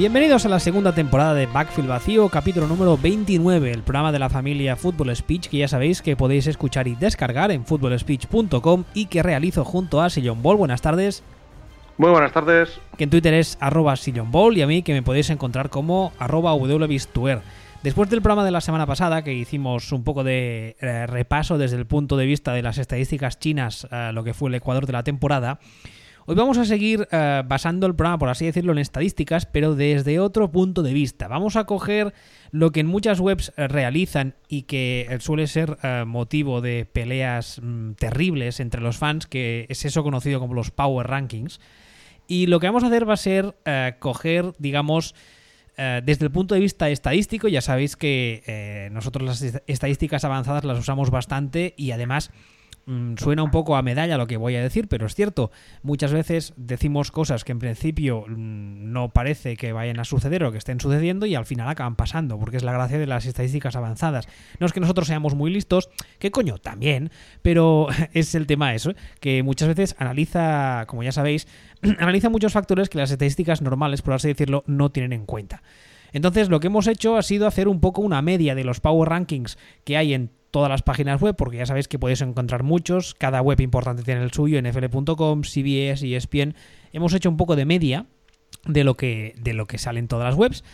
Bienvenidos a la segunda temporada de Backfield Vacío, capítulo número 29, el programa de la familia Football Speech que ya sabéis que podéis escuchar y descargar en footballspeech.com y que realizo junto a Sillon Ball. Buenas tardes. Muy buenas tardes. Que en Twitter es arroba Sillon Ball y a mí que me podéis encontrar como arroba wbistuer. Después del programa de la semana pasada, que hicimos un poco de eh, repaso desde el punto de vista de las estadísticas chinas, lo que fue el Ecuador de la temporada, Hoy vamos a seguir eh, basando el programa, por así decirlo, en estadísticas, pero desde otro punto de vista. Vamos a coger lo que en muchas webs eh, realizan y que eh, suele ser motivo de peleas mm, terribles entre los fans, que es eso conocido como los Power Rankings. Y lo que vamos a hacer va a ser coger, digamos, desde el punto de vista estadístico, ya sabéis que nosotros las estadísticas avanzadas las usamos bastante y además Mm, suena un poco a medalla lo que voy a decir, pero es cierto, muchas veces decimos cosas que en principio mm, no parece que vayan a suceder o que estén sucediendo y al final acaban pasando, porque es la gracia de las estadísticas avanzadas. No es que nosotros seamos muy listos, que coño, también, pero es el tema eso, que muchas veces analiza, como ya sabéis, analiza muchos factores que las estadísticas normales, por así decirlo, no tienen en cuenta. Entonces lo que hemos hecho ha sido hacer un poco una media de los Power Rankings que hay en todas las páginas web, porque ya sabéis que podéis encontrar muchos, cada web importante tiene el suyo, nfl.com, CBS y ESPN. Hemos hecho un poco de media de lo que, de lo que sale en todas las webs.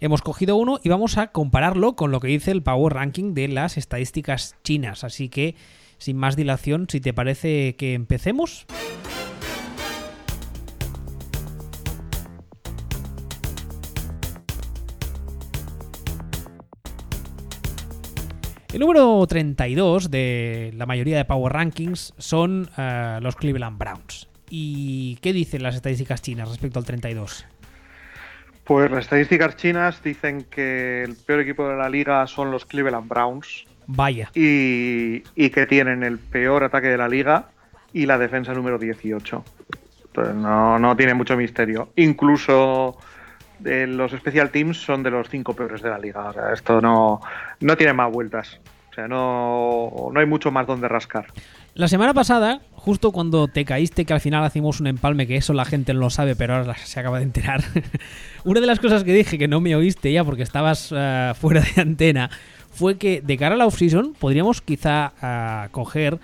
Hemos cogido uno y vamos a compararlo con lo que dice el Power Ranking de las estadísticas chinas. Así que, sin más dilación, si te parece que empecemos. El número 32 de la mayoría de Power Rankings son eh, los Cleveland Browns. ¿Y qué dicen las estadísticas chinas respecto al 32? Pues las estadísticas chinas dicen que el peor equipo de la liga son los Cleveland Browns. Vaya. Y, y que tienen el peor ataque de la liga y la defensa número 18. Entonces no, no tiene mucho misterio. Incluso los special teams son de los cinco peores de la liga. O sea, esto no, no tiene más vueltas. O sea, no, no hay mucho más donde rascar. La semana pasada, justo cuando te caíste, que al final hacemos un empalme, que eso la gente no lo sabe, pero ahora se acaba de enterar. Una de las cosas que dije que no me oíste ya porque estabas eh, fuera de antena fue que de cara a la off-season podríamos quizá uh, coger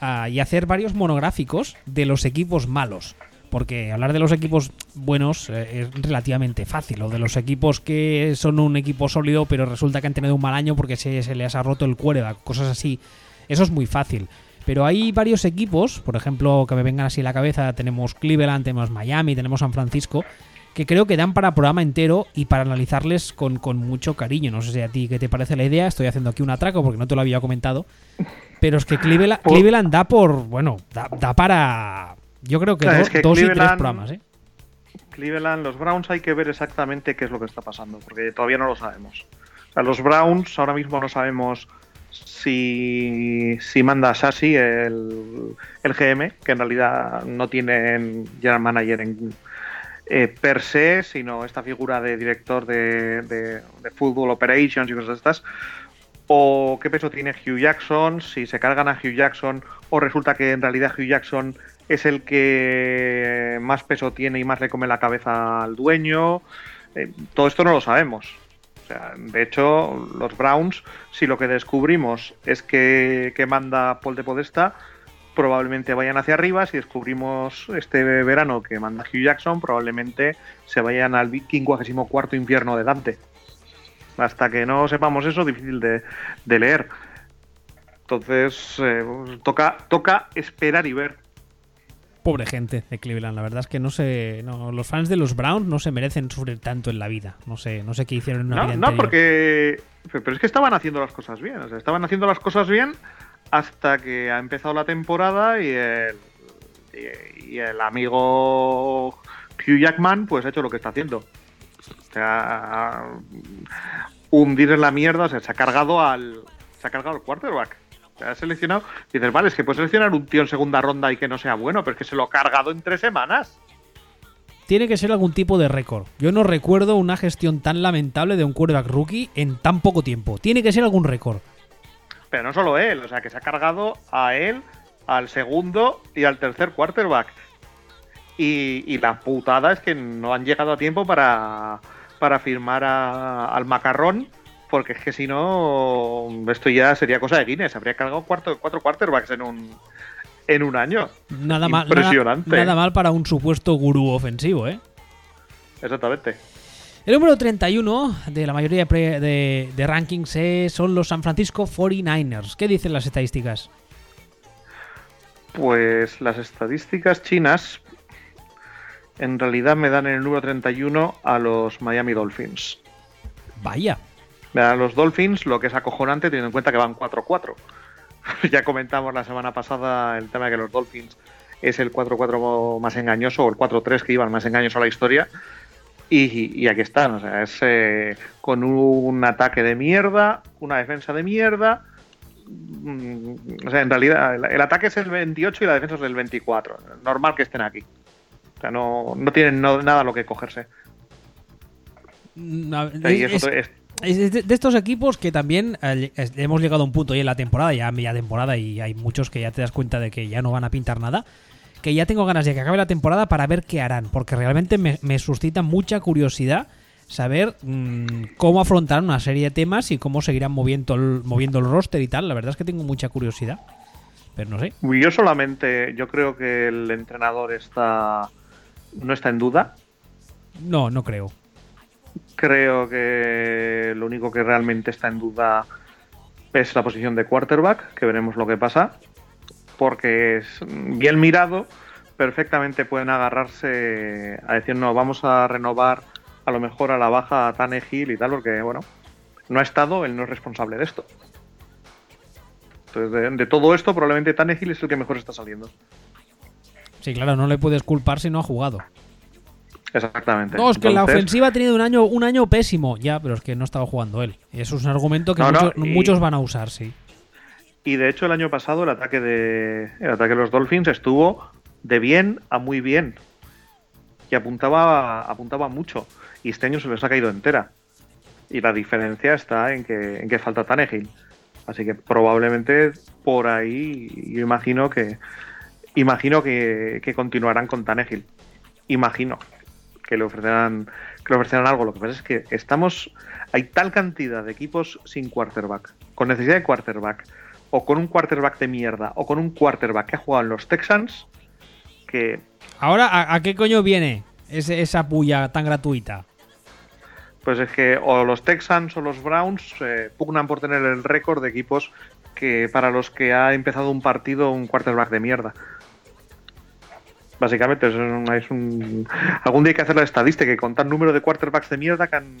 uh, y hacer varios monográficos de los equipos malos porque hablar de los equipos buenos eh, es relativamente fácil, o de los equipos que son un equipo sólido, pero resulta que han tenido un mal año porque se, les ha roto el cuero, cosas así. Eso es muy fácil. Pero hay varios equipos, por ejemplo, que me vengan así a la cabeza, tenemos Cleveland, tenemos Miami, tenemos San Francisco, que creo que dan para programa entero y para analizarles con, mucho cariño. No sé si a ti qué te parece la idea, estoy haciendo aquí un atraco porque no te lo había comentado. Pero es que Cleveland, Cleveland da por, bueno, da para, yo creo que, dos, y tres programas, ¿eh? Cleveland, los Browns hay que ver exactamente qué es lo que está pasando, porque todavía no lo sabemos. O sea, los Browns ahora mismo no sabemos si, si manda Sassy, el, el GM, que en realidad no tienen general manager en, eh, per se, sino esta figura de director de, de, de Football Operations y cosas de estas, o qué peso tiene Hugh Jackson, si se cargan a Hugh Jackson o resulta que en realidad Hugh Jackson es el que más peso tiene y más le come la cabeza al dueño. Eh, todo esto no lo sabemos. De hecho, los Browns, si lo que descubrimos es que, manda Paul de Podesta, probablemente vayan hacia arriba. Si descubrimos este verano que manda Hugh Jackson, probablemente se vayan al 54 infierno de Dante. Hasta que no sepamos eso, difícil de, leer. Entonces, eh, toca, toca esperar y ver pobre gente de Cleveland. La verdad es que no sé, no, los fans de los Browns no se merecen sufrir tanto en la vida. No sé, no sé qué hicieron en una no, No, porque, pero es que estaban haciendo las cosas bien. O sea, estaban haciendo las cosas bien hasta que ha empezado la temporada y el, y, el amigo Hugh Jackman pues ha hecho lo que está haciendo. O sea, hundir en la mierda, o sea, se ha cargado al, se ha cargado al quarterback ha seleccionado. Y dices, vale, es que puedes seleccionar un tío en segunda ronda y que no sea bueno, pero es que se lo ha cargado en tres semanas. Tiene que ser algún tipo de récord. Yo no recuerdo una gestión tan lamentable de un quarterback rookie en tan poco tiempo. Tiene que ser algún récord. Pero no solo él, o sea, que se ha cargado a él, al segundo y al tercer quarterback. Y, y la putada es que no han llegado a tiempo para, para firmar al macarrón, porque es que si no, esto ya sería cosa de Guinness. Habría cargado cuatro, cuatro quarterbacks en un, en un año. Nada mal, Impresionante. Nada, mal para un supuesto gurú ofensivo, ¿eh? Exactamente. El número 31 de la mayoría de, de, rankings son los San Francisco 49ers. ¿Qué dicen las estadísticas? Pues las estadísticas chinas en realidad me dan en el número 31 a los Miami Dolphins. Vaya. Me dan los Dolphins, lo que es acojonante teniendo en cuenta que van 4-4. ya comentamos la semana pasada el tema de que los Dolphins es el 4-4 más engañoso o el 4-3 que iban más engañoso a la historia. Y, aquí están, o sea, es eh, con un ataque de mierda, una defensa de mierda. Mm, o sea, en realidad el, ataque es el 28 y la defensa es el 24. Normal que estén aquí. O sea, no, no tienen nada a lo que cogerse. Mm, es, de, estos equipos que también eh, hemos llegado a un punto hoy en la temporada, ya media temporada, y hay muchos que ya te das cuenta de que ya no van a pintar nada. Que ya tengo ganas de que acabe la temporada para ver qué harán, porque realmente me, suscita mucha curiosidad saber mm, cómo afrontar una serie de temas y cómo seguirán moviendo el, moviendo el roster y tal. La verdad es que tengo mucha curiosidad. Pero no sé. Yo solamente, yo creo que el entrenador está no está en duda. No, no creo. Creo que lo único que realmente está en duda es la posición de quarterback, que veremos lo que pasa, porque es bien mirado, perfectamente pueden agarrarse a decir, no, vamos a renovar a lo mejor a la baja a Tannehill y tal, porque, bueno, no ha estado, él no es responsable de esto. Entonces, de, todo esto, probablemente Tannehill es el que mejor está saliendo. Sí, claro, no le puedes culpar si no ha jugado. Exactamente. No, es que la ofensiva ha tenido un año, un año pésimo. Ya, pero es que no estaba jugando él. Eso es un argumento que muchos, van a usar, sí. Y de hecho, el año pasado el ataque de. El ataque de los Dolphins estuvo de bien a muy bien. Y apuntaba, apuntaba mucho. Y este año se les ha caído entera. Y la diferencia está en que, en que falta Tannehill. Así que probablemente por ahí yo imagino que. Imagino que, que continuarán con Tannehill. Imagino que le ofrecerán que le ofrecerán algo. Lo que pasa es que estamos hay tal cantidad de equipos sin quarterback, con necesidad de quarterback, o con un quarterback de mierda, o con un quarterback que ha jugado en los Texans, que... Ahora, ¿a, qué coño viene esa puya tan gratuita? Pues es que o los Texans o los Browns eh, pugnan por tener el récord de equipos que para los que ha empezado un partido un quarterback de mierda. Básicamente, es un, algún día hay que hacer la estadística y contar número de quarterbacks de mierda que han,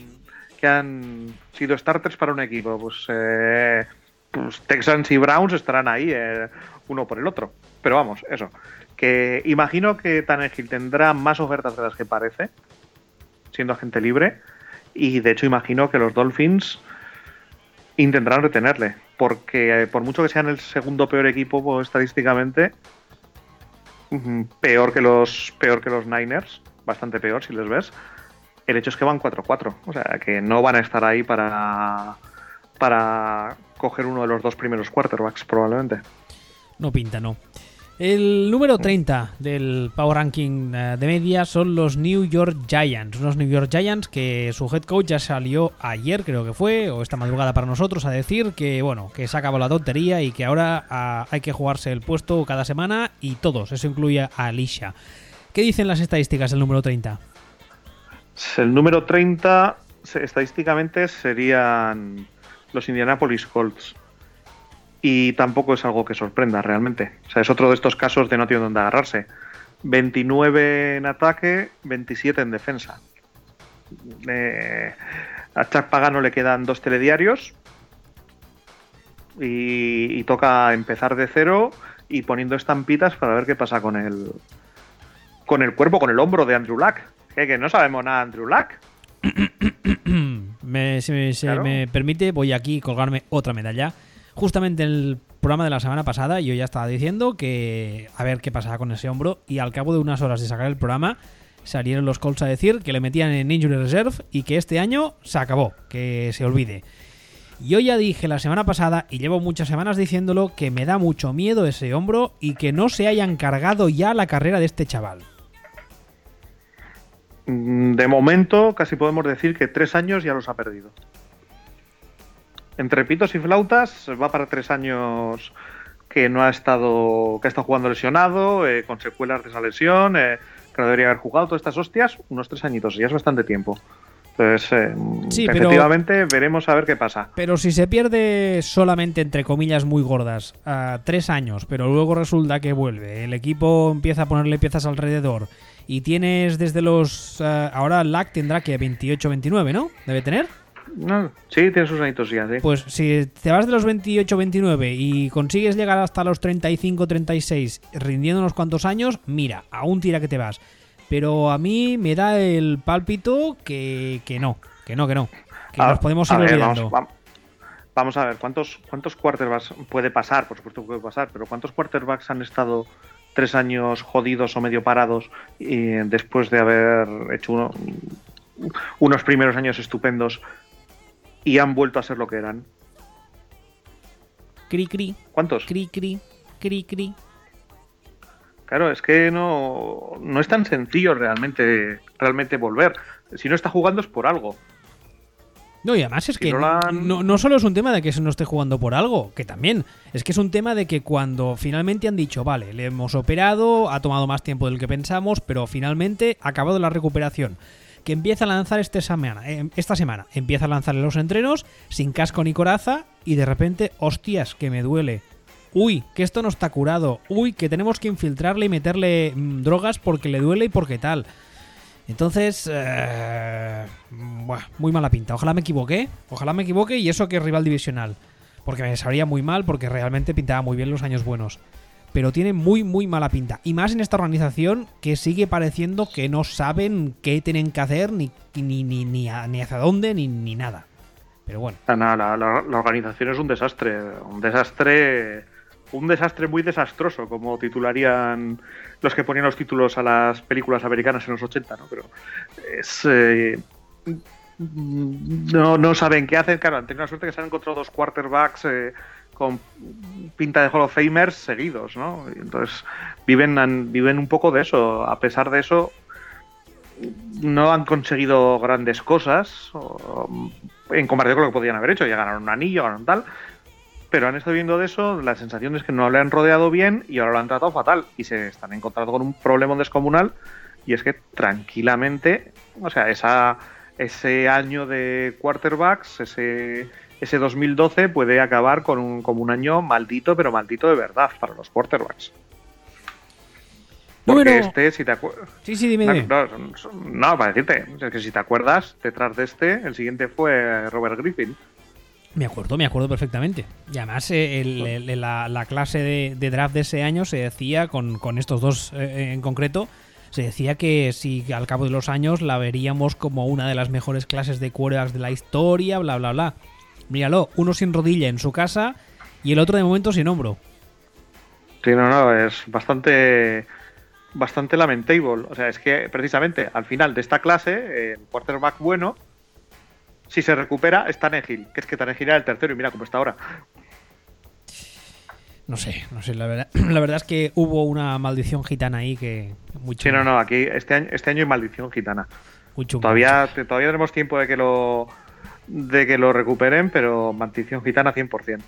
que han sido starters para un equipo. Pues, eh, pues Texans y Browns estarán ahí, eh, uno por el otro. Pero vamos, eso. Que imagino que Tannehill tendrá más ofertas de las que parece, siendo agente libre. Y de hecho, imagino que los Dolphins intentarán retenerle. Porque eh, por mucho que sean el segundo peor equipo pues, estadísticamente, peor que los peor que los Niners, bastante peor si les ves. El hecho es que van 4-4, o sea, que no van a estar ahí para para coger uno de los dos primeros quarterbacks probablemente. No pinta, no. El número 30 del Power Ranking eh, de media son los New York Giants. Unos New York Giants que su head coach ya salió ayer, creo que fue, o esta madrugada para nosotros, a decir que, bueno, que se acabó la tontería y que ahora ah, hay que jugarse el puesto cada semana y todos. Eso incluye a Alicia. ¿Qué dicen las estadísticas del número 30? El número 30 estadísticamente serían los Indianapolis Colts y tampoco es algo que sorprenda realmente. O sea, es otro de estos casos de no tiene dónde agarrarse. 29 en ataque, 27 en defensa. a Chuck Pagano le quedan dos telediarios y, toca empezar de cero y poniendo estampitas para ver qué pasa con el con el cuerpo, con el hombro de Andrew Luck. Que, no sabemos nada de Andrew Luck. me, si se me permite, voy aquí a colgarme otra medalla justamente en el programa de la semana pasada yo ya estaba diciendo que a ver qué pasaba con ese hombro y al cabo de unas horas de sacar el programa salieron los Colts a decir que le metían en Injury Reserve y que este año se acabó, que se olvide. Yo ya dije la semana pasada, y llevo muchas semanas diciéndolo, que me da mucho miedo ese hombro y que no se hayan cargado ya la carrera de este chaval. mm, de momento casi podemos decir que tres años ya los ha perdido. Entre pitos y flautas va para tres años que no ha estado, que ha estado jugando lesionado, eh, con secuelas de esa lesión, eh, que no debería haber jugado todas estas hostias, unos tres añitos, ya es bastante tiempo. Entonces, eh, Sí, pero- efectivamente, veremos a ver qué pasa. Pero si se pierde solamente, entre comillas, muy gordas, a tres años, pero luego resulta que vuelve, el equipo empieza a ponerle piezas alrededor y tienes desde los... eh, ahora LAC tendrá que 28-29, ¿no? Debe tener. No, sí, tiene sus añitos ya, sí. Pues si te vas de los 28-29 y consigues llegar hasta los 35-36 rindiendo unos cuantos años, mira, aún tira que te vas. Pero a mí me da el pálpito que, que no, que no, que no. Que A- nos podemos ir ver, olvidando. Vamos, vam- vamos a ver, ¿cuántos, ¿cuántos quarterbacks puede pasar? Por supuesto que puede pasar, pero ¿cuántos quarterbacks han estado tres años jodidos o medio parados y después de haber hecho uno- unos primeros años estupendos y han vuelto a ser lo que eran? Cri, cri, ¿Cuántos? cri, cri, cri, cri. Claro, es que no, no es tan sencillo realmente, realmente volver. Si no está jugando es por algo. No, y además es Si que no no solo es un tema de que se no esté jugando por algo, que también, es que es un tema de que cuando finalmente han dicho, vale, le hemos operado, ha tomado más tiempo del que pensamos, pero finalmente ha acabado la recuperación, que empieza a lanzar este semana, eh, esta semana, empieza a lanzar en los entrenos, sin casco ni coraza, y de repente, hostias, que me duele. Uy, que esto no está curado. Uy, que tenemos que infiltrarle y meterle mm, drogas porque le duele y porque tal. Entonces, eh, muy mala pinta. Ojalá me equivoque. Ojalá me equivoque y eso que es rival divisional. Porque me sabría muy mal porque realmente pintaba muy bien los años buenos. Pero tiene muy, muy mala pinta. Y más en esta organización que sigue pareciendo que no saben qué tienen que hacer, ni, ni, ni, ni, a- ni hacia dónde, ni, ni nada. Pero bueno. La, organización es un desastre, un desastre, un desastre muy desastroso, como titularían los que ponían los títulos a las películas americanas en los 80, ¿no? Pero es eh, no, no saben qué hacer, claro, han tenido la suerte que se han encontrado dos quarterbacks eh, con pinta de Hall of Famers seguidos, ¿no? Entonces viven, viven un poco de eso. A pesar de eso, no han conseguido grandes cosas en comparación con lo que podían haber hecho. Ya ganaron un anillo, ganaron tal. Pero han estado viendo de eso, la sensación es que no le han rodeado bien y ahora lo han tratado fatal. Y se están encontrando con un problema descomunal. Y es que tranquilamente, o sea, ese año de quarterbacks, ese, ese 2012 puede acabar con un, como un año maldito, pero maldito de verdad para los quarterbacks. Porque Número- este, si te acuerdas. Sí, sí, dime, No, dime. no, no, para decirte, es que si te acuerdas, detrás de este, el siguiente fue Robert Griffin. Me acuerdo, me acuerdo perfectamente. Y además eh, el- el- la, la clase de, de draft de ese año se decía, con, con estos dos eh, en concreto, se decía que si al cabo de los años la veríamos como una de las mejores clases de quarterbacks de la historia, bla, bla, bla. Míralo, uno sin rodilla en su casa y el otro de momento sin hombro. Sí, no, no, es bastante bastante lamentable. O sea, es que precisamente al final de esta clase, el quarterback bueno, si se recupera, es Tannehill, que es que Tannehill era el tercero y mira cómo está ahora. No sé, no sé, la verdad, la verdad es que hubo una maldición gitana ahí que muy Sí, chunga. no, no, aquí este año, este año hay maldición gitana. muy chunga. Todavía, todavía tenemos tiempo de que lo de que lo recuperen, pero maldición gitana 100%.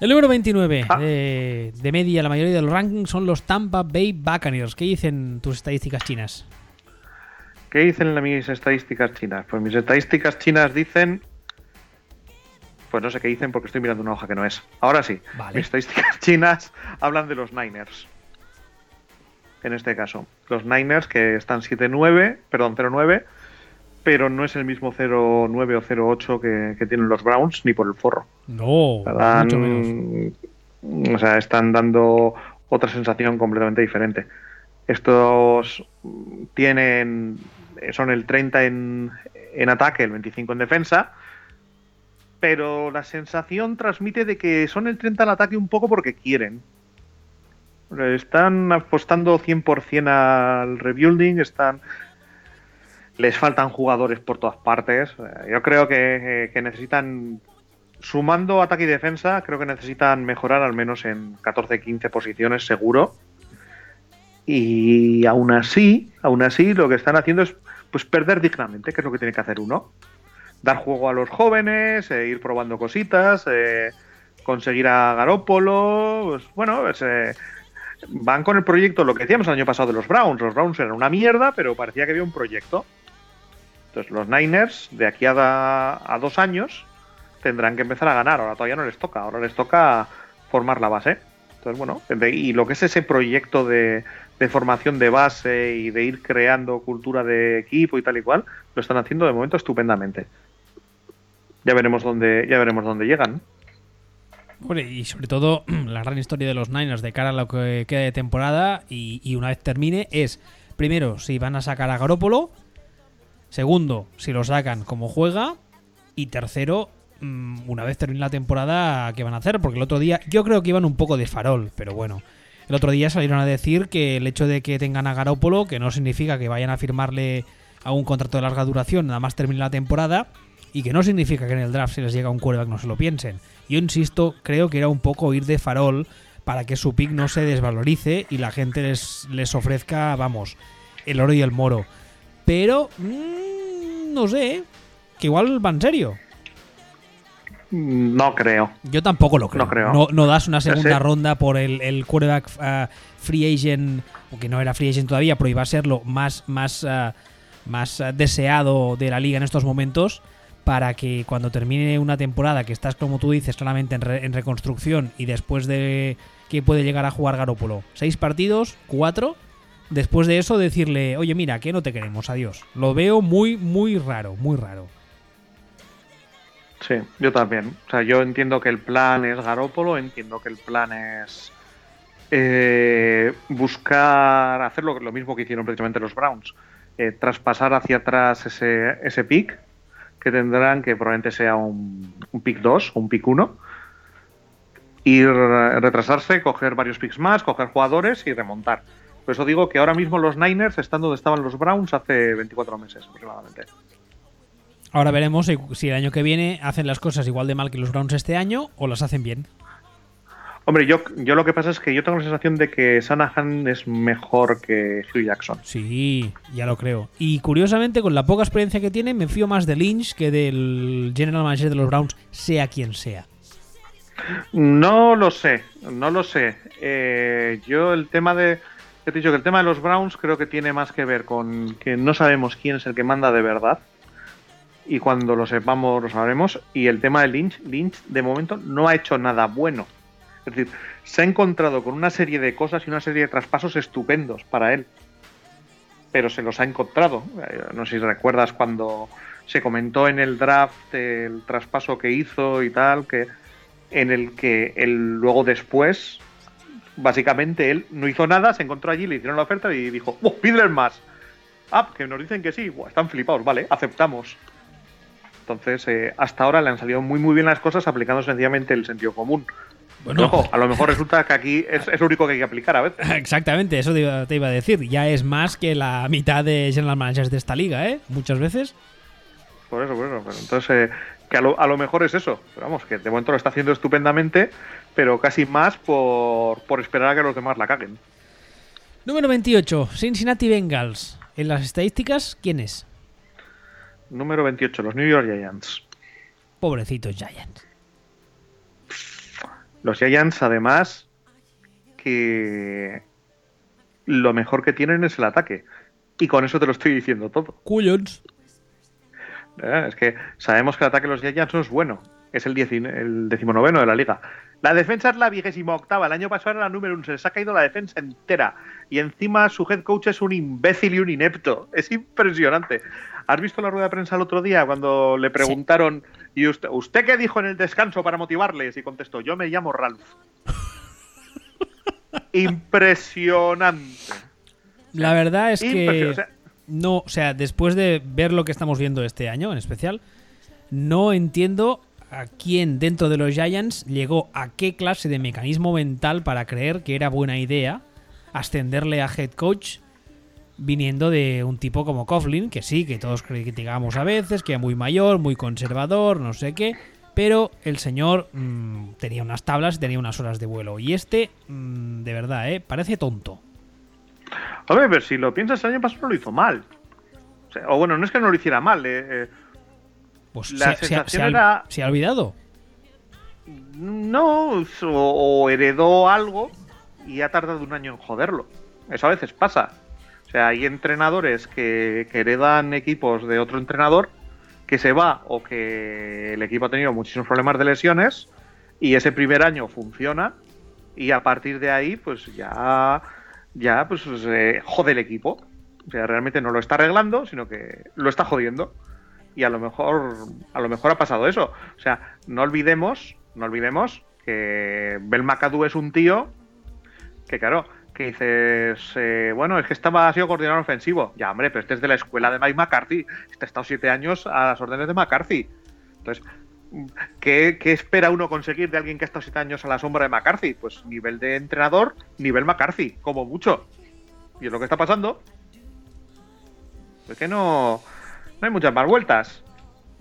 El número 29 Ah. de, de media, la mayoría de los rankings son los Tampa Bay Buccaneers. ¿Qué dicen tus estadísticas chinas? ¿Qué dicen en mis estadísticas chinas? Pues mis estadísticas chinas dicen. Pues no sé qué dicen porque estoy mirando una hoja que no es. Ahora sí, Vale. mis estadísticas chinas hablan de los Niners. En este caso, los Niners que están 7-9, perdón, 0-9, pero no es el mismo 0-9 o 0-8 que, que tienen los Browns ni por el forro. No, Dan- mucho menos. O sea, están dando otra sensación completamente diferente. Estos tienen. Son el 30 en, en ataque, el 25 en defensa. Pero la sensación transmite de que son el 30 en ataque un poco porque quieren. Están apostando 100% al rebuilding, están les faltan jugadores por todas partes. Eh, Yo creo que, que necesitan, sumando ataque y defensa, creo que necesitan mejorar al menos en 14-15 posiciones seguro. Y aún así, aún así, lo que están haciendo es pues perder dignamente, que es lo que tiene que hacer uno. Dar juego a los jóvenes, eh, ir probando cositas, eh, conseguir a Garópolo, pues bueno, pues, eh, van con el proyecto, lo que decíamos el año pasado de los Browns. Los Browns eran una mierda, pero parecía que había un proyecto. Entonces los Niners, de aquí a, dos años, tendrán que empezar a ganar. Ahora todavía no les toca, ahora les toca formar la base. Entonces, bueno, y lo que es ese proyecto de, formación de base y de ir creando cultura de equipo y tal y cual, lo están haciendo de momento estupendamente. Ya veremos dónde, ya veremos dónde llegan. Bueno, y sobre todo la gran historia de los Niners de cara a lo que queda de temporada y, y una vez termine es, primero, si van a sacar a Garópolo, segundo, si lo sacan como juega, y tercero, mm, una vez termine la temporada, ¿qué van a hacer? Porque el otro día yo creo que iban un poco de farol, pero bueno. El otro día salieron a decir que el hecho de que tengan a Garópolo, que no significa que vayan a firmarle a un contrato de larga duración, nada más termine la temporada, y que no significa que en el draft si les llega un quarterback no se lo piensen. Yo insisto, creo que era un poco ir de farol para que su pick no se desvalorice y la gente les, les ofrezca, vamos, el oro y el moro. Pero, mmm, no sé, que igual va en serio. No creo. Yo tampoco lo creo. No, creo. no, no das una segunda sí. ronda por el, el quarterback uh, free agent, que no era free agent todavía, pero iba a serlo más, más, uh, más uh, deseado de la liga en estos momentos para que cuando termine una temporada que estás, como tú dices, claramente en, re en reconstrucción y después de que puede llegar a jugar Garópolo, seis partidos, cuatro, después de eso decirle, oye, mira, que no te queremos, adiós. Lo veo muy, muy raro, muy raro. Sí, yo también. O sea, yo entiendo que el plan es Garópolo, entiendo que el plan es eh, buscar hacer lo, lo, mismo que hicieron precisamente los Browns, eh, traspasar hacia atrás ese, pick que tendrán, que probablemente sea un, un pick 2 o un pick 1, ir retrasarse, coger varios picks más, coger jugadores y remontar. Por eso digo que ahora mismo los Niners están donde estaban los Browns hace 24 meses aproximadamente. Ahora veremos si el año que viene hacen las cosas igual de mal que los Browns este año o las hacen bien. Hombre, yo, yo lo que pasa es que yo tengo la sensación de que Sanahan es mejor que Hugh Jackson. Sí, ya lo creo. Y curiosamente, con la poca experiencia que tiene, me fío más de Lynch que del general manager de los Browns, sea quien sea. No lo sé, no lo sé. Eh, yo el tema de... He dicho que el tema de los Browns creo que tiene más que ver con que no sabemos quién es el que manda de verdad y cuando lo sepamos lo sabremos. Y el tema de Lynch, Lynch de momento no ha hecho nada bueno. Es decir, se ha encontrado con una serie de cosas y una serie de traspasos estupendos para él. Pero se los ha encontrado. No sé si recuerdas cuando se comentó en el draft el traspaso que hizo y tal, que en el que él luego después, básicamente él no hizo nada, se encontró allí, le hicieron la oferta y dijo, ¡Oh, pídelen más! Ah, que nos dicen que sí, Buah, están flipados, vale, aceptamos. Entonces, eh, hasta ahora le han salido muy muy bien las cosas aplicando sencillamente el sentido común. Bueno, Ojo, a lo mejor resulta que aquí es, es, lo único que hay que aplicar a veces. Exactamente, eso te iba, te iba, a decir. Ya es más que la mitad de general managers de esta liga, ¿eh? Muchas veces. Por eso, por eso. Entonces, eh, que a lo, a lo, mejor es eso. Pero vamos, que de momento lo está haciendo estupendamente, pero casi más por, por esperar a que los demás la caguen. Número 28, Cincinnati Bengals. En las estadísticas, ¿quién es? Número 28, los New York Giants. Pobrecitos Giants. Los Giants, además, que lo mejor que tienen es el ataque. Y con eso te lo estoy diciendo todo. Cuyons. Eh, es que sabemos que el ataque de los Giants no es bueno. Es el, el decimonoveno de la liga. La defensa es la vigésima octava. El año pasado era la número uno. Se les ha caído la defensa entera. Y encima su head coach es un imbécil y un inepto. Es impresionante. ¿Has visto la rueda de prensa el otro día cuando le preguntaron, sí. ¿y usted, usted qué dijo en el descanso para motivarles? Y contestó, yo me llamo Ralph. Impresionante. La verdad es que o sea, no, o sea, después de ver lo que estamos viendo este año en especial, no entiendo a quién dentro de los Giants llegó a qué clase de mecanismo mental para creer que era buena idea ascenderle a head coach viniendo de un tipo como Coughlin, que sí, que todos criticamos a veces, que era muy mayor, muy conservador, no sé qué, pero el señor mmm, tenía unas tablas tenía unas horas de vuelo. Y este, mmm, de verdad, ¿eh? parece tonto. A ver, pero si lo piensas, el año pasado lo hizo mal. O, bueno, no es que no lo hiciera mal. Eh, eh, pues la se, sensación era... ¿Se ha olvidado? No, o, heredó algo y ha tardado un año en joderlo. Eso a veces pasa. O sea, hay entrenadores que, que heredan equipos de otro entrenador que se va o que el equipo ha tenido muchísimos problemas de lesiones y ese primer año funciona y a partir de ahí pues ya ya pues jode el equipo o sea realmente no lo está arreglando sino que lo está jodiendo y a lo mejor a lo mejor ha pasado eso o sea no olvidemos no olvidemos que Bel McAdoo es un tío que claro que dices, eh, bueno, es que estaba, ha sido coordinador ofensivo. Ya, hombre, pero este es de la escuela de Mike McCarthy. Este ha estado siete años a las órdenes de McCarthy. Entonces, ¿qué, espera uno conseguir de alguien que ha estado siete años a la sombra de McCarthy? Pues nivel de entrenador, nivel McCarthy, como mucho. Y es lo que está pasando. Es que no, no hay muchas más vueltas.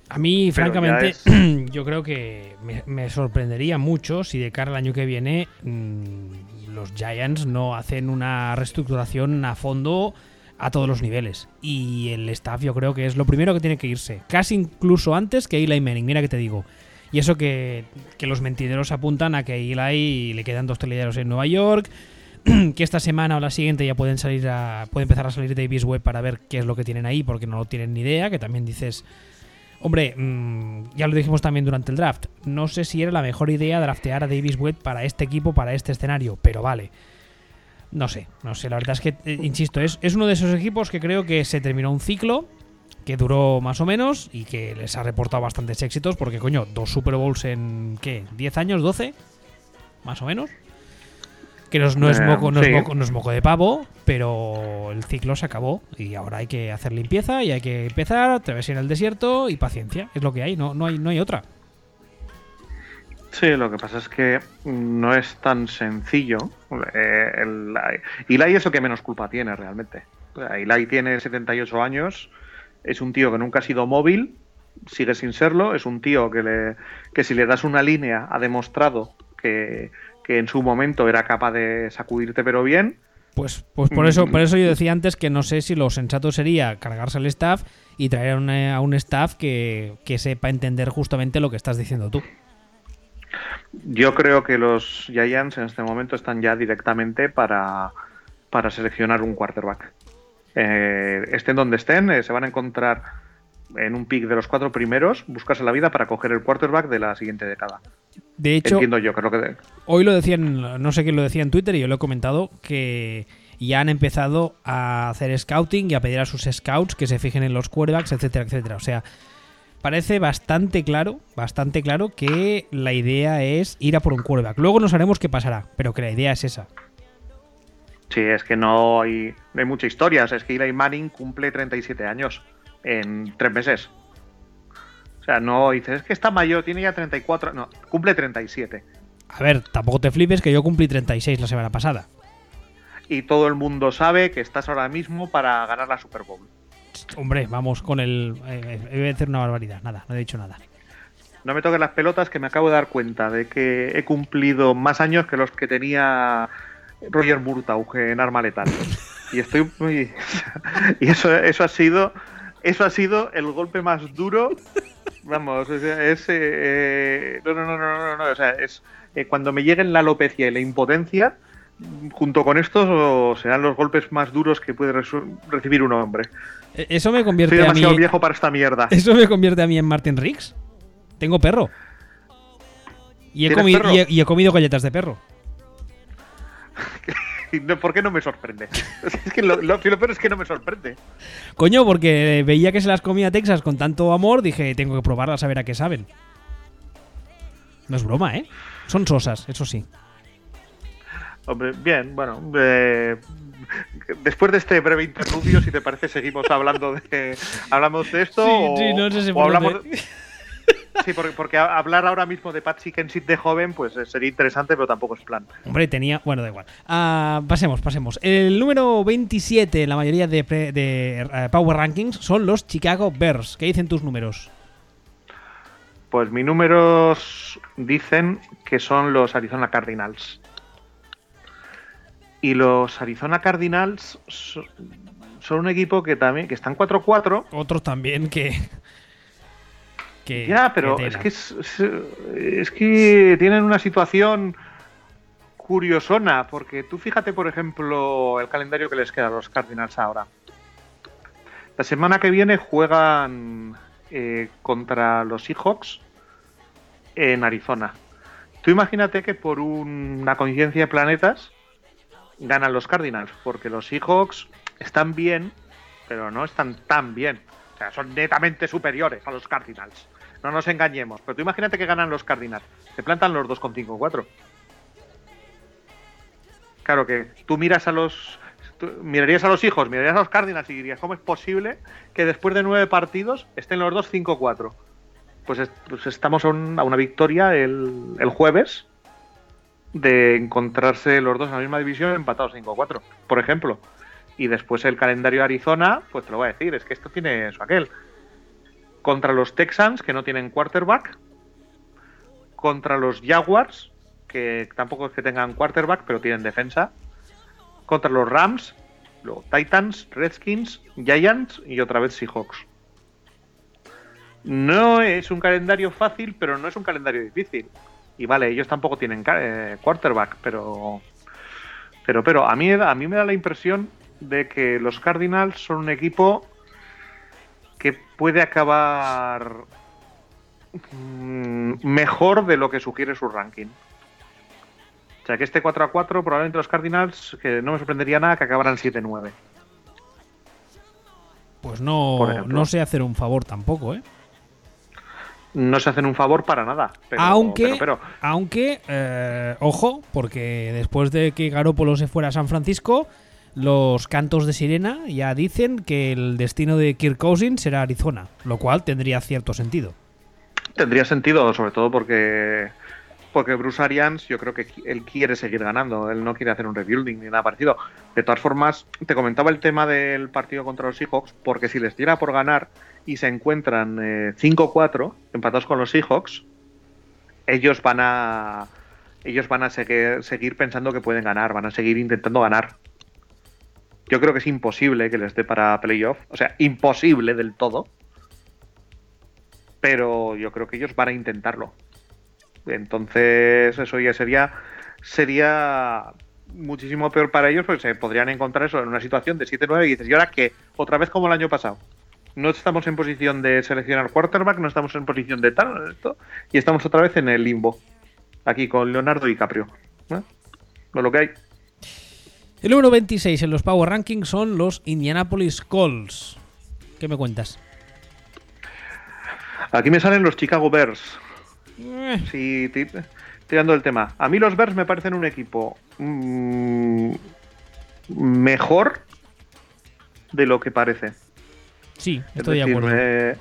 A mí, francamente, yo creo que me, sorprendería mucho si de cara al año que viene mm, los Giants no hacen una reestructuración a fondo a todos los niveles. Y el staff yo creo que es lo primero que tiene que irse. Casi incluso antes que Eli Manning, mira que te digo. Y eso que, los mentideros apuntan a que Eli le quedan dos telellados en Nueva York, que esta semana o la siguiente ya pueden salir a, puede empezar a salir Davis Webb para ver qué es lo que tienen ahí, porque no lo tienen ni idea, que también dices Hombre, mm, ya lo dijimos también durante el draft. No sé si era la mejor idea draftear a Davis Webb para este equipo, para este escenario, pero vale. No sé, no sé. La verdad es que, eh, insisto, es, es uno de esos equipos que creo que se terminó un ciclo que duró más o menos y que les ha reportado bastantes éxitos, porque coño, dos Super Bowls en ¿qué? ¿10 años? ¿12? Más o menos que no, es eh, moco, no, es moco, no es moco de pavo, pero el ciclo se acabó y ahora hay que hacer limpieza y hay que empezar, atravesar el desierto y paciencia, es lo que hay, no, no hay, no hay otra. Sí, lo que pasa es que no es tan sencillo. Eh, el, Eli es lo que menos culpa tiene realmente. Eli tiene 78 años, es un tío que nunca ha sido móvil, sigue sin serlo, es un tío que, le, que si le das una línea ha demostrado que, que en su momento era capaz de sacudirte pero bien. Pues, pues por eso, por eso yo decía antes que no sé si lo sensato sería cargarse al staff y traer a, un staff que, sepa entender justamente lo que estás diciendo tú. Yo creo que los Giants en este momento están ya directamente para, para seleccionar un quarterback. Eh, estén donde estén, eh, se van a encontrar en un pick de los cuatro primeros, buscarse la vida para coger el quarterback de la siguiente década. De hecho, entiendo yo que lo que hoy lo decían, no sé quién lo decía en Twitter y yo lo he comentado que ya han empezado a hacer scouting y a pedir a sus scouts que se fijen en los quarterbacks, etcétera, etcétera. O sea, parece bastante claro, bastante claro que la idea es ir a por un quarterback. Luego no sabemos qué pasará, pero que la idea es esa. Sí, es que no hay, no hay mucha historia. es que Eli Manning cumple 37 años en tres meses. O sea, no dices, es que está mayor, tiene ya 34, no, cumple 37. A ver, tampoco te flipes que yo cumplí 36 la semana pasada. Y todo el mundo sabe que estás ahora mismo para ganar la Super Bowl. Hombre, vamos con el... Eh, eh, voy a decir una barbaridad, nada, no he dicho nada. No me toques las pelotas que me acabo de dar cuenta de que he cumplido más años que los que tenía Roger Murtaugh en Arma Letal. Y estoy muy... y eso, eso ha sido eso ha sido el golpe más duro. Vamos, es. Eh, no, no, no, no, no, O sea, es. Eh, cuando me lleguen la alopecia y la impotencia, junto con estos serán los golpes más duros que puede recibir un hombre. E, eso me convierte Soy demasiado a mí... viejo para esta mierda. Eso me convierte a mí en Martin Riggs. Tengo perro. Y he, comido, y he comido galletas de perro. ¿Por qué no me sorprende? Es que lo, peor es que no me sorprende. Coño, porque veía que se las comía Texas con tanto amor, dije, tengo que probarlas a ver a qué saben. No es broma, ¿eh? Son sosas, eso sí. Hombre, bien, bueno. Eh, después de este breve interludio, si te parece, seguimos hablando de. ¿Hablamos de esto? Sí, sí, no sé si hablamos. Sí, porque, hablar ahora mismo de Patsy Kensit de joven, pues eh, sería interesante, pero tampoco es plan. Hombre, tenía. Bueno, da igual. Ah, pasemos, pasemos. El número 27 en la mayoría de, eh, Power Rankings son los Chicago Bears. ¿Qué dicen tus números? Pues mis números dicen que son los Arizona Cardinals. Y los Arizona Cardinals son un equipo que también que están 4-4. Otros también que, ya, pero es que es, que tienen una situación curiosona, porque tú fíjate, por ejemplo, el calendario que les queda a los Cardinals ahora. La semana que viene juegan eh, contra los Seahawks en Arizona. Tú imagínate que por una coincidencia de planetas ganan los Cardinals, porque los Seahawks están bien, pero no están tan bien. O sea, son netamente superiores a los Cardinals. No nos engañemos. Pero tú imagínate que ganan los Cardinals. Se plantan los dos con 5-4. Claro que tú miras a los. mirarías a los hijos, mirarías a los Cardinals y dirías, ¿cómo es posible que después de nueve partidos estén los dos 5-4? Pues, pues, estamos a, una victoria el jueves de encontrarse los dos en la misma división empatados 5-4, por ejemplo. Y después el calendario de Arizona, pues te lo voy a decir, es que esto tiene eso aquel. Contra los Texans, que no tienen quarterback. Contra los Jaguars, que tampoco es que tengan quarterback, pero tienen defensa. Contra los Rams, los Titans, Redskins, Giants y otra vez Seahawks. No es un calendario fácil, pero no es un calendario difícil. Y vale, ellos tampoco tienen eh, quarterback, pero pero pero a mí a mí me da la impresión de que los Cardinals son un equipo que puede acabar mm, mejor de lo que sugiere su ranking. O sea que este 4 a 4 probablemente los Cardinals, que no me sorprendería nada que acabaran 7-9. Pues no, no sé hacer un favor tampoco, ¿eh? No se hacen un favor para nada. aunque, pero, aunque eh, ojo, porque después de que Garópolo se fuera a San Francisco, los cantos de sirena ya dicen que el destino de Kirk Cousins será Arizona, lo cual tendría cierto sentido. Tendría sentido, sobre todo porque porque Bruce Arians yo creo que él quiere seguir ganando, él no quiere hacer un rebuilding ni nada parecido. De todas formas, te comentaba el tema del partido contra los Seahawks, porque si les diera por ganar y se encuentran 5-4 eh, empatados con los Seahawks, ellos van a ellos van a seguir, seguir pensando que pueden ganar, van a seguir intentando ganar. Yo creo que es imposible que les dé para playoff, o sea, imposible del todo. Pero yo creo que ellos van a intentarlo. Entonces, eso ya sería, sería muchísimo peor para ellos porque se podrían encontrar eso en una situación de 7-9 y dices, ¿y ahora qué? Otra vez como el año pasado. No estamos en posición de seleccionar quarterback, no estamos en posición de tal, esto, y estamos otra vez en el limbo. Aquí con Leonardo DiCaprio. lo que hay. El número 26 en los Power Rankings son los Indianapolis Colts. ¿Qué me cuentas? Aquí me salen los Chicago Bears. Eh. Sí, tirando el tema. A mí los Bears me parecen un equipo mm, mejor de lo que parece. Sí, estoy de acuerdo. Me,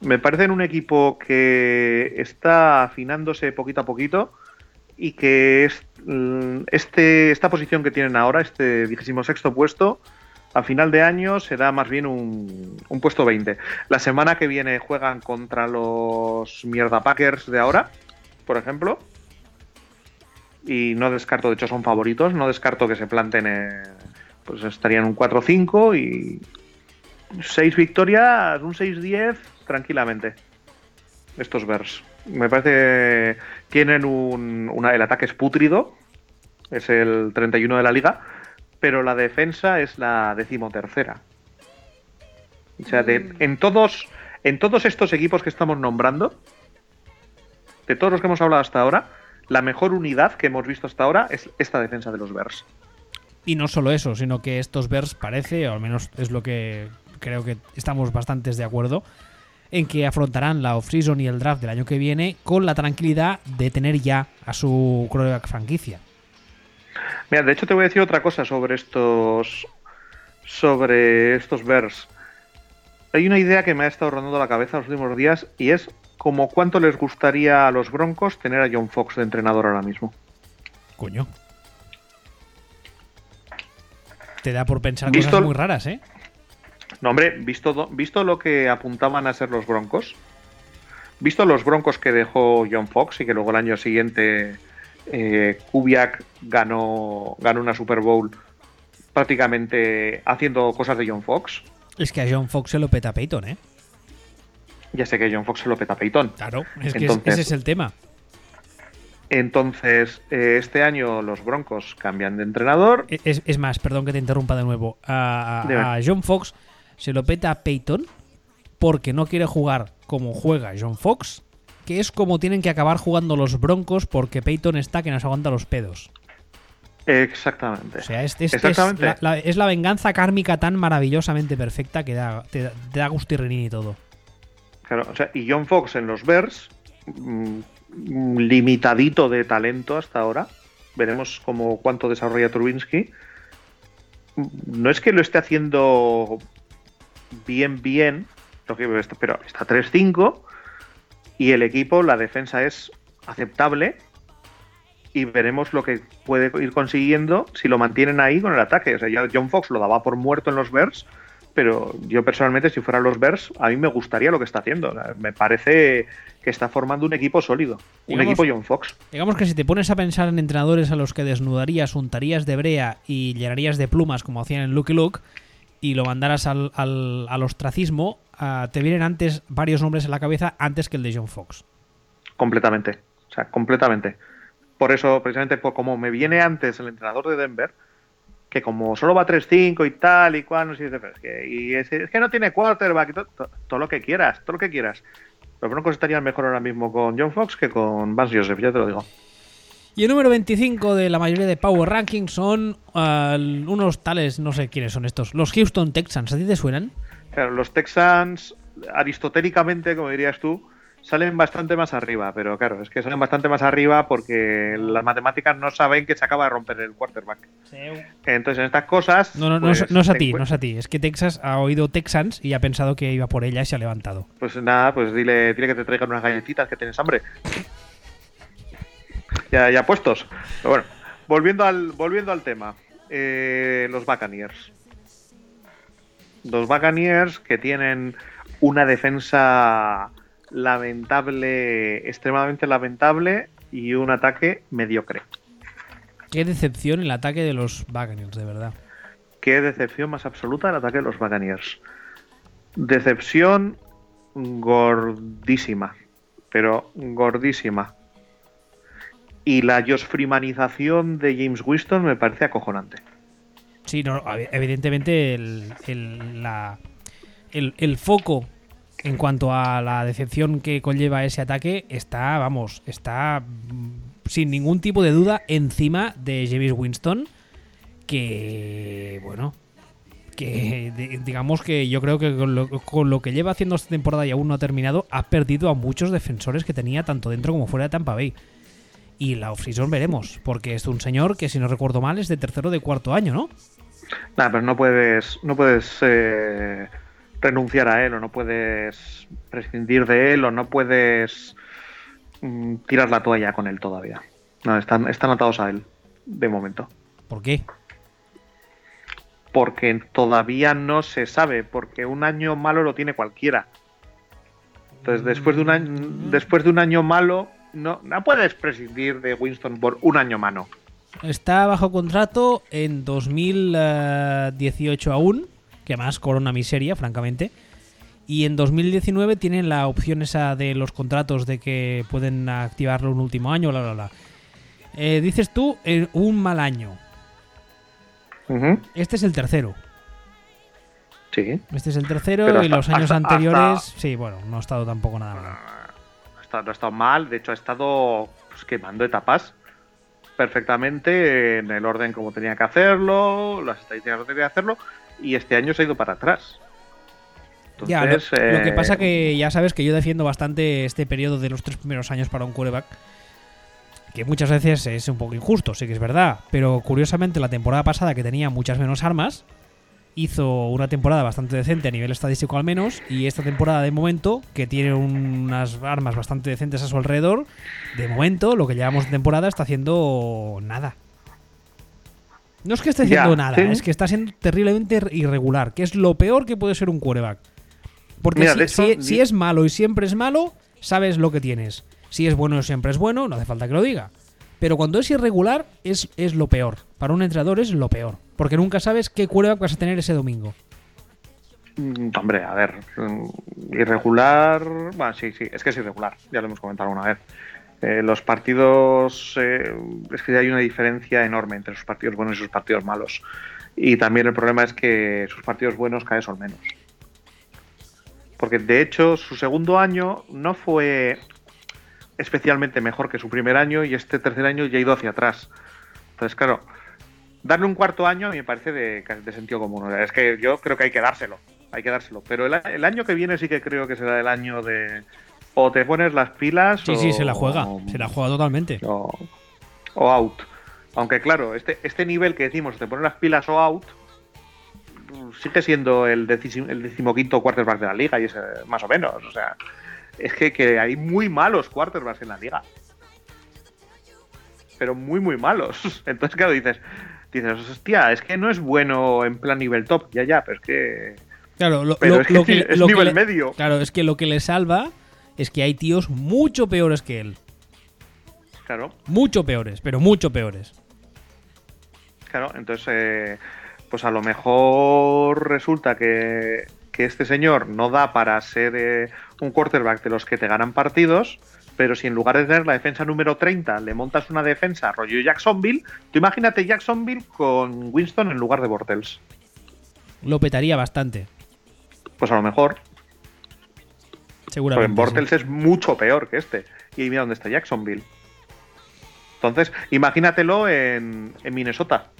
me parecen un equipo que está afinándose poquito a poquito y que es, mm, este, esta posición que tienen ahora, este vigésimo sexto puesto, a final de año será más bien un, puesto 20. La semana que viene juegan contra los mierda Packers de ahora, por ejemplo. Y no descarto, de hecho son favoritos, no descarto que se planten, pues estarían un 4-5 y 6 victorias, un 6-10 tranquilamente. Estos Bears. Me parece tienen un, el ataque es putrido, es el 31 de la liga pero la defensa es la decimotercera. O sea, mm. en, todos, en todos estos equipos que estamos nombrando, de todos los que hemos hablado hasta ahora, la mejor unidad que hemos visto hasta ahora es esta defensa de los Bears. Y no solo eso, sino que estos Bears parece, o al menos es lo que creo que estamos bastante de acuerdo, en que afrontarán la off-season y el draft del año que viene con la tranquilidad de tener ya a su quarterback franquicia. Mira, de hecho te voy a decir otra cosa sobre estos sobre estos Bears. Hay una idea que me ha estado rondando la cabeza los últimos días y es como cuánto les gustaría a los Broncos tener a John Fox de entrenador ahora mismo. Coño. Te da por pensar cosas muy raras, ¿eh? No, hombre, visto, visto lo que apuntaban a ser los Broncos, visto los Broncos que dejó John Fox y que luego el año siguiente eh, Kubiak ganó, ganó una Super Bowl prácticamente haciendo cosas de John Fox. Es que a John Fox se lo peta Peyton, ¿eh? Ya sé que John Fox se lo peta Peyton. Claro, es que Entonces- ese es el tema. Entonces, eh, este año los Broncos cambian de entrenador. E- Es, es más, perdón que te interrumpa de nuevo. A, a- Dime. a John Fox se lo peta a Peyton porque no quiere jugar como juega John Fox, que es como tienen que acabar jugando los Broncos porque Peyton está que nos aguanta los pedos. Exactamente. O sea, este, este es, la, la- es la venganza kármica tan maravillosamente perfecta que da, te, da- te da gustirrinín y todo. Claro, o sea, y John Fox en los Bears, mm, mm, limitadito de talento hasta ahora. Veremos cómo cuánto desarrolla Trubinsky. No es que lo esté haciendo bien, bien, pero está 3-5 y el equipo, la defensa es aceptable y veremos lo que puede ir consiguiendo si lo mantienen ahí con el ataque. O sea, ya John Fox lo daba por muerto en los Bears, pero yo personalmente, si fueran los Bears, a mí me gustaría lo que está haciendo. O sea, Me parece que está formando un equipo sólido, un equipo John Fox. Digamos que si te pones a pensar en entrenadores a los que desnudarías, untarías de brea y llenarías de plumas como hacían en Lucky Luke y lo mandaras al, al- al ostracismo, ah, te vienen antes varios nombres en la cabeza antes que el de John Fox. Completamente. O sea, completamente. Por eso, precisamente, como me viene antes el entrenador de Denver, que como solo va 3-5 y tal y cual, no sé, es y es, es que no tiene quarterback, todo, to- todo lo que quieras, todo lo que quieras. Los Broncos estarían mejor ahora mismo con John Fox que con Vance Joseph, ya te lo digo. Y el número 25 de la mayoría de Power Rankings son ah, unos tales, no sé quiénes son estos, los Houston Texans. ¿A ti te suenan? Claro, los Texans, aristotélicamente, como dirías tú, salen bastante más arriba, pero claro, es que salen bastante más arriba porque las matemáticas no saben que se acaba de romper el quarterback. Entonces, en estas cosas. No, no, no, pues, es, no es a ti, no es a ti. Es que Texas ha oído Texans y ha pensado que iba por ella y se ha levantado. Pues nada, pues dile, dile que te traigan unas galletitas que tienes hambre. Ya, ya puestos. Pero bueno, volviendo al, volviendo al tema. Eh, los Buccaneers. Los Buccaneers que tienen una defensa lamentable, extremadamente lamentable y un ataque mediocre. Qué decepción el ataque de los Buccaneers, de verdad. Qué decepción más absoluta el ataque de los Buccaneers. Decepción gordísima, pero gordísima. Y la Josh Freemanización de James Winston me parece acojonante. Sí, no, ev- evidentemente el, el- la- el- el foco en cuanto a la decepción que conlleva ese ataque está, vamos, está mm, sin ningún tipo de duda encima de James Winston, que, bueno, que digamos que yo creo que con lo, con lo que lleva haciendo esta temporada y aún no ha terminado, ha perdido a muchos defensores que tenía tanto dentro como fuera de Tampa Bay. Y la offseason veremos, porque es un señor que, si no recuerdo mal, es de tercero o de cuarto año, ¿no? Nada, pero no puedes, no puedes eh, renunciar a él, o no puedes prescindir de él, o no puedes mm, tirar la toalla con él todavía. No, están, están atados a él, de momento. ¿Por qué? porque todavía no se sabe, porque un año malo lo tiene cualquiera. Entonces, después de un año, después de un año malo, no, no puedes prescindir de Winston por un año malo. Está bajo contrato en 2018 aún, que más corona miseria, francamente. Y en 2019 tienen la opción esa de los contratos de que pueden activarlo un último año, bla, bla, bla. Eh, dices tú, en un mal año. Este es el tercero. Sí. Este es el tercero Pero y hasta- los años hasta- anteriores, hasta- sí, bueno, no ha estado tampoco nada mal. No ha estado, no ha estado mal, de hecho ha estado pues, quemando etapas perfectamente en el orden como tenía que hacerlo, las estadísticas como tenía que hacerlo, y este año se ha ido para atrás. Ya, lo, Entonces, lo que eh, pasa que ya sabes que yo defiendo bastante este periodo de los tres primeros años para un quarterback, que muchas veces es un poco injusto, sí que es verdad, pero curiosamente la temporada pasada que tenía muchas menos armas, hizo una temporada bastante decente a nivel estadístico al menos, y esta temporada de momento, que tiene unas armas bastante decentes a su alrededor, de momento lo que llevamos de temporada está haciendo nada. No es que esté haciendo nada, sí. es que está siendo terriblemente irregular, que es lo peor que puede ser un quarterback. Porque Mira, si, de hecho, si- di- si es malo y siempre es malo, sabes lo que tienes. Si es bueno y siempre es bueno, no hace falta que lo diga. Pero cuando es irregular, es, es lo peor. Para un entrenador es lo peor. Porque nunca sabes qué quarterback vas a tener ese domingo. Mm, Hombre, a ver, mm, irregular. Bueno, sí, sí, es que es irregular, ya lo hemos comentado alguna vez. Eh, los partidos. eh, es que hay una diferencia enorme entre sus partidos buenos y sus partidos malos. Y también el problema es que sus partidos buenos cada vez son menos. Porque de hecho, su segundo año no fue especialmente mejor que su primer año y este tercer año ya ha ido hacia atrás. Entonces, claro, darle un cuarto año a mí me parece de, de sentido común. O sea, es que yo creo que hay que dárselo. Hay que dárselo. Pero el, el año que viene sí que creo que será el año de. O te pones las pilas. Sí, o, sí, se la juega. Se la juega totalmente. O, o out. Aunque claro, este, este nivel que decimos, te pones las pilas o out, sigue siendo el, decisi- el decimoquinto quarterback de la liga, y es eh, más o menos. O sea, es que, que hay muy malos quarterbacks en la liga. Pero muy, muy malos. Entonces, claro, dices, dices, hostia, es que no es bueno en plan nivel top. Ya, ya, pero es que. Claro, lo, Pero lo- es que lo sí, que, es lo que nivel le- medio. Claro, es que lo que le salva es que hay tíos mucho peores que él. Claro, Mucho peores, pero mucho peores. claro. Entonces, eh, pues a lo mejor resulta que, que este señor no da para ser eh, un quarterback de los que te ganan partidos. Pero si en lugar de tener la defensa número 30 le montas una defensa rollo Jacksonville, tú imagínate Jacksonville con Winston en lugar de Bortles. Lo petaría bastante, Pues a lo mejor, porque seguramente. Bortles sí. es mucho peor que este. Y mira dónde está Jacksonville. Entonces, imagínatelo en, en Minnesota,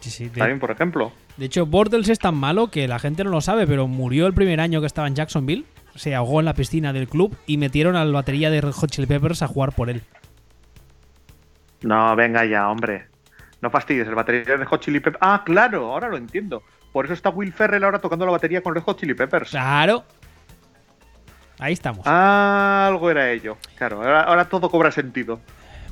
Sí, sí, de- también, por ejemplo. De hecho, Bortles es tan malo que la gente no lo sabe, pero murió el primer año que estaba en Jacksonville. Se ahogó en la piscina del club y metieron a la batería de Red Hot Chili Peppers a jugar por él. No, venga ya, hombre. No fastidies, el batería de Hot Chili Peppers. Ah, claro, ahora lo entiendo. Por eso está Will Ferrell ahora tocando la batería con Red Hot Chili Peppers. Claro. Ahí estamos. Algo era ello. Claro, ahora, ahora todo cobra sentido.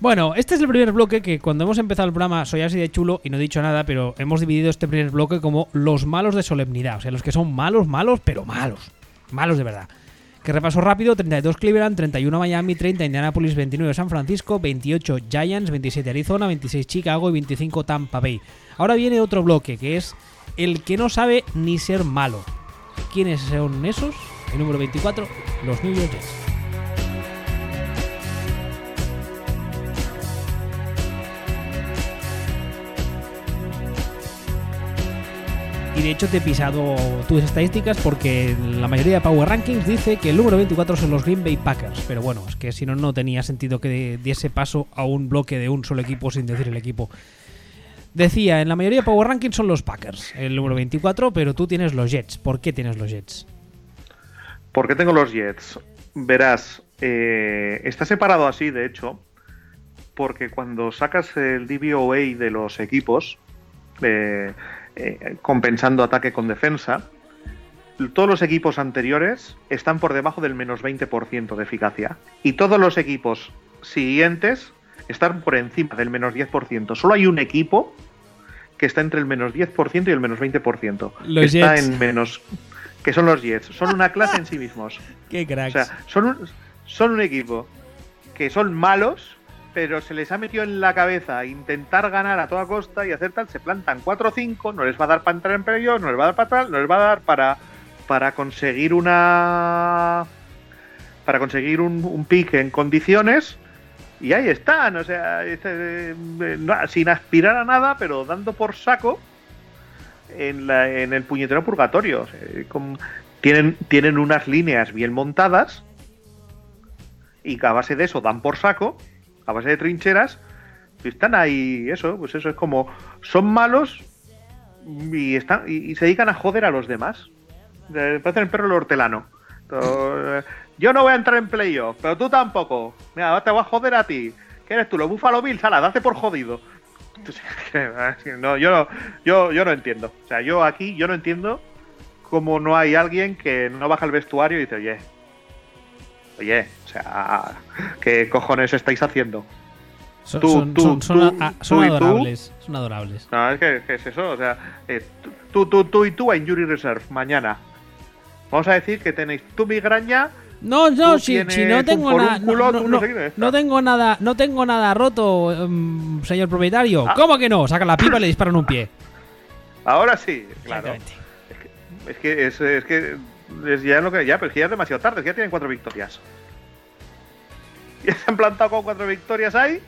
Bueno, este es el primer bloque que cuando hemos empezado el programa soy así de chulo y no he dicho nada, pero hemos dividido este primer bloque como los malos de solemnidad. O sea, los que son malos, malos, pero malos. Malos de verdad. Que repaso rápido, 32 Cleveland, 31 Miami, 30 Indianapolis, 29 San Francisco, 28 Giants, 27 Arizona, 26 Chicago y 25 Tampa Bay. Ahora viene otro bloque que es el que no sabe ni ser malo. ¿Quiénes son esos? El número 24, los New York Jets. De hecho te he pisado tus estadísticas porque la mayoría de Power Rankings dice que el número 24 son los Green Bay Packers. Pero bueno, es que si no, no tenía sentido que diese paso a un bloque de un solo equipo sin decir el equipo. Decía, en la mayoría de Power Rankings son los Packers, el número 24, pero tú tienes los Jets. ¿Por qué tienes los Jets? ¿Por qué tengo los Jets? Verás, eh, está separado así, de hecho, porque cuando sacas el DVOA de los equipos, eh, eh, compensando ataque con defensa, todos los equipos anteriores están por debajo del menos 20% de eficacia. Y todos los equipos siguientes están por encima del menos 10%. Solo hay un equipo que está entre el menos 10% y el menos 20%. Los está Jets. en menos... Que son los Jets. Son una clase en sí mismos. ¡Qué O cracks! sea, son un, son un equipo que son malos, pero se les ha metido en la cabeza intentar ganar a toda costa y hacer tal. Se plantan 4-5, no les va a dar para entrar en playoff, no les va a dar para tal, no les va a dar para, para conseguir una. para conseguir un, un pick en condiciones. Y ahí están, o sea, eh, no- sin aspirar a nada, pero dando por saco en, la- en el puñetero purgatorio. O tienen, tienen unas líneas bien montadas y a base de eso dan por saco, a base de trincheras, y están ahí, eso, pues eso es como, son malos y, están, y, se dedican a joder a los demás. Eh, Parecen el perro del hortelano. Eh, Yo no voy a entrar en playoff, pero tú tampoco. Mira, te voy a joder a ti. ¿Qué eres tú? Los Buffalo Bills, ala, date por jodido. Entonces, no, yo no, yo, yo no entiendo. O sea, yo aquí, yo no entiendo cómo no hay alguien que no baja el vestuario y dice, oye, oye, o sea, ¿qué cojones estáis haciendo? Son, tú, son- tú, son- son tú, a- son tú y tú. adorables. Son adorables. No, es que, que es eso, o sea, eh, tú, tú, tú y tú a Injury Reserve mañana. Vamos a decir que tenéis tu migraña No, no, si, si no tengo nada. No, no, no no- tengo nada, no tengo nada roto, mm, señor propietario. Ah. ¿Cómo que no? Saca la pipa y le disparan un pie. Ahora sí, claro. Es que es, es que es ya lo que ya, pero es que ya es demasiado tarde, es ya tienen cuatro victorias. Ya se han plantado con cuatro victorias ahí.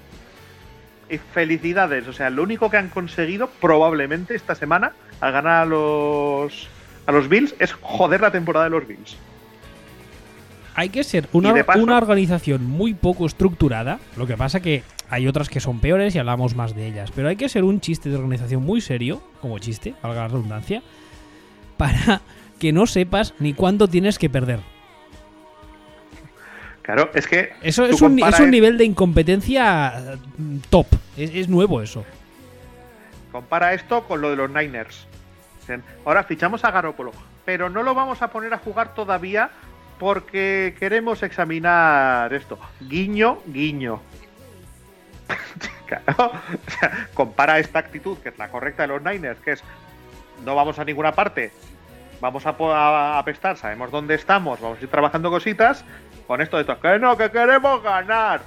Y felicidades. O sea, lo único que han conseguido probablemente esta semana al ganar a los a los Bills es joder la temporada de los Bills. Hay que ser una, paso- una organización muy poco estructurada. Lo que pasa que hay otras que son peores y hablamos más de ellas. Pero hay que ser un chiste de organización muy serio, como chiste, valga la redundancia, para que no sepas ni cuándo tienes que perder. Claro, es que Eso es un, es nivel de incompetencia mm, top. Es, es nuevo eso. Compara esto con lo de los Niners. Ahora fichamos a Garoppolo, pero no lo vamos a poner a jugar todavía porque queremos examinar esto. Guiño, guiño. Claro, o sea, compara esta actitud, que es la correcta de los Niners, que es no vamos a ninguna parte, vamos a, a apestar, sabemos dónde estamos, vamos a ir trabajando cositas, con esto de esto, que no, que queremos ganar.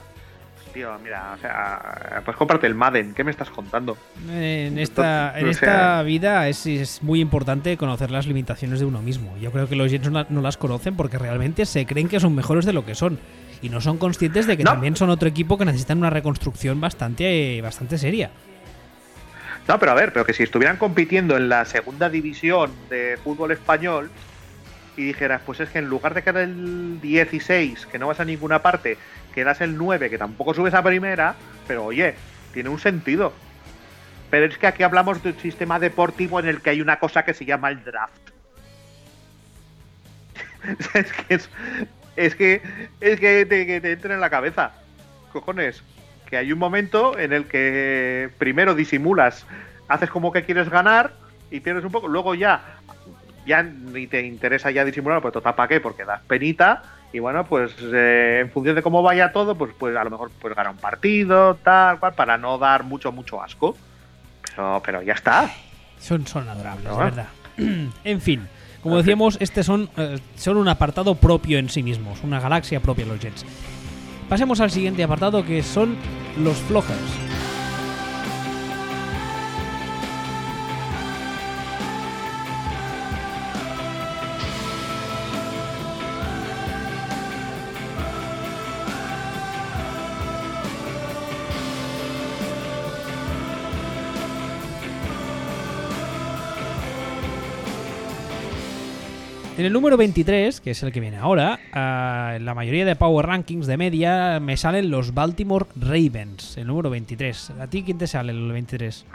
Tío, mira, o sea, pues comparte el Madden, ¿qué me estás contando? En esta, en esta vida es, es muy importante conocer las limitaciones de uno mismo. Yo creo que los Jets no, la- no las conocen porque realmente se creen que son mejores de lo que son. Y no son conscientes de que No. también son otro equipo que necesitan una reconstrucción bastante, bastante seria. No, pero a ver, pero que si estuvieran compitiendo en la segunda división de fútbol español y dijeras, pues es que en lugar de quedar el 16, que no vas a ninguna parte, quedas el 9, que tampoco subes a primera, pero oye, tiene un sentido. Pero es que aquí hablamos de un sistema deportivo en el que hay una cosa que se llama el draft. es que es, es que es que te, que te entra en la cabeza. Cojones. Que hay un momento en el que primero disimulas, haces como que quieres ganar y pierdes un poco, luego ya ya ni te interesa ya disimular, pues total para qué, porque das penita y bueno, pues eh, en función de cómo vaya todo, pues pues a lo mejor pues gana un partido, tal cual, para no dar mucho mucho asco. Pero pero ya está. Son, son adorables, de verdad. en fin, como decíamos, este son, eh, son un apartado propio en sí mismos, una galaxia propia los Jets. Pasemos al siguiente apartado que son los flojers. El número 23, que es el que viene ahora, ah, en la mayoría de Power Rankings de media me salen los Baltimore Ravens, el número 23. ¿A ti quién te sale el 23?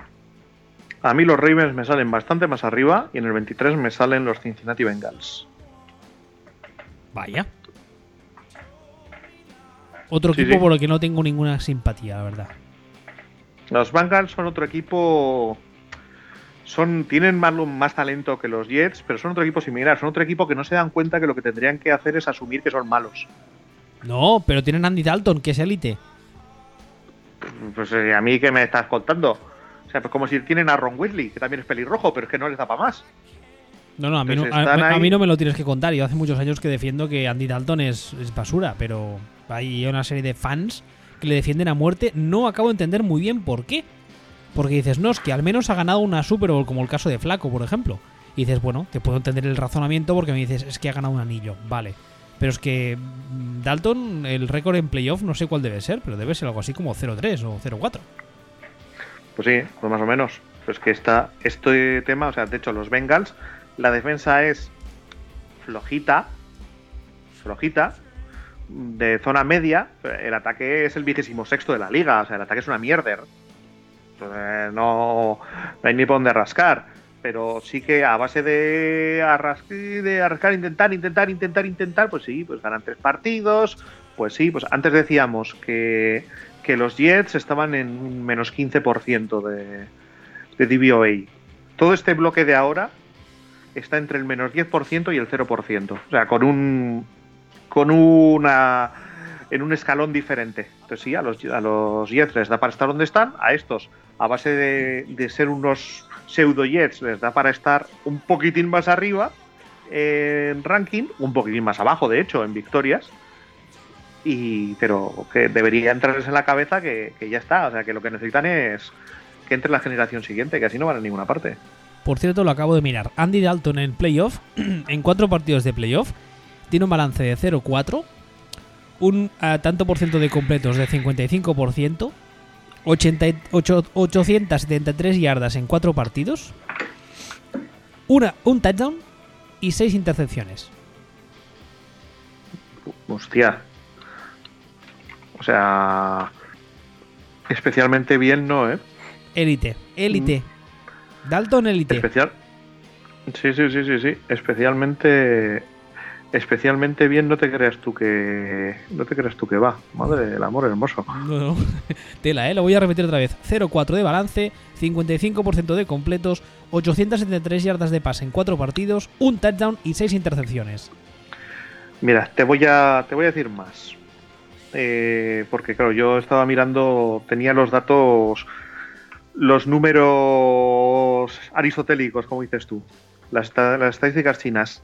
A mí los Ravens me salen bastante más arriba y en el 23 me salen los Cincinnati Bengals. Vaya. Otro Sí, equipo sí. por el que no tengo ninguna simpatía, la verdad. Los Bengals son otro equipo. Son, tienen más, más talento que los Jets, pero son otro equipo similar. Son otro equipo que no se dan cuenta que lo que tendrían que hacer es asumir que son malos. No, pero tienen Andy Dalton, que es élite. Pues eh, a mí, ¿qué me estás contando? O sea, pues como si tienen a Ron Whitley, que también es pelirrojo, pero es que no les da para más. No, no, a mí no, a, ahí- mí no me lo tienes que contar. Yo hace muchos años que defiendo que Andy Dalton es, es basura, pero hay una serie de fans que le defienden a muerte. No acabo de entender muy bien por qué. Porque dices, no, es que al menos ha ganado una Super Bowl, como el caso de Flaco, por ejemplo. Y dices, bueno, te puedo entender el razonamiento porque me dices, es que ha ganado un anillo, vale. Pero es que mm, Dalton, el récord en playoff, no sé cuál debe ser, pero debe ser algo así como 0-3 o 0-4. Pues sí, pues más o menos. Pues que está este tema, o sea, de hecho, los Bengals, la defensa es flojita, flojita, de zona media. El ataque es el vigésimo sexto de la liga, o sea, el ataque es una mierder. No, hay ni por dónde rascar. Pero sí que a base de, arras- de arrascar, intentar, intentar, intentar, intentar, pues sí, pues ganan tres partidos. Pues sí, pues antes decíamos que, que los Jets estaban en un menos 15% de, de. Todo este bloque de ahora está entre el menos 10% y el 0%. O sea, con un. con una. en un escalón diferente. Entonces, sí, a los, a los Jets les da para estar donde están, a estos, a base de, ser unos pseudo Jets, les da para estar un poquitín más arriba. en ranking, un poquitín más abajo, de hecho, en victorias. Y, pero que debería entrarles en la cabeza que, que ya está. O sea, que lo que necesitan es que entre la generación siguiente, que así no van a ninguna parte. Por cierto, lo acabo de mirar. Andy Dalton en playoff, en cuatro partidos de playoff, tiene un balance de 0-4, un uh, tanto por ciento de completos de 55%, 88, 873 yardas en cuatro partidos, una, un touchdown y seis intercepciones. Hostia. O sea, especialmente bien no, ¿eh? Élite, élite. Dalton élite. Especial. Sí, sí, sí, sí, sí. Especialmente especialmente bien no te creas tú que no te creas tú que va. Madre del amor hermoso. No, no. tela eh lo voy a repetir otra vez. 0-4 de balance 55% de completos 873 yardas de pase en 4 partidos un touchdown y 6 intercepciones. Mira te voy a te voy a decir más. Eh, porque claro yo estaba mirando tenía los datos los números aristotélicos como dices tú las, las estadísticas chinas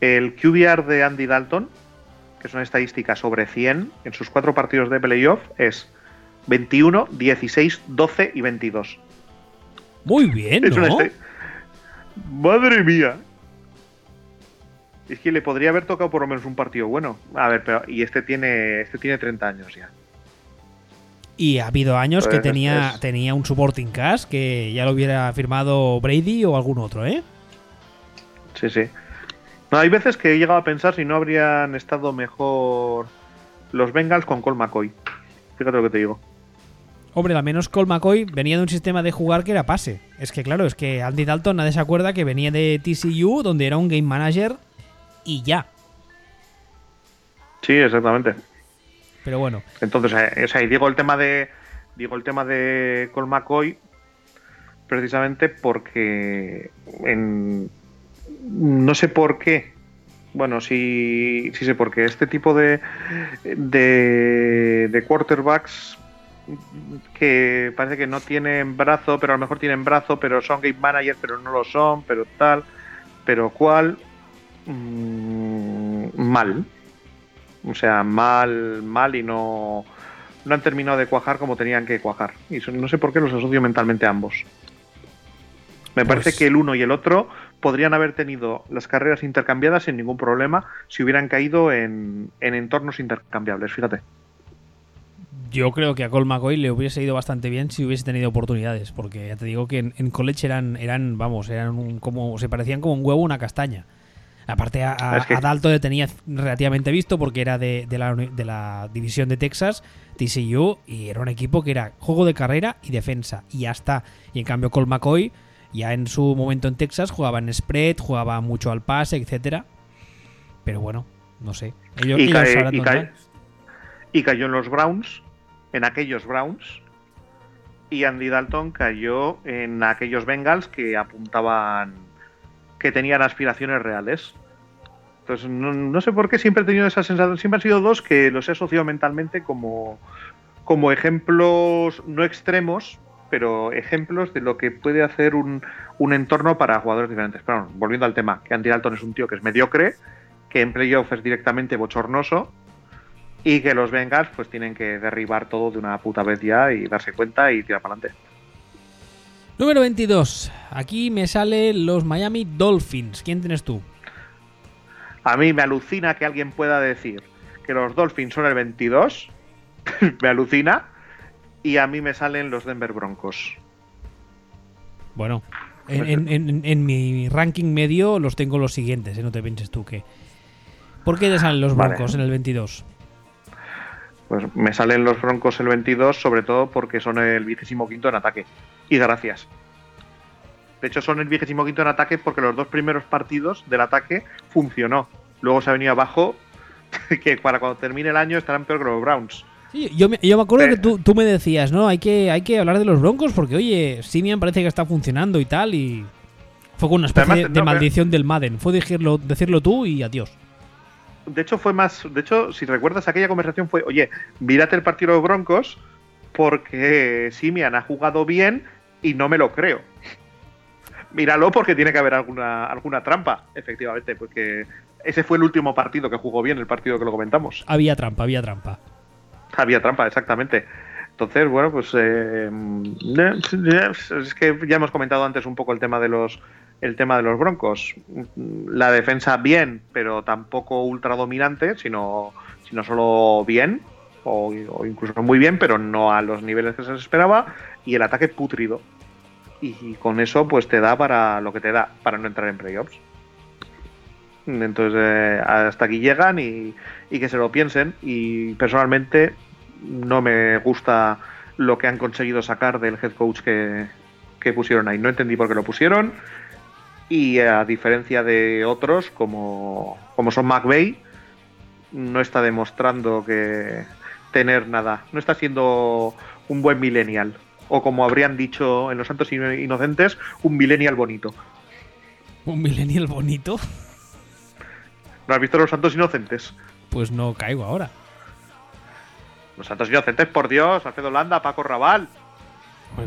el QBR de Andy Dalton, que son estadísticas sobre 100 en sus cuatro partidos de playoff, es 21, 16, 12 y 22. Muy bien, ¿no? Madre mía. Es que le podría haber tocado por lo menos un partido bueno. A ver, pero y este tiene este tiene 30 años ya. Y ha habido años que tenía, tenía un supporting cast que ya lo hubiera firmado Brady o algún otro, ¿eh? Sí, sí. No, hay veces que he llegado a pensar si no habrían estado mejor los Bengals con Cole McCoy. Fíjate lo que te digo. Hombre, al menos Cole McCoy venía de un sistema de jugar que era pase. Es que claro, es que Andy Dalton nadie se acuerda que venía de TCU, donde era un game manager y ya. Sí, exactamente. Pero bueno. Entonces, eh, o sea, y digo el tema de. Digo el tema de Cole McCoy precisamente porque en, no sé por qué. Bueno, sí, sí sé por qué. Este tipo de, de, quarterbacks que parece que no tienen brazo, pero a lo mejor tienen brazo, pero son game managers, pero no lo son, pero tal, pero cual. Mm, mal. O sea, mal, mal y no, no han terminado de cuajar como tenían que cuajar. Y no sé por qué los asocio mentalmente a ambos. Me parece pues que el uno y el otro podrían haber tenido las carreras intercambiadas sin ningún problema si hubieran caído en, entornos intercambiables, fíjate. Yo creo que a Cole McCoy le hubiese ido bastante bien si hubiese tenido oportunidades, porque ya te digo que en, college eran, eran, vamos, eran como, se parecían como un huevo una castaña. Aparte a, a, le tenía relativamente visto porque era de, la, de la división de Texas, TCU, y era un equipo que era juego de carrera y defensa, y ya está. Y en cambio Cole McCoy ya en su momento en Texas jugaba en spread, jugaba mucho al pase, etcétera. Pero bueno, no sé. y, cayó en los Browns, en aquellos Browns. Y Andy Dalton cayó en aquellos Bengals que apuntaban que tenían aspiraciones reales. Entonces, no, sé por qué siempre he tenido esa sensación. Siempre han sido dos que los he asociado mentalmente como, como ejemplos no extremos, pero ejemplos de lo que puede hacer un, entorno para jugadores diferentes. Pero volviendo al tema, que Andy Dalton es un tío que es mediocre, que en playoff es directamente bochornoso y que los Bengals pues tienen que derribar todo de una puta vez ya y darse cuenta y tirar para adelante. Número 22. Aquí me salen los Miami Dolphins. ¿Quién tienes tú? A mí me alucina que alguien pueda decir que los Dolphins son el 22. me alucina y a mí me salen los Denver Broncos. Bueno, en, mi ranking medio los tengo los siguientes, ¿eh? no te pienses tú que... ¿Por qué te salen los Broncos en el 22? Pues me salen los Broncos el 22 sobre todo porque son el vigésimo quinto en ataque. Y gracias. De hecho son el vigésimo quinto en ataque porque los dos primeros partidos del ataque funcionó. Luego se ha venido abajo que para cuando termine el año estarán peor que los Browns yo, me, yo me acuerdo que tú, me decías, ¿no? Hay que, hay que hablar de los Broncos porque, oye, Simian parece que está funcionando y tal, y fue con una especie de, maldición del Madden. Fue decirlo, decirlo tú y adiós. De hecho, fue más. De hecho, si recuerdas, aquella conversación fue, oye, mírate el partido de los Broncos porque Simian ha jugado bien y no me lo creo. Míralo porque tiene que haber alguna, alguna trampa, efectivamente, porque ese fue el último partido que jugó bien, el partido que lo comentamos. Había trampa, había trampa. Había trampa, exactamente. Entonces, bueno, pues eh, es que ya hemos comentado antes un poco el tema de los el tema de los Broncos. La defensa bien, pero tampoco ultra dominante, sino, sino solo bien, o, incluso muy bien, pero no a los niveles que se esperaba, y el ataque putrido. Y, con eso, pues te da para lo que te da, para no entrar en playoffs. Entonces, eh, hasta aquí llegan y que se lo piensen. Y personalmente, no me gusta lo que han conseguido sacar del head coach que, que pusieron ahí. No entendí por qué lo pusieron. Y a diferencia de otros, como, como son McVeigh, no está demostrando que tener nada. No está siendo un buen millennial. O como habrían dicho en Los Santos Inocentes, un millennial bonito. ¿Un millennial bonito? ¿No has visto Los Santos Inocentes? Pues no caigo ahora. Los Santos Inocentes, por Dios, Alfredo Landa, Paco Raval.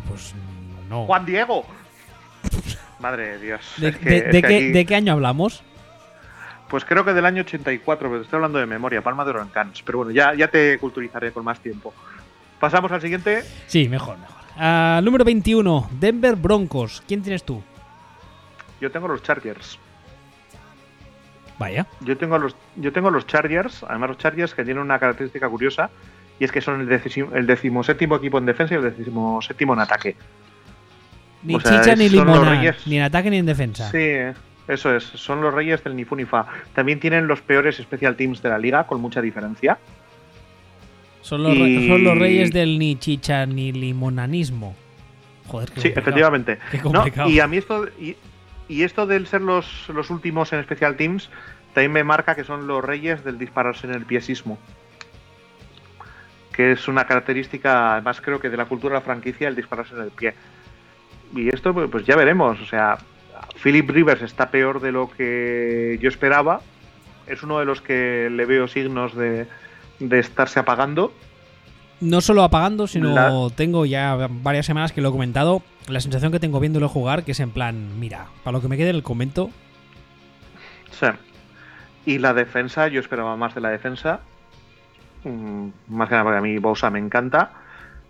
pues no. Juan Diego. Madre de Dios. ¿De, de, qué, año hablamos? Pues creo que del año 84, pero estoy hablando de memoria, Palma de Orancans. Pero bueno, ya, ya te culturizaré con más tiempo. ¿Pasamos al siguiente? Sí, mejor, mejor. Uh, número 21, Denver Broncos. ¿Quién tienes tú? Yo tengo los Chargers. Vaya. Yo tengo los, yo tengo los Chargers, además los Chargers que tienen una característica curiosa y es que son el, el decimoséptimo equipo en defensa y el decimoséptimo en ataque. Ni chicha ni limona, ni en ataque ni en defensa. Sí, eso es, son los reyes del Nifunifa. También tienen los peores special teams de la liga, con mucha diferencia. Son los, son los reyes del ni chicha ni limonanismo. Joder, qué Sí, efectivamente. y a mí esto, y, y, esto del ser los, los últimos en special teams, también me marca que son los reyes del dispararse en el piesismo que es una característica, además creo que de la cultura de la franquicia, el dispararse en el pie. Y esto, pues, pues ya veremos. O sea, Philip Rivers está peor de lo que yo esperaba. Es uno de los que le veo signos de, estarse apagando. No solo apagando, sino tengo ya varias semanas que lo he comentado. La sensación que tengo viéndolo jugar, que es en plan, mira, para lo que me quede en el comento. Sí. Y la defensa, yo esperaba más de la defensa. Mm, más que nada porque a mí Bosa me encanta.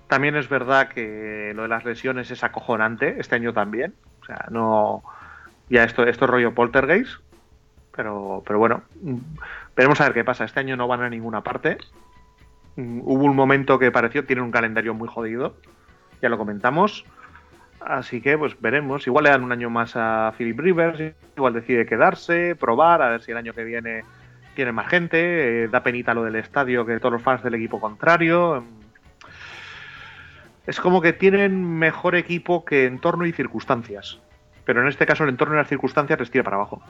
También es verdad que lo de las lesiones es acojonante, este año también. O sea, no. Ya esto, esto es rollo poltergeist. Pero, pero bueno, mm, veremos a ver qué pasa. Este año no van a ninguna parte. Mm, hubo un momento que pareció, tiene un calendario muy jodido. Ya lo comentamos. Así que pues veremos. Igual le dan un año más a Philip Rivers, igual decide quedarse, probar, a ver si el año que viene tiene más gente, eh, da penita lo del estadio que todos los fans del equipo contrario. Es como que tienen mejor equipo que entorno y circunstancias. Pero en este caso el entorno y las circunstancias les tira para abajo.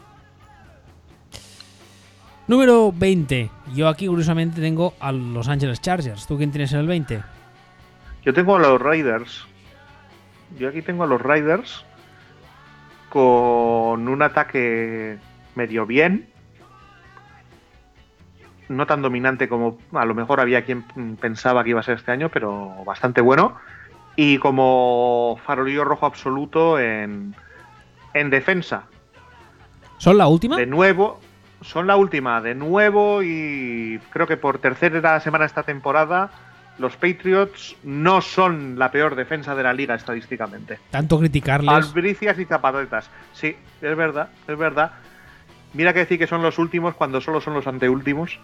Número 20. Yo aquí curiosamente tengo a Los Angeles Chargers. ¿Tú quién tienes en el 20? Yo tengo a los Raiders. Yo aquí tengo a los Raiders con un ataque medio bien, no tan dominante como a lo mejor había quien pensaba que iba a ser este año, pero bastante bueno. Y como farolillo rojo absoluto en, en defensa. ¿Son la última? De nuevo, son la última, de nuevo, y creo que por tercera semana esta temporada, los Patriots no son la peor defensa de la liga estadísticamente. Tanto criticarles. Albricias y zapatetas. Sí, es verdad, es verdad. Mira que decir que son los últimos cuando solo son los anteúltimos.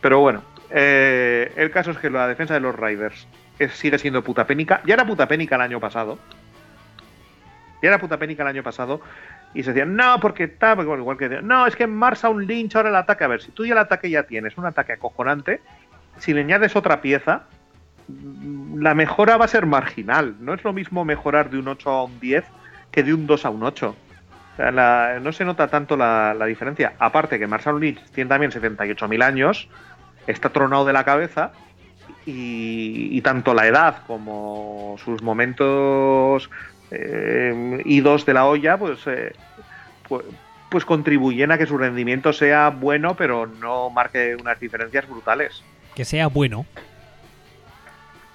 Pero bueno, eh, el caso es que la defensa de los Riders sigue siendo puta pénica. Ya era puta pénica el año pasado. Ya era puta pénica el año pasado. Y se decían, no, porque está. igual que. No, es que marcha un Lynch ahora el ataque. A ver, si tú ya el ataque ya tienes, un ataque acojonante. Si le añades otra pieza, la mejora va a ser marginal. No es lo mismo mejorar de un 8 a un 10 que de un 2 a un 8 no se nota tanto la, diferencia. Aparte que Marshall Lynch tiene también 78.000 años, está tronado de la cabeza y, tanto la edad como sus momentos eh, idos de la olla, pues, eh, pues, pues, contribuyen a que su rendimiento sea bueno, pero no marque unas diferencias brutales. Que sea bueno.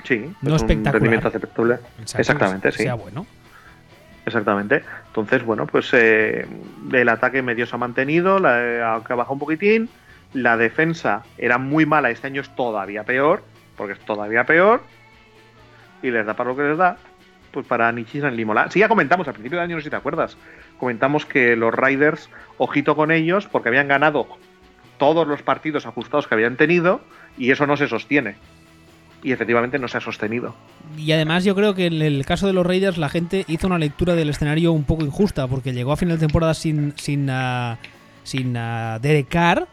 Sí, no espectacular. rendimiento aceptable. Exactamente, sí. Sea bueno. Exactamente. Entonces, bueno, pues eh, el ataque medio se ha mantenido, la, aunque ha bajado un poquitín. La defensa era muy mala, este año es todavía peor, porque es todavía peor. Y les da para lo que les da, pues para Nichishan Limola. Sí, ya comentamos al principio del año, no sé si te acuerdas. Comentamos que los Riders, ojito con ellos, porque habían ganado todos los partidos ajustados que habían tenido, y eso no se sostiene y efectivamente no se ha sostenido. Y además yo creo que en el caso de los Raiders la gente hizo una lectura del escenario un poco injusta porque llegó a final de temporada sin sin uh, sin uh, Derek Carr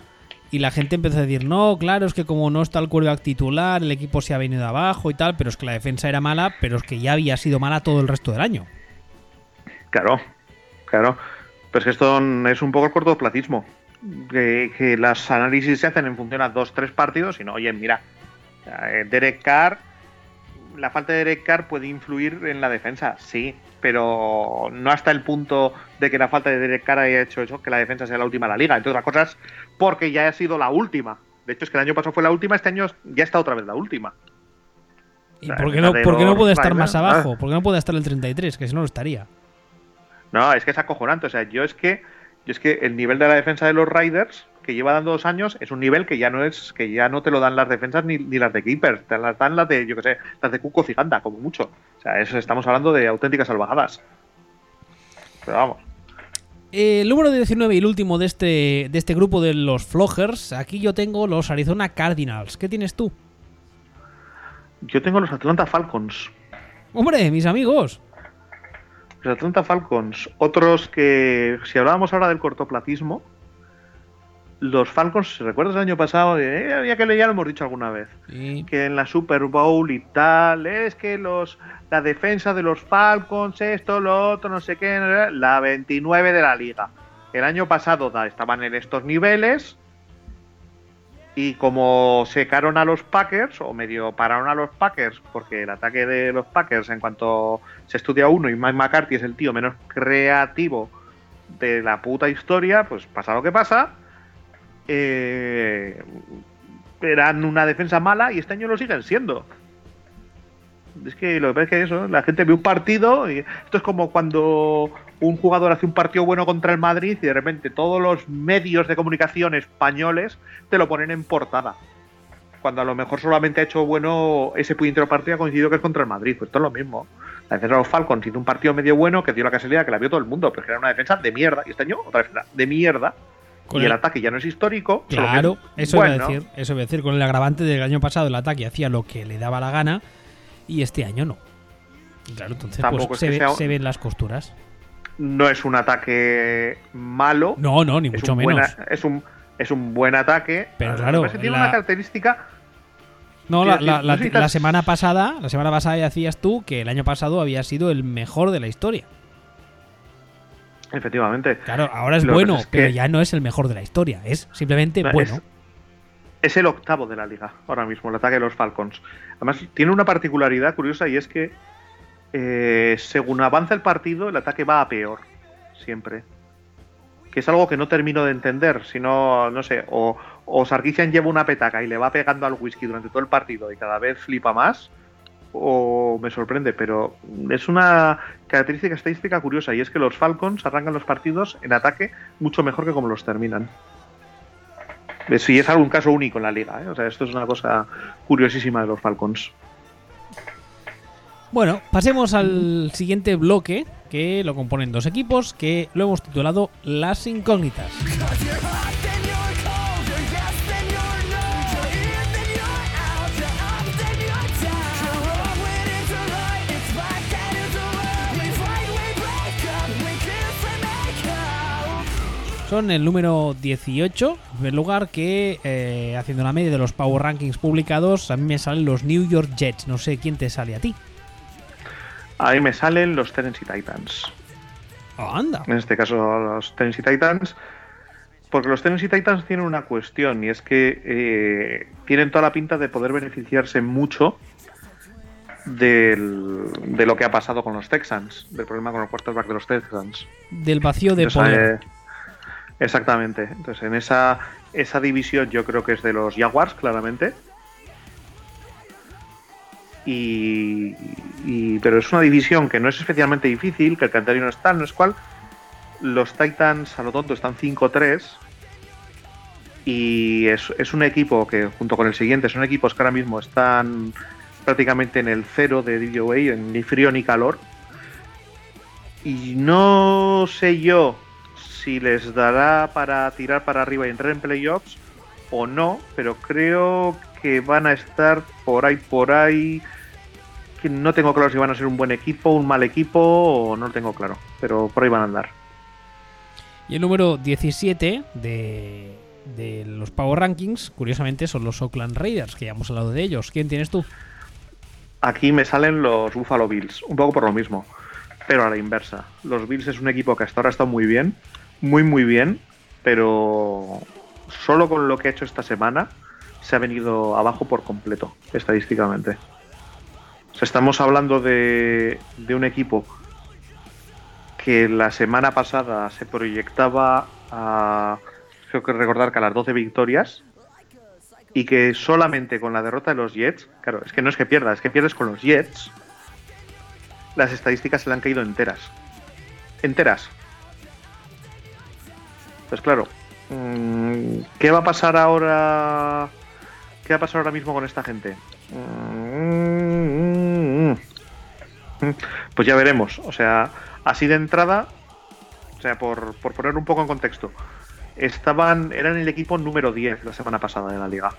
y la gente empezó a decir, no, claro, es que como no está el quarterback titular, el equipo se ha venido abajo y tal, pero es que la defensa era mala, pero es que ya había sido mala todo el resto del año. Claro, claro. Pero es que esto es un poco el cortoplacismo. Que, que las análisis se hacen en función a dos, tres partidos y no, oye, mira, Derek Carr, la falta de Derek Carr puede influir en la defensa, sí, pero no hasta el punto de que la falta de Derek Carr haya hecho eso, que la defensa sea la última de la liga, entre otras cosas, porque ya ha sido la última. De hecho, es que el año pasado fue la última, este año ya está otra vez la última. ¿Y por qué no, no puede estar más abajo? ¿Por qué no puede estar el 33? Que si no lo estaría. No, es que es acojonante. O sea, yo es que, yo es que el nivel de la defensa de los Riders que lleva dando dos años es un nivel que ya no es que ya no te lo dan las defensas ni, las de Keepers, te las dan las de, yo que sé, las de Cuco Ciganda, como mucho. O sea, eso estamos hablando de auténticas salvajadas. Pero vamos. El número 19 y el último de este, de este grupo de los Flogers, aquí yo tengo los Arizona Cardinals. ¿Qué tienes tú? Yo tengo los Atlanta Falcons. Hombre, mis amigos. Los Atlanta Falcons. Otros que, si hablábamos ahora del cortoplacismo, los Falcons, si recuerdas el año pasado, eh, ya que ya lo hemos dicho alguna vez, que en la Super Bowl y tal, es que los la defensa de los Falcons, esto, lo otro, no sé qué, la 29 de la liga. El año pasado estaban en estos niveles y como secaron a los Packers, o medio pararon a los Packers, porque el ataque de los Packers, en cuanto se estudia uno y Mike McCarthy es el tío menos creativo de la puta historia, pues pasa lo que pasa eh, eran una defensa mala y este año lo siguen siendo. Es que lo que pasa es que eso, la gente ve un partido y esto es como cuando un jugador hace un partido bueno contra el Madrid y de repente todos los medios de comunicación españoles te lo ponen en portada. Cuando a lo mejor solamente ha hecho bueno ese puñetero partido ha coincidido que es contra el Madrid. Pues esto es lo mismo. La defensa de los Falcons hizo un partido medio bueno que dio la casualidad que la vio todo el mundo, pero que era una defensa de mierda. Y este año otra defensa de mierda y el, ataque ya no es histórico. Claro, eso, iba a decir, eso iba a decir. Con el agravante del año pasado el ataque hacía lo que le daba la gana y este año no. Claro, entonces pues, se, ven las costuras. No es un ataque malo. No, no, ni mucho menos. es, un, es un buen ataque. Pero claro. tiene una característica. No, la, la, semana pasada, la semana pasada decías tú que el año pasado había sido el mejor de la historia. Efectivamente. Claro, ahora es bueno, pero ya no es el mejor de la historia, es simplemente bueno. Es, el octavo de la liga ahora mismo, el ataque de los Falcons. Además, tiene una particularidad curiosa y es que eh, según avanza el partido, el ataque va a peor, siempre. Que es algo que no termino de entender, si no, no sé, o, o Sarkisian lleva una petaca y le va pegando al whisky durante todo el partido y cada vez flipa más, o me sorprende, pero es una característica estadística curiosa y es que los Falcons arrancan los partidos en ataque mucho mejor que como los terminan. Si es algún caso único en la liga, ¿eh? o sea, esto es una cosa curiosísima de los Falcons. Bueno, pasemos al siguiente bloque que lo componen dos equipos que lo hemos titulado Las Incógnitas. Son el número 18, en primer lugar, que eh, haciendo la media de los Power Rankings publicados, a mí me salen los New York Jets. No sé quién te sale a ti. A mí me salen los Tennessee Titans. Oh, anda. En este caso, los Tennessee Titans. Porque los Tennessee Titans tienen una cuestión y es que eh, tienen toda la pinta de poder beneficiarse mucho del, de lo que ha pasado con los Texans, del problema con los quarterback de los Texans. Del vacío de poder. Eh, Exactamente. Entonces, en esa, esa división yo creo que es de los Jaguars, claramente. Y, pero es una división que no es especialmente difícil, que el calendario no es tal, no es cual. Los Titans, a lo tonto, están 5-3. Y es, es, un equipo que, junto con el siguiente, son equipos que ahora mismo están prácticamente en el cero de DVOA, ni frío ni calor. Y no sé yo si les dará para tirar para arriba y entrar en playoffs o no, pero creo que van a estar por ahí, por ahí. Que no tengo claro si van a ser un buen equipo, un mal equipo, o no lo tengo claro, pero por ahí van a andar. Y el número 17 de, de los Power Rankings, curiosamente, son los Oakland Raiders, que ya hemos hablado de ellos. ¿Quién tienes tú? Aquí me salen los Buffalo Bills, un poco por lo mismo, pero a la inversa. Los Bills es un equipo que hasta ahora está muy bien, muy muy bien, pero solo con lo que ha hecho esta semana se ha venido abajo por completo, estadísticamente. estamos hablando de, de un equipo que la semana pasada se proyectaba a, creo que recordar que a las 12 victorias, y que solamente con la derrota de los Jets, claro, es que no es que pierda, es que pierdes con los Jets, las estadísticas se le han caído enteras. Enteras. Pues claro, mm, ¿qué va a pasar ahora? ¿Qué va a pasar ahora mismo con esta gente? Mm, pues ya veremos. O sea, así de entrada, o sea, por, por poner un poco en contexto, estaban eran el equipo número 10 la semana pasada de la liga.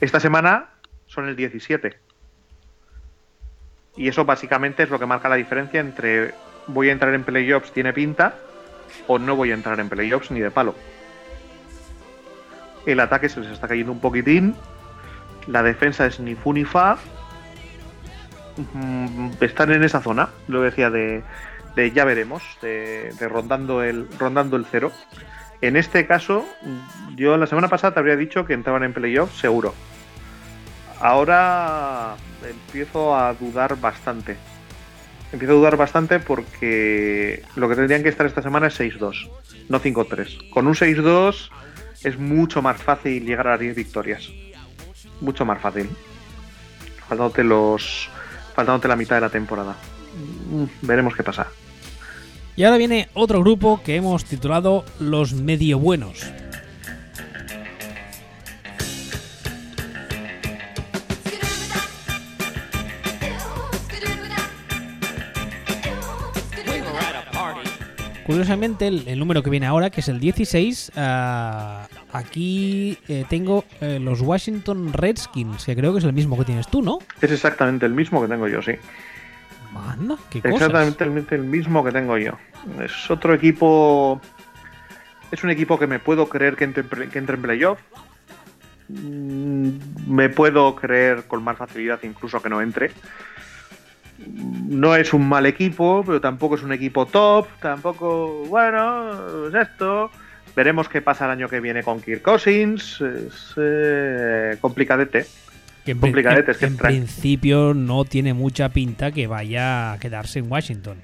Esta semana son el 17. Y eso básicamente es lo que marca la diferencia entre voy a entrar en playoffs, tiene pinta, o no voy a entrar en playoffs ni de palo. El ataque se les está cayendo un poquitín. La defensa es ni fu ni fa. Mm, están en esa zona, lo decía de, ya veremos, de, rondando, el, rondando el cero. En este caso, yo la semana pasada te habría dicho que entraban en playoff seguro. Ahora empiezo a dudar bastante. Empiezo a dudar bastante porque lo que tendrían que estar esta semana es 6-2, no 5-3. Con un 6-2 es mucho más fácil llegar a las 10 victorias. Mucho más fácil. Faltándote los. Faltándote la mitad de la temporada. Mm, veremos qué pasa. Y ahora viene otro grupo que hemos titulado Los Medio Buenos. Curiosamente, el, número que viene ahora, que es el 16, ah, aquí eh, tengo eh, los Washington Redskins, que creo que es el mismo que tienes tú, ¿no? Es exactamente el mismo que tengo yo, sí. Exactamente el mismo que tengo yo. Es otro equipo. Es un equipo que me puedo creer que entre, que entre en playoff. Mm, me puedo creer con más facilidad incluso que no entre. No es un mal equipo, pero tampoco es un equipo top. Tampoco, bueno, es esto. Veremos qué pasa el año que viene con Kirk Cousins. Es eh, complicadete. Que en, principio no tiene mucha pinta que vaya a quedarse en Washington.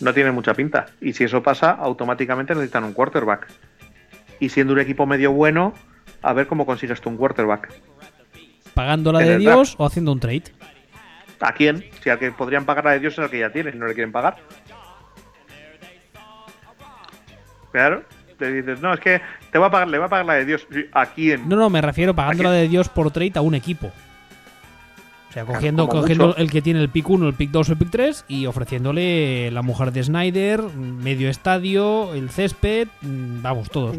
No tiene mucha pinta. Y si eso pasa, automáticamente necesitan un quarterback. Y siendo un equipo medio bueno, a ver cómo consigues tú un quarterback. ¿Pagando la de Dios o haciendo un trade? ¿A quién? Si al que podrían pagar la de Dios es el que ya tiene, y no le quieren pagar. Claro te dices, no, es que te va a pagar, le va a pagar la de Dios. ¿A quién? No, no, me refiero pagando la de Dios por trade a un equipo. O sea, cogiendo, cogiendo el que tiene el pick 1, el pick 2 o el pick 3 y ofreciéndole la mujer de Snyder, medio estadio, el césped, mm, vamos, todos.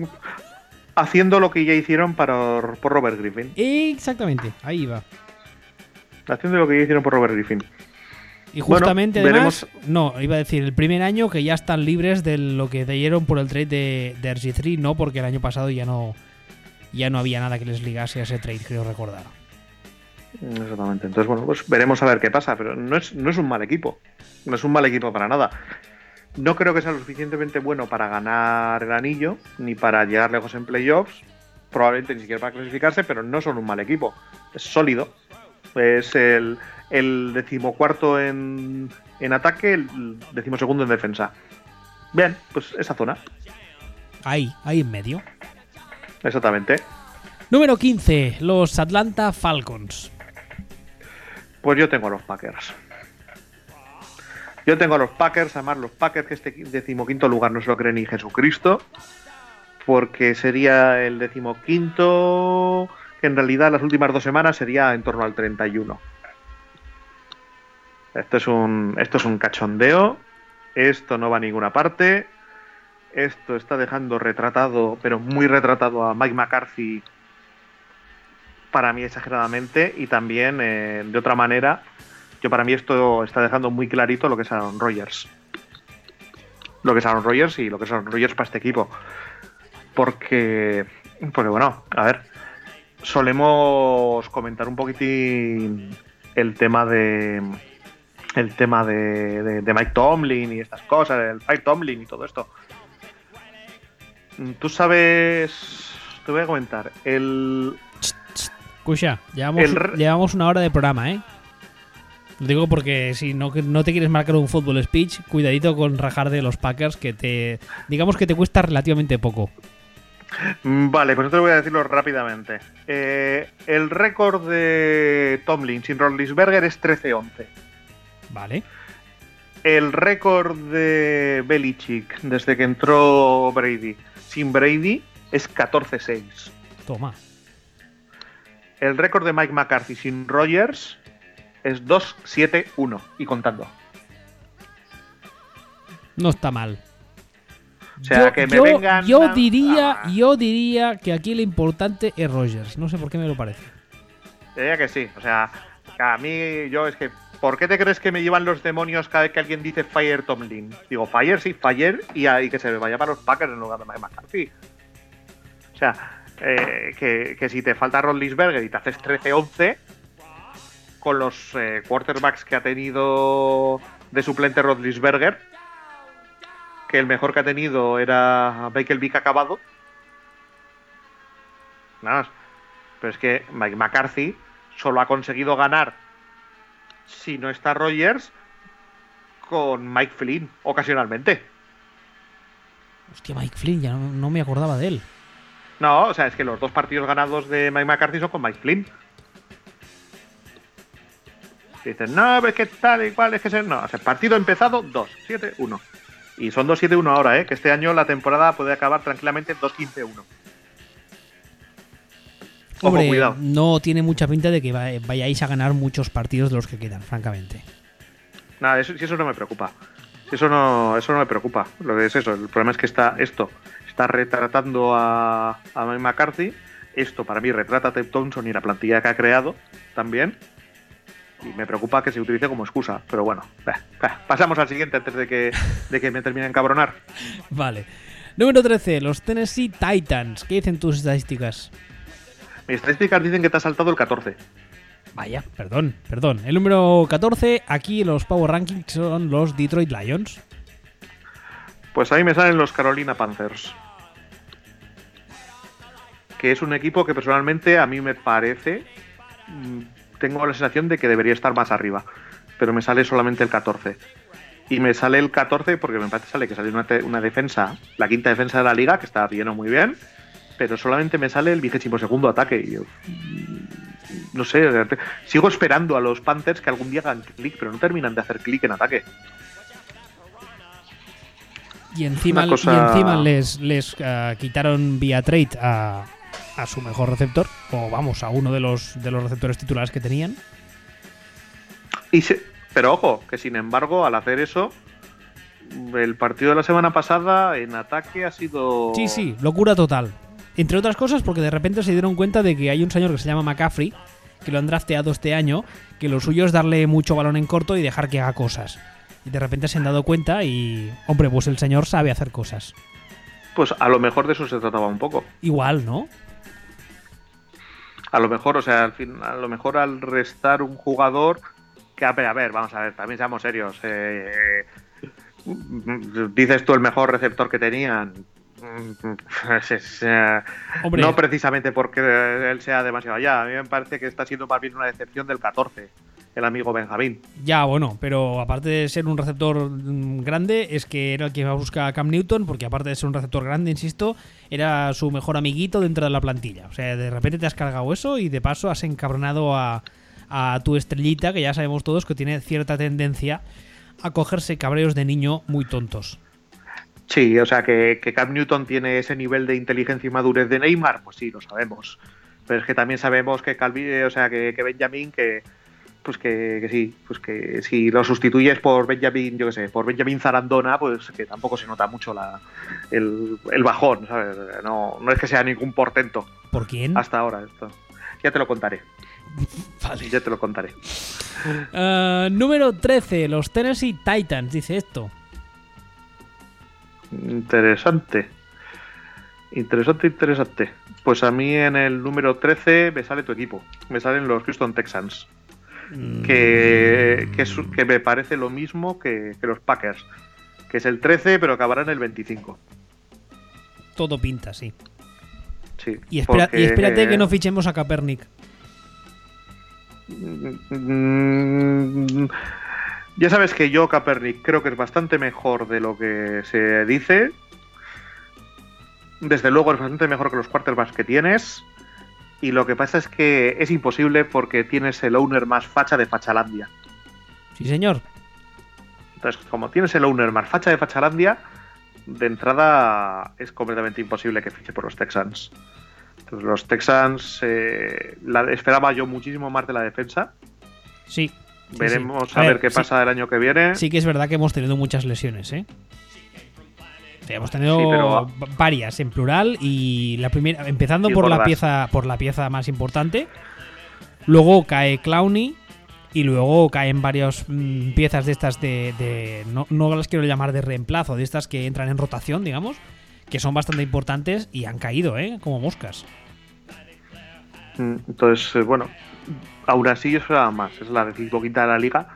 Haciendo lo que ya hicieron para, por Robert Griffin. Exactamente, ahí va. Haciendo lo que hicieron por Robert Griffin. Y justamente, además, no, iba a decir, el primer año que ya están libres de lo que dieron por el trade de, de RG3, no, porque el año pasado ya no, ya no había nada que les ligase a ese trade, creo recordar. Exactamente. Entonces, bueno, pues veremos a ver qué pasa, pero no es, no es un mal equipo. No es un mal equipo para nada. No creo que sea lo suficientemente bueno para ganar el anillo, ni para llegar lejos en playoffs. Probablemente ni siquiera para clasificarse, pero no son un mal equipo. Es sólido. Es el, el decimocuarto en, en ataque, el decimosegundo en defensa. Bien, pues esa zona. Ahí, ahí en medio. Exactamente. Número 15, los Atlanta Falcons. Pues yo tengo a los Packers. Yo tengo a los Packers, además los Packers que este decimoquinto lugar no se lo cree ni Jesucristo, porque sería el decimoquinto, que en realidad las últimas dos semanas sería en torno al 31. Esto es un, esto es un cachondeo, esto no va a ninguna parte, esto está dejando retratado, pero muy retratado a Mike McCarthy para mí exageradamente y también eh, de otra manera, yo para mí esto está dejando muy clarito lo que es Aaron Rodgers. Lo que es Aaron Rodgers y lo que es Aaron Rodgers para este equipo. Porque, porque bueno, a ver, solemos comentar un poquitín el tema de el tema de, de Mike Tomlin y estas cosas, el Mike Tomlin y todo esto. Tú sabes, te voy a comentar, el, Escucha, llevamos, llevamos una hora de programa, ¿eh? Lo digo porque si no, no te quieres marcar un fútbol speech, cuidadito con rajar de los Packers, que te. digamos que te cuesta relativamente poco. Mm, vale, pues entonces voy a decirlo rápidamente. Eh, el récord de Tomlin sin Rollinsberger es 13-11. Vale. El récord de Belichick desde que entró Brady sin Brady es 14-6. Toma. El récord de Mike McCarthy sin Rogers es 2-7-1 y contando. No está mal. O sea, yo, que me yo- vengan. yo a- diría, Ah, yo diría que aquí lo importante es Rogers. No sé por qué me lo parece. diría que sí. O sea, a mí, yo es que. ¿Por qué te crees que me llevan los demonios cada vez que alguien dice Fire Tomlin? Digo, Fire, sí, Fire, y, ahí que se vaya para los Packers en lugar de Mike McCarthy. O sea, eh, que, que si te falta Rollinsberger y te haces 13-11, con los eh, quarterbacks que ha tenido de suplente Rodlisberger, que el mejor que ha tenido era Michael Vick acabado. Nada más. Pero es que Mike McCarthy solo ha conseguido ganar, si no está Rogers, con Mike Flynn, ocasionalmente. Hostia, Mike Flynn, ya no, no me acordaba de él. No, o sea, es que los dos partidos ganados de Mike McCarthy son con Mike Flynn. Dicen, no, pero es que tal y cual, es que se... No, o sea, partido empezado 2, 7, 1. Y son 2, 7, 1 ahora, ¿eh? Que este año la temporada puede acabar tranquilamente 2, 15, 1. Ojo, Hombre, cuidado. no tiene mucha pinta de que va- vayáis a ganar muchos partidos de los que quedan, francamente. Nada, eso, si eso no me preocupa. Si eso no, eso no me preocupa. Lo que es eso, el problema es que está esto, está retratando a, a McCarthy. Esto para mí retrata a Ted Thompson y la plantilla que ha creado también. Y me preocupa que se utilice como excusa. Pero bueno, pasamos al siguiente antes de que, de que me termine de encabronar. Vale. Número 13, los Tennessee Titans. ¿Qué dicen tus estadísticas? Mis estadísticas dicen que te ha saltado el 14. Vaya, perdón, perdón. El número 14, aquí los Power Rankings son los Detroit Lions. Pues ahí me salen los Carolina Panthers. Que es un equipo que personalmente a mí me parece. Tengo la sensación de que debería estar más arriba. Pero me sale solamente el 14. Y me sale el 14 porque me parece sale que sale una, defensa, la quinta defensa de la liga, que está bien o muy bien. Pero solamente me sale el vigésimo segundo ataque. Y yo, mm, no sé, sigo esperando a los Panthers que algún día hagan clic, pero no terminan de hacer clic en ataque. Y encima, Una cosa- y encima les, les ah, quitaron vía trade a, a su mejor receptor, o vamos, a uno de los, de los receptores titulares que tenían. Y se- pero ojo, que sin embargo, al hacer eso, el partido de la semana pasada en ataque ha sido. Sí, sí, locura total. Entre otras cosas porque de repente se dieron cuenta de que hay un señor que se llama McCaffrey, que lo han drafteado este año, que lo suyo es darle mucho balón en corto y dejar que haga cosas. Y de repente se han dado cuenta y, hombre, pues el señor sabe hacer cosas. Pues a lo mejor de eso se trataba un poco. Igual, ¿no? A lo mejor, o sea, al fin, a lo mejor al restar un jugador. Que a ver, a ver, vamos a ver, también seamos serios. eh, dices tú el mejor receptor que tenían. Es- es, eh, no precisamente porque él sea demasiado allá. A mí me parece que está siendo más bien una decepción del 14, el amigo Benjamín. Ya, bueno, pero aparte de ser un receptor mm, grande, es que era el que iba a buscar a Cam Newton, porque aparte de ser un receptor grande, insisto, era su mejor amiguito dentro de la plantilla. O sea, de repente te has cargado eso y de paso has encabronado a, a tu estrellita, que ya sabemos todos que tiene cierta tendencia a cogerse cabreos de niño muy tontos. Sí, o sea, que, que Cam Newton tiene ese nivel de inteligencia y madurez de Neymar, pues sí, lo sabemos. Pero es que también sabemos que Calvi, o sea, que, que Benjamin, que pues que, que, sí, pues que si lo sustituyes por Benjamin, yo qué sé, por Benjamin Zarandona, pues que tampoco se nota mucho la, el, el bajón, ¿sabes? No, no es que sea ningún portento. ¿Por quién? Hasta ahora. Esto. Ya te lo contaré. Vale. Ya te lo contaré. Uh, número 13, los Tennessee Titans, dice esto. Interesante. Interesante, interesante. Pues a mí en el número 13 me sale tu equipo. Me salen los Houston Texans. Que, que, es- que me parece lo mismo que, que los Packers. Que es el 13, pero acabará en el 25. Todo pinta, sí. Sí. Y, espera- porque- y espérate que no fichemos a Kaepernick. Mm, Ya sabes que yo, Kaepernick, creo que es bastante mejor de lo que se dice. Desde luego es bastante mejor que los quarterbacks que tienes. Y lo que pasa es que es imposible porque tienes el owner más facha de Fachalandia. Sí, señor. Entonces, como tienes el owner más facha de Fachalandia, de entrada es completamente imposible que fiche por los Texans. Entonces, los Texans, eh, la, esperaba yo muchísimo más de la defensa. Sí. Sí, Veremos sí. a, ver, qué sí- pasa el año que viene. Sí que es verdad que hemos tenido muchas lesiones, ¿eh? Hemos tenido Sí, pero- va- varias en plural y la primera empezando por la pieza por la pieza más importante. Luego cae Clowney y luego caen varias mm, piezas de estas de, de- no, no las quiero llamar de reemplazo, de estas que entran en rotación, digamos, que son bastante importantes y han caído, ¿eh? Como moscas. Mm, Entonces, eh, bueno, aún así yo esperaba más. Es la decimoquinta de la liga.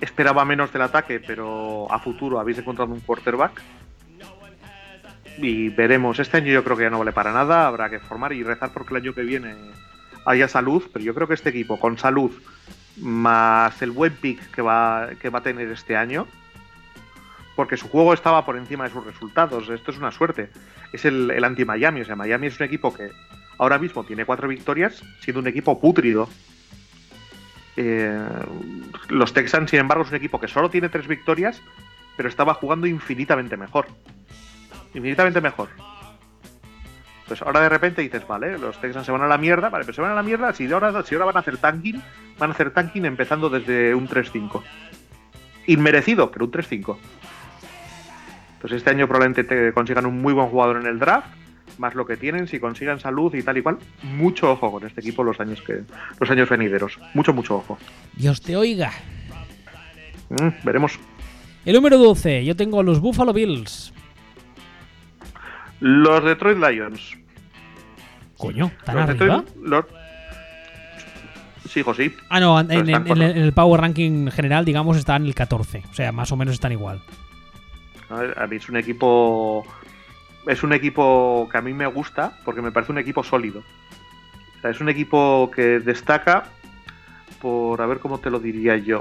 Esperaba menos del ataque, pero a futuro habéis encontrado un quarterback. Y veremos. Este año yo creo que ya no vale para nada. Habrá que formar y rezar porque el año que viene haya salud. Pero yo creo que este equipo, con salud, más el buen pick que va, que va a tener este año, porque su juego estaba por encima de sus resultados. Esto es una suerte. Es el, el anti-Miami. O sea, Miami es un equipo que ahora mismo tiene cuatro victorias, siendo un equipo pútrido. Eh, los Texans, sin embargo, es un equipo que solo tiene tres victorias, pero estaba jugando infinitamente mejor. Infinitamente mejor. Pues ahora de repente dices, vale, los Texans se van a la mierda, vale, pero se van a la mierda, si ahora, si ahora van a hacer tanking, van a hacer tanking empezando desde un 3-5. Inmerecido, pero un 3-5. Pues este año probablemente te consigan un muy buen jugador en el draft, más lo que tienen, si consigan salud y tal y cual. Mucho ojo con este equipo los años que los años venideros. Mucho, mucho ojo. Dios te oiga. Mm, veremos. El número 12, yo tengo a los Buffalo Bills. Los Detroit Lions. Coño, ¿tan Los arriba? Detroit- los- Sí, hijo, sí. Ah, no, en, están el, en el Power Ranking general, digamos, está en el 14. O sea, más o menos están igual. A, ver, a mí es un equipo. Es un equipo que a mí me gusta porque me parece un equipo sólido. O sea, es un equipo que destaca por. A ver cómo te lo diría yo.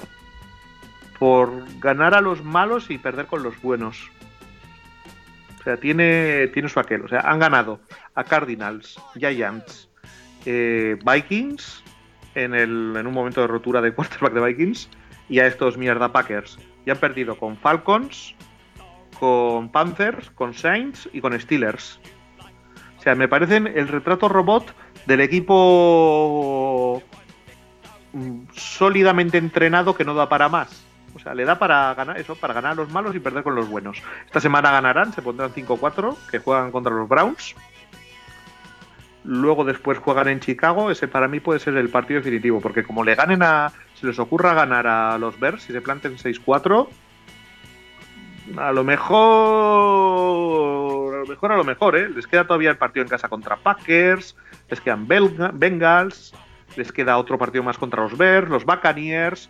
Por ganar a los malos y perder con los buenos. Sea, tiene, tiene su aquel. O sea, han ganado a Cardinals, Giants, eh, Vikings en, el, en un momento de rotura de quarterback de Vikings y a estos mierda Packers. Y han perdido con Falcons, con Panthers, con Saints y con Steelers. O sea, me parecen el retrato robot del equipo mm, sólidamente entrenado que no da para más. O sea, le da para ganar eso, para ganar a los malos y perder con los buenos. Esta semana ganarán, se pondrán 5-4, que juegan contra los Browns. Luego después juegan en Chicago, ese para mí puede ser el partido definitivo, porque como le ganen a, se les ocurra ganar a los Bears y se planten 6-4, a lo mejor, a lo mejor, a lo mejor, ¿eh? Les queda todavía el partido en casa contra Packers, les quedan Bengals, les queda otro partido más contra los Bears, los Buccaneers.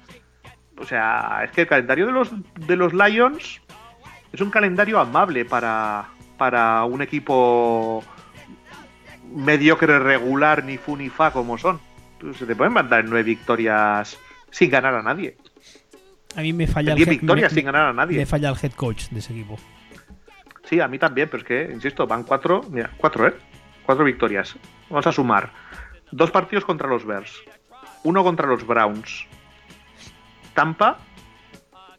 O sea, es que el calendario de los, de los Lions es un calendario amable para, para un equipo mediocre, regular, ni fu ni fa como son. Se te pueden mandar nueve victorias sin ganar a nadie. A mí me falla el head, victorias me- sin ganar a me nadie. falla el head coach de ese equipo. Sí, a mí también, pero es que, insisto, van cuatro, mira, cuatro, ¿eh? Cuatro victorias. Vamos a sumar. Dos partidos contra los Bears. uno contra los Browns. Tampa,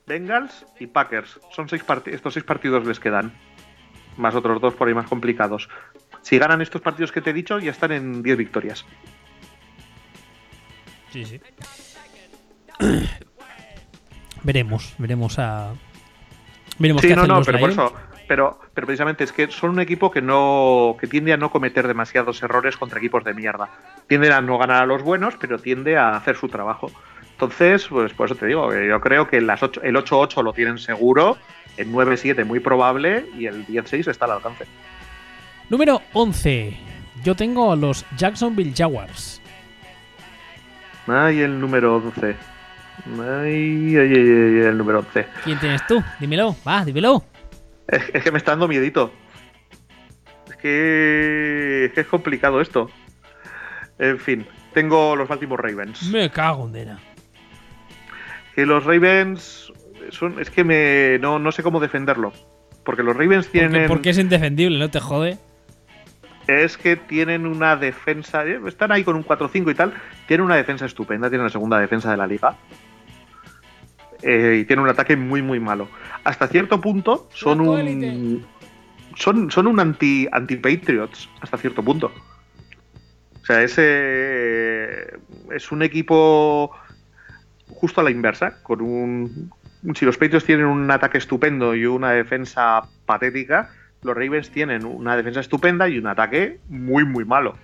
Bengals y Packers. Son seis estos seis partidos les quedan. Más otros dos por ahí más complicados. Si ganan estos partidos que te he dicho, ya están en 10 victorias. Sí, sí. veremos, veremos a. Veremos sí, no, no, pero por eso. Pero, pero precisamente es que son un equipo que no. que tiende a no cometer demasiados errores contra equipos de mierda. Tiende a no ganar a los buenos, pero tiende a hacer su trabajo. Entonces, pues por eso te digo, yo creo que las el 8-8 lo tienen seguro, el 9-7 muy probable y el 10-6 está al alcance. Número 11. Yo tengo a los Jacksonville Jaguars. Ay, el número 11. Ay, ay, ay, el número 11. ¿Quién tienes tú? Dímelo, va, dímelo. Es, que me está dando miedito. Es que, es que es complicado esto. En fin, tengo los Baltimore Ravens. Me cago en dena. Que los Ravens son, es que me no, no sé cómo defenderlo. Porque los Ravens tienen. Porque, es indefendible, ¿no te jode? Es que tienen una defensa. Eh, están ahí con un 4-5 y tal. Tienen una defensa estupenda. Tienen la segunda defensa de la liga. Eh, y tienen un ataque muy, muy malo. Hasta cierto punto son un. Son, son un anti, anti-Patriots. Hasta cierto punto. O sea, ese. Es un equipo justo a la inversa. Con un, si los Patriots tienen un ataque estupendo y una defensa patética, los Ravens tienen una defensa estupenda y un ataque muy, muy malo.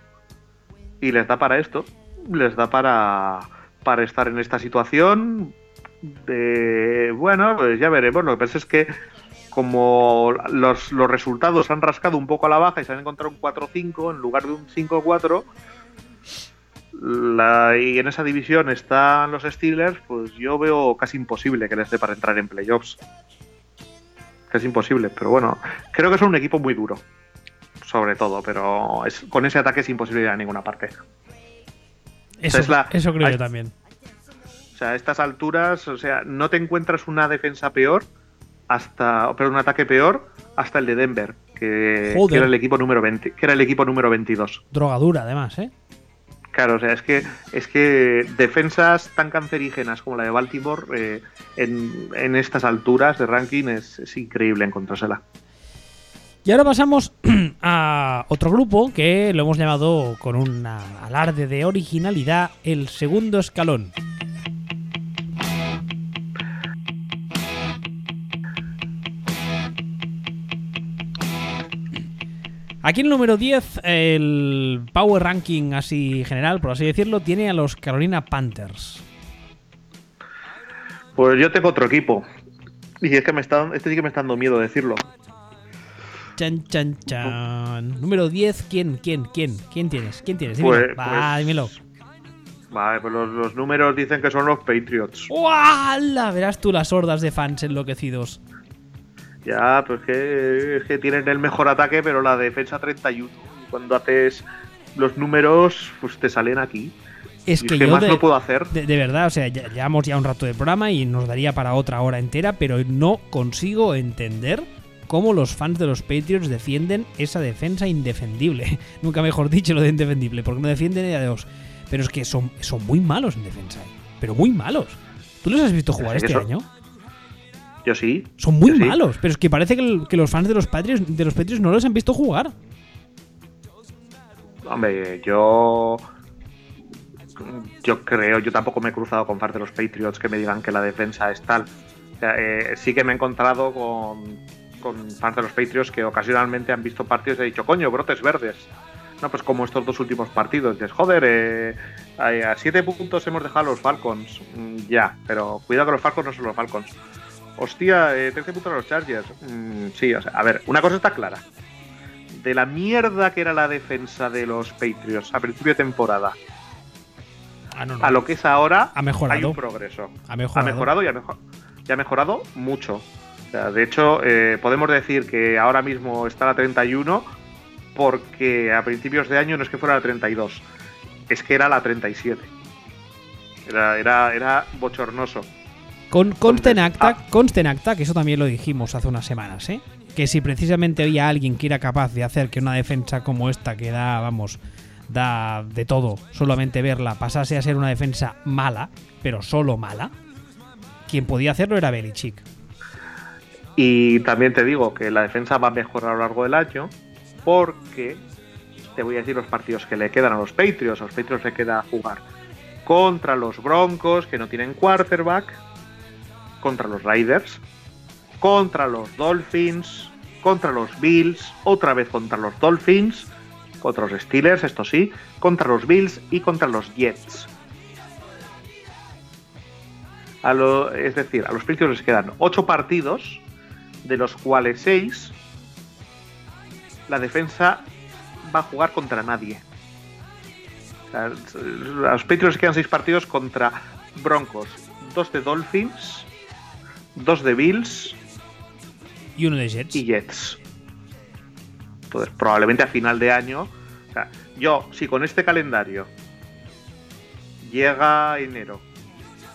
Y les da para esto, les da para, para estar en esta situación de, bueno, pues ya veremos. Lo que pasa es que como los, los resultados han rascado un poco a la baja y se han encontrado un 4-5 en lugar de un 5-4, y en esa división están los Steelers, pues yo veo casi imposible que les dé para entrar en playoffs. Es imposible, pero bueno, creo que son un equipo muy duro, sobre todo, pero con ese ataque es imposible ir a ninguna parte. Eso, eso creo yo también. O sea, a estas alturas, o sea, no te encuentras una defensa peor hasta, pero un ataque peor hasta el de Denver, que, que era el equipo número 20, que era el equipo número 22. Drogadura, además, ¿eh? Claro, o sea, es que, es que defensas tan cancerígenas como la de Baltimore eh, en, estas alturas de ranking es, increíble encontrársela. Y ahora pasamos a otro grupo que lo hemos llamado con un alarde de originalidad el segundo escalón. Aquí en el número 10, el Power Ranking así general, por así decirlo, tiene a los Carolina Panthers. Pues yo tengo otro equipo. Y es que me está, este sí que me está dando miedo decirlo. Chan, chan, chan. Número 10, ¿quién, quién, quién? ¿Quién tienes? ¿Quién tienes? Dímelo. Pues, Va, pues, dímelo. Vale, pues los, números dicen que son los Patriots. ¡Wala! Verás tú las hordas de fans enloquecidos. Ya, pues que, es que tienen el mejor ataque, pero la defensa 31. Cuando haces los números, pues te salen aquí. Es que, yo más no puedo hacer. De, verdad, o sea, ya, llevamos ya un rato de programa y nos daría para otra hora entera, pero no consigo entender cómo los fans de los Patriots defienden esa defensa indefendible. Nunca mejor dicho lo de indefendible, porque no defienden a Dios. Pero es que son, son muy malos en defensa, eh, pero muy malos. ¿Tú los has visto jugar este año? Yo sí. Son muy malos, pero es que parece que, los fans de los Patriots, de los Patriots no los han visto jugar. Hombre, yo. Yo creo, yo tampoco me he cruzado con fans de los Patriots que me digan que la defensa es tal. Eh, sí que me he encontrado con, con fans de los Patriots que ocasionalmente han visto partidos y he dicho, coño, brotes verdes. No, pues como estos dos últimos partidos. Dices, joder, eh, a siete puntos hemos dejado a los Falcons. Mm, ya, pero cuidado que los Falcons no son los Falcons. Hostia, eh, 13 puntos a los Chargers. Mm, sí, o sea, a ver, una cosa está clara. De la mierda que era la defensa de los Patriots a principio de temporada ah, a lo que es ahora, ha mejorado. hay un progreso. Ha mejorado, ha mejorado y ha, mejorado mucho. O sea, de hecho, eh, podemos decir que ahora mismo está la 31 porque a principios de año no es que fuera la 32, es que era la 37. Era, era, era bochornoso. Con, conste, en acta, conste acta, que eso también lo dijimos hace unas semanas, ¿eh? Que si precisamente había alguien que era capaz de hacer que una defensa como esta, que da, vamos, da de todo solamente verla pasase a ser una defensa mala, pero solo mala, quien podía hacerlo era Belichick. Y también te digo que la defensa va a mejorar a lo largo del año porque te voy a decir los partidos que le quedan a los Patriots. A los Patriots le queda jugar contra los Broncos, que no tienen quarterback, contra los Raiders, contra los Dolphins, contra los Bills, otra vez contra los Dolphins, contra los Steelers, esto sí, contra los Bills y contra los Jets. A lo, es decir, a los Patriots les quedan 8 partidos, de los cuales 6 la defensa va a jugar contra nadie. a los Patriots quedan 6 partidos contra Broncos, 2 de Dolphins, 2 de Bills y uno de Jets. Y Jets. Entonces, probablemente a final de año. O sea, yo, si con este calendario llega enero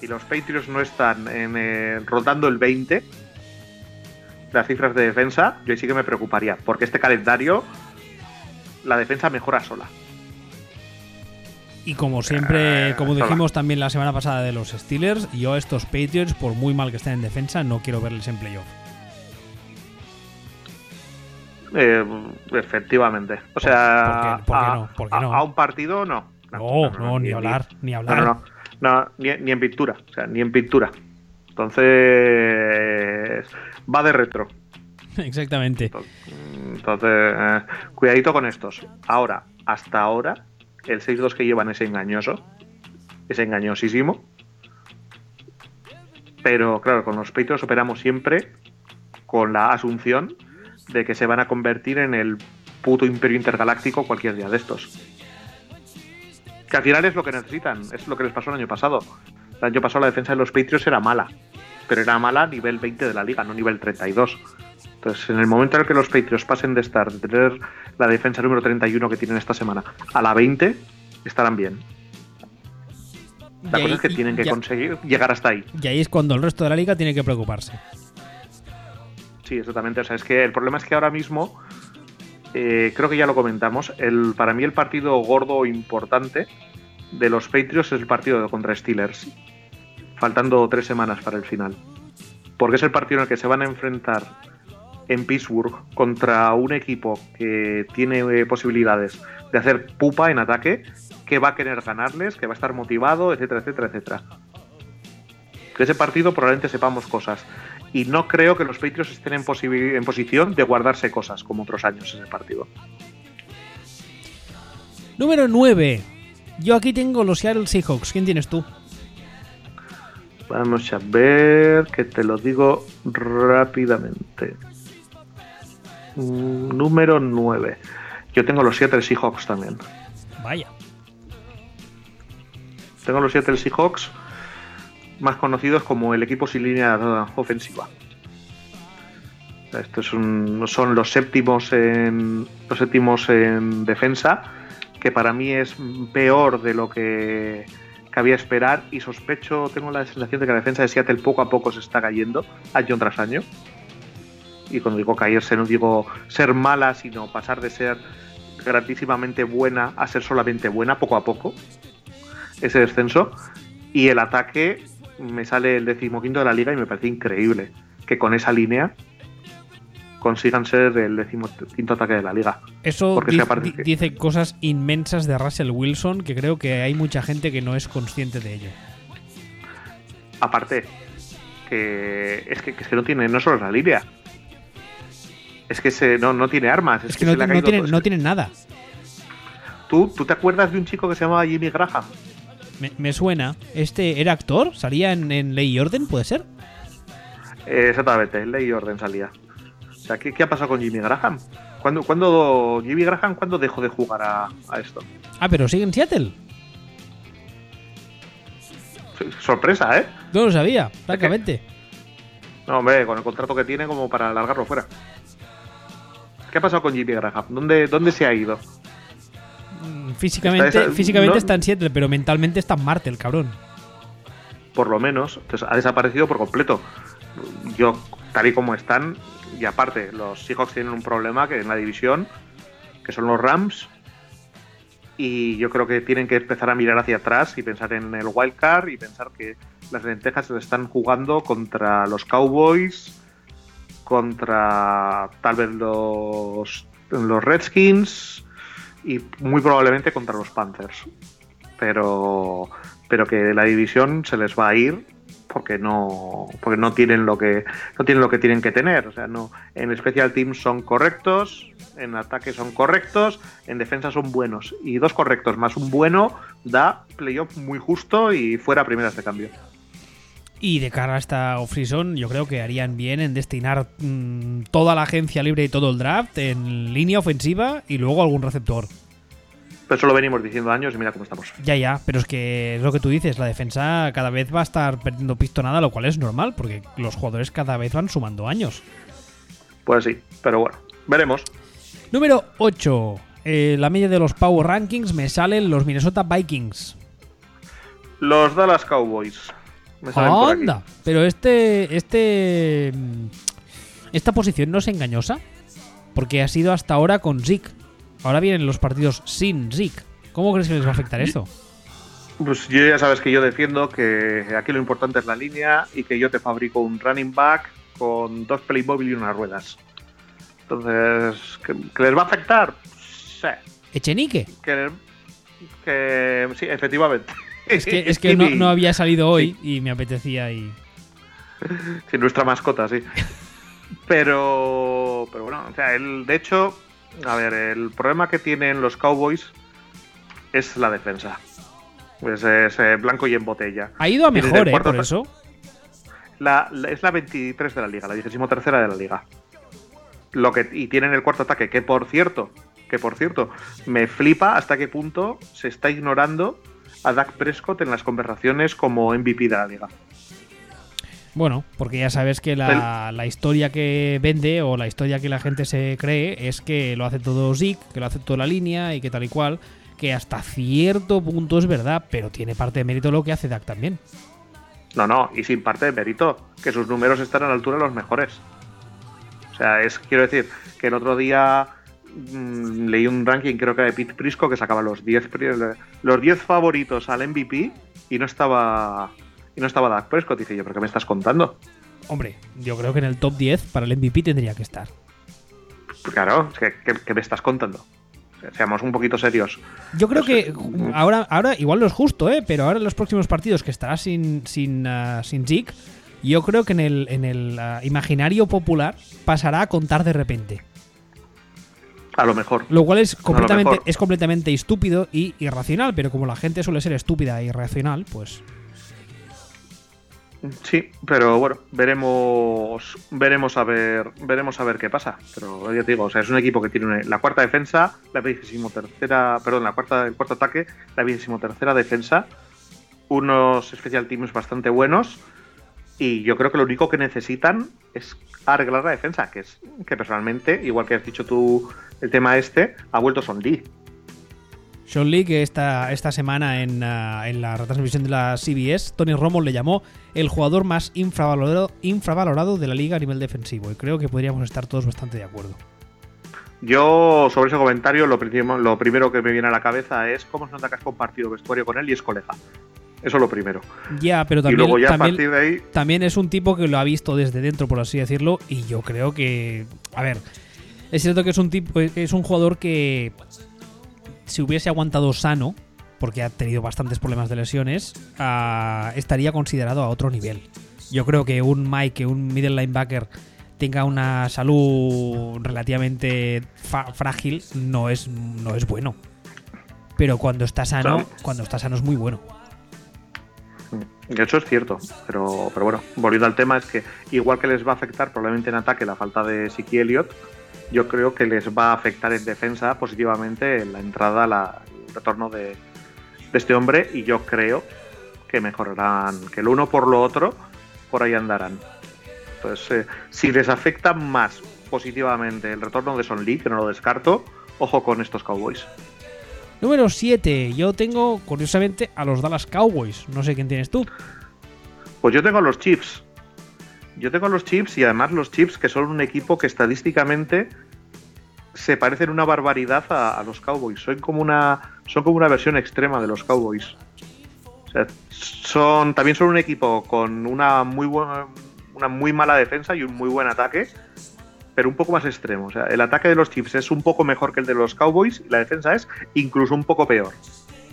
y los Patriots no están en, eh, rotando el 20, las cifras de defensa, yo sí que me preocuparía, porque este calendario, la defensa mejora sola. Y como siempre, como dijimos también la semana pasada de los Steelers, yo a estos Patriots, por muy mal que estén en defensa, no quiero verles en playoff. Eh, efectivamente. O sea, ¿Por qué, no? ¿Por qué no? A, un partido no. No, no, ni, hablar, ni hablar. No, ni, ni, en pintura, o sea, ni en pintura. Entonces, va de retro. Exactamente. Entonces, eh, cuidadito con estos. Ahora, hasta ahora, el 6-2 que llevan es engañoso. Es engañosísimo. Pero claro, con los Patriots operamos siempre con la asunción de que se van a convertir en el puto imperio intergaláctico cualquier día de estos. Que al final es lo que necesitan, es lo que les pasó el año pasado. El año pasado la defensa de los Patriots era mala, pero era mala nivel 20 de la liga, no nivel 32. Entonces, en el momento en el que los Patriots pasen de estar, de tener la defensa número 31 que tienen esta semana, a la 20, estarán bien. La cosa es que tienen que conseguir llegar hasta ahí. Y ahí es cuando el resto de la liga tiene que preocuparse. Sí, exactamente. O sea, es que el problema es que ahora mismo, eh, creo que ya lo comentamos, el, para mí el partido gordo importante de los Patriots es el partido contra Steelers, faltando tres semanas para el final. Porque es el partido en el que se van a enfrentar en Pittsburgh contra un equipo que tiene eh, posibilidades de hacer pupa en ataque, que va a querer ganarles, que va a estar motivado, etcétera, etcétera, etcétera. De ese partido probablemente sepamos cosas y no creo que los Patriots estén en, en posición de guardarse cosas como otros años en el partido. Número 9. Yo aquí tengo los Seattle Seahawks. ¿Quién tienes tú? Vamos a ver, que te lo digo rápidamente. Número 9. Yo tengo los Seattle Seahawks también. Vaya. Tengo los Seattle Seahawks más conocidos como el equipo sin línea ofensiva. Estos son, los séptimos en los séptimos en defensa, que para mí es peor de lo que cabía esperar y sospecho, tengo la sensación de que la defensa de Seattle poco a poco se está cayendo año tras año. Y cuando digo caerse no digo ser mala, sino pasar de ser grandísimamente buena a ser solamente buena poco a poco. Ese descenso. Y el ataque me sale el decimoquinto de la liga y me parece increíble que con esa línea consigan ser el decimoquinto ataque de la liga. Eso dice, cosas inmensas de Russell Wilson que creo que hay mucha gente que no es consciente de ello. Aparte, que es que, no tiene, no solo la línea. Es que se, no, no tiene armas. Es, que, no, tiene, no tienen nada. ¿Tú, ¿Tú te acuerdas de un chico que se llamaba Jimmy Graham? Me, suena. ¿Este era actor? ¿Salía en, Ley y Orden? ¿Puede ser? Eh, exactamente, en Ley y Orden salía. Sea, ¿qué, ha pasado con Jimmy Graham? ¿Cuándo, cuándo Jimmy Graham, cuándo dejó de jugar a, esto? Ah, pero sigue en Seattle. Sorpresa, ¿eh? No lo sabía, francamente. No, hombre, con el contrato que tiene como para alargarlo fuera. ¿Qué ha pasado con Jimmy Graham? ¿Dónde, dónde se ha ido? Físicamente, físicamente está en Seattle, pero mentalmente está en Marte, el cabrón. Por lo menos, entonces ha desaparecido por completo. Yo, tal y como están, y aparte, los Seahawks tienen un problema que en la división, que son los Rams, y yo creo que tienen que empezar a mirar hacia atrás y pensar en el wild card y pensar que las lentejas se están jugando contra los Cowboys, contra tal vez los, los Redskins y muy probablemente contra los Panthers. Pero, pero que la división se les va a ir porque no porque no tienen lo que no tienen lo que tienen que tener. O sea no en special teams son correctos en ataque son correctos en defensa son buenos. Y dos correctos más un bueno da playoff muy justo y fuera primeras de cambio. Y de cara a esta off-season, yo creo que harían bien en destinar mmm, toda la agencia libre y todo el draft en línea ofensiva y luego algún receptor. Pero eso lo venimos diciendo años y mira cómo estamos. Ya, ya, pero es que es lo que tú dices, la defensa cada vez va a estar perdiendo pistonada, lo cual es normal, porque los jugadores cada vez van sumando años. Pues sí, pero bueno, veremos. Número 8. Eh, la media de los Power Rankings me salen los Minnesota Vikings. Los Dallas Cowboys. Me salen por aquí. ¡Anda! Pero este. Este. Esta posición no es engañosa. Porque ha sido hasta ahora con Zeke. Ahora vienen los partidos sin Zeke. ¿Cómo crees que les va a afectar eso? Pues yo ya sabes que yo defiendo que aquí lo importante es la línea y que yo te fabrico un running back con dos Playmobil y unas ruedas. Entonces, ¿que, que les va a afectar? Sí. Echenique. Que, que sí, efectivamente. Es que, es que no, no había salido hoy y me apetecía y. Sí, nuestra mascota, sí. Pero, pero bueno, o sea, el, de hecho, a ver, el problema que tienen los Cowboys es la defensa. Es, es, eh, blanco y en botella. Ha ido a mejor, ¿eh? Por eso. La, la- es la 23 de la liga, la 23 de la liga. Lo que, y tienen el cuarto ataque, que por cierto, que por cierto, me flipa hasta qué punto se está ignorando a Dak Prescott en las conversaciones como MVP de la liga. Bueno, porque ya sabes que la, la historia que vende o la historia que la gente se cree es que lo hace todo Zeke, que lo hace toda la línea y que tal y cual, que hasta cierto punto es verdad, pero tiene parte de mérito lo que hace Dak también. No, no, y sin parte de mérito, que sus números están a la altura de los mejores. O sea, es, quiero decir, que el otro día mm, leí un ranking, creo que de Pete Prisco, que sacaba los 10 pri- los 10 favoritos al MVP y no estaba y no estaba Dak Prescott. Dice yo, ¿pero qué me estás contando? Hombre, yo creo que en el top 10 para el MVP tendría que estar. Pues claro, es que, ¿qué, qué me estás contando? Seamos un poquito serios. Yo creo Pues, que eh, ahora, ahora igual no es justo, ¿eh? pero ahora en los próximos partidos que estará sin, sin, ah, sin Zeke, yo creo que en el, en el ah, imaginario popular pasará a contar de repente. A lo mejor. Lo cual es completamente, es completamente estúpido y irracional, pero como la gente suele ser estúpida e irracional, pues Sí, pero bueno, veremos veremos a ver veremos a ver qué pasa. Pero ya te digo, o sea, es un equipo que tiene la cuarta defensa, la vigésimo tercera, perdón, la cuarta, el cuarto ataque, la vigésimo tercera defensa, unos special teams bastante buenos y yo creo que lo único que necesitan es arreglar la defensa, que es que personalmente, igual que has dicho tú el tema este, ha vuelto Son Lee. Sean Lee, que esta, esta semana en, ah, en la retransmisión de la CBS, Tony Romo le llamó el jugador más infravalorado, infravalorado de la liga a nivel defensivo. Y creo que podríamos estar todos bastante de acuerdo. Yo, sobre ese comentario, lo, prim- lo primero que me viene a la cabeza es cómo se nota que has compartido vestuario con él y es colega. Eso es lo primero. Ya, pero y también, luego ya a también, partir de ahí también es un tipo que lo ha visto desde dentro, por así decirlo, y yo creo que, a ver, es cierto que es un tipo, es un jugador que si hubiese aguantado sano, porque ha tenido bastantes problemas de lesiones, ah, estaría considerado a otro nivel. Yo creo que un Mike, que un middle linebacker tenga una salud relativamente frágil no es no es bueno. Pero cuando está sano, Claro. cuando está sano es muy bueno. Hecho es cierto, pero, pero bueno, volviendo al tema, es que igual que les va a afectar probablemente en ataque la falta de Siki Elliott, yo creo que les va a afectar en defensa positivamente la entrada, la, el retorno de, de este hombre y yo creo que mejorarán, que el uno por lo otro, por ahí andarán. Entonces, eh, si les afecta más positivamente el retorno de Son Lee, que no lo descarto, ojo con estos Cowboys. Número 7. Yo tengo, curiosamente, a los Dallas Cowboys. No sé quién tienes tú. Pues yo tengo los Chiefs. Yo tengo los Chiefs y además los Chiefs que son un equipo que estadísticamente se parecen una barbaridad a, los Cowboys. Son como una son como una versión extrema de los Cowboys. O sea, son también son un equipo con una muy buena una muy mala defensa y un muy buen ataque, pero un poco más extremo. O sea, el ataque de los Chiefs es un poco mejor que el de los Cowboys y la defensa es incluso un poco peor.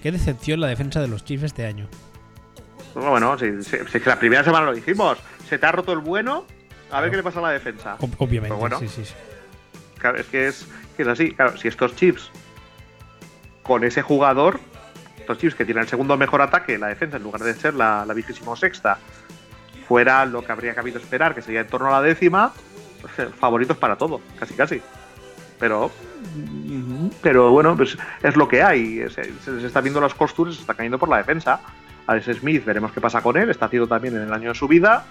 Qué decepción la defensa de los Chiefs este año. Bueno, si, la primera semana lo dijimos. Se te ha roto el bueno, a ver qué le pasa a la defensa. Obviamente, sí, sí, Claro, es que es, es así. Claro, si estos Chiefs con ese jugador, estos Chiefs que tienen el segundo mejor ataque, la defensa, en lugar de ser la, la vigésimo sexta, fuera lo que habría cabido esperar, que sería en torno a la décima, favoritos para todo, casi casi. Pero pero bueno, pues es lo que hay. Se, se, está viendo los costuras, se está cayendo por la defensa. Alex Smith, veremos qué pasa con él. Está haciendo también en el año de su vida.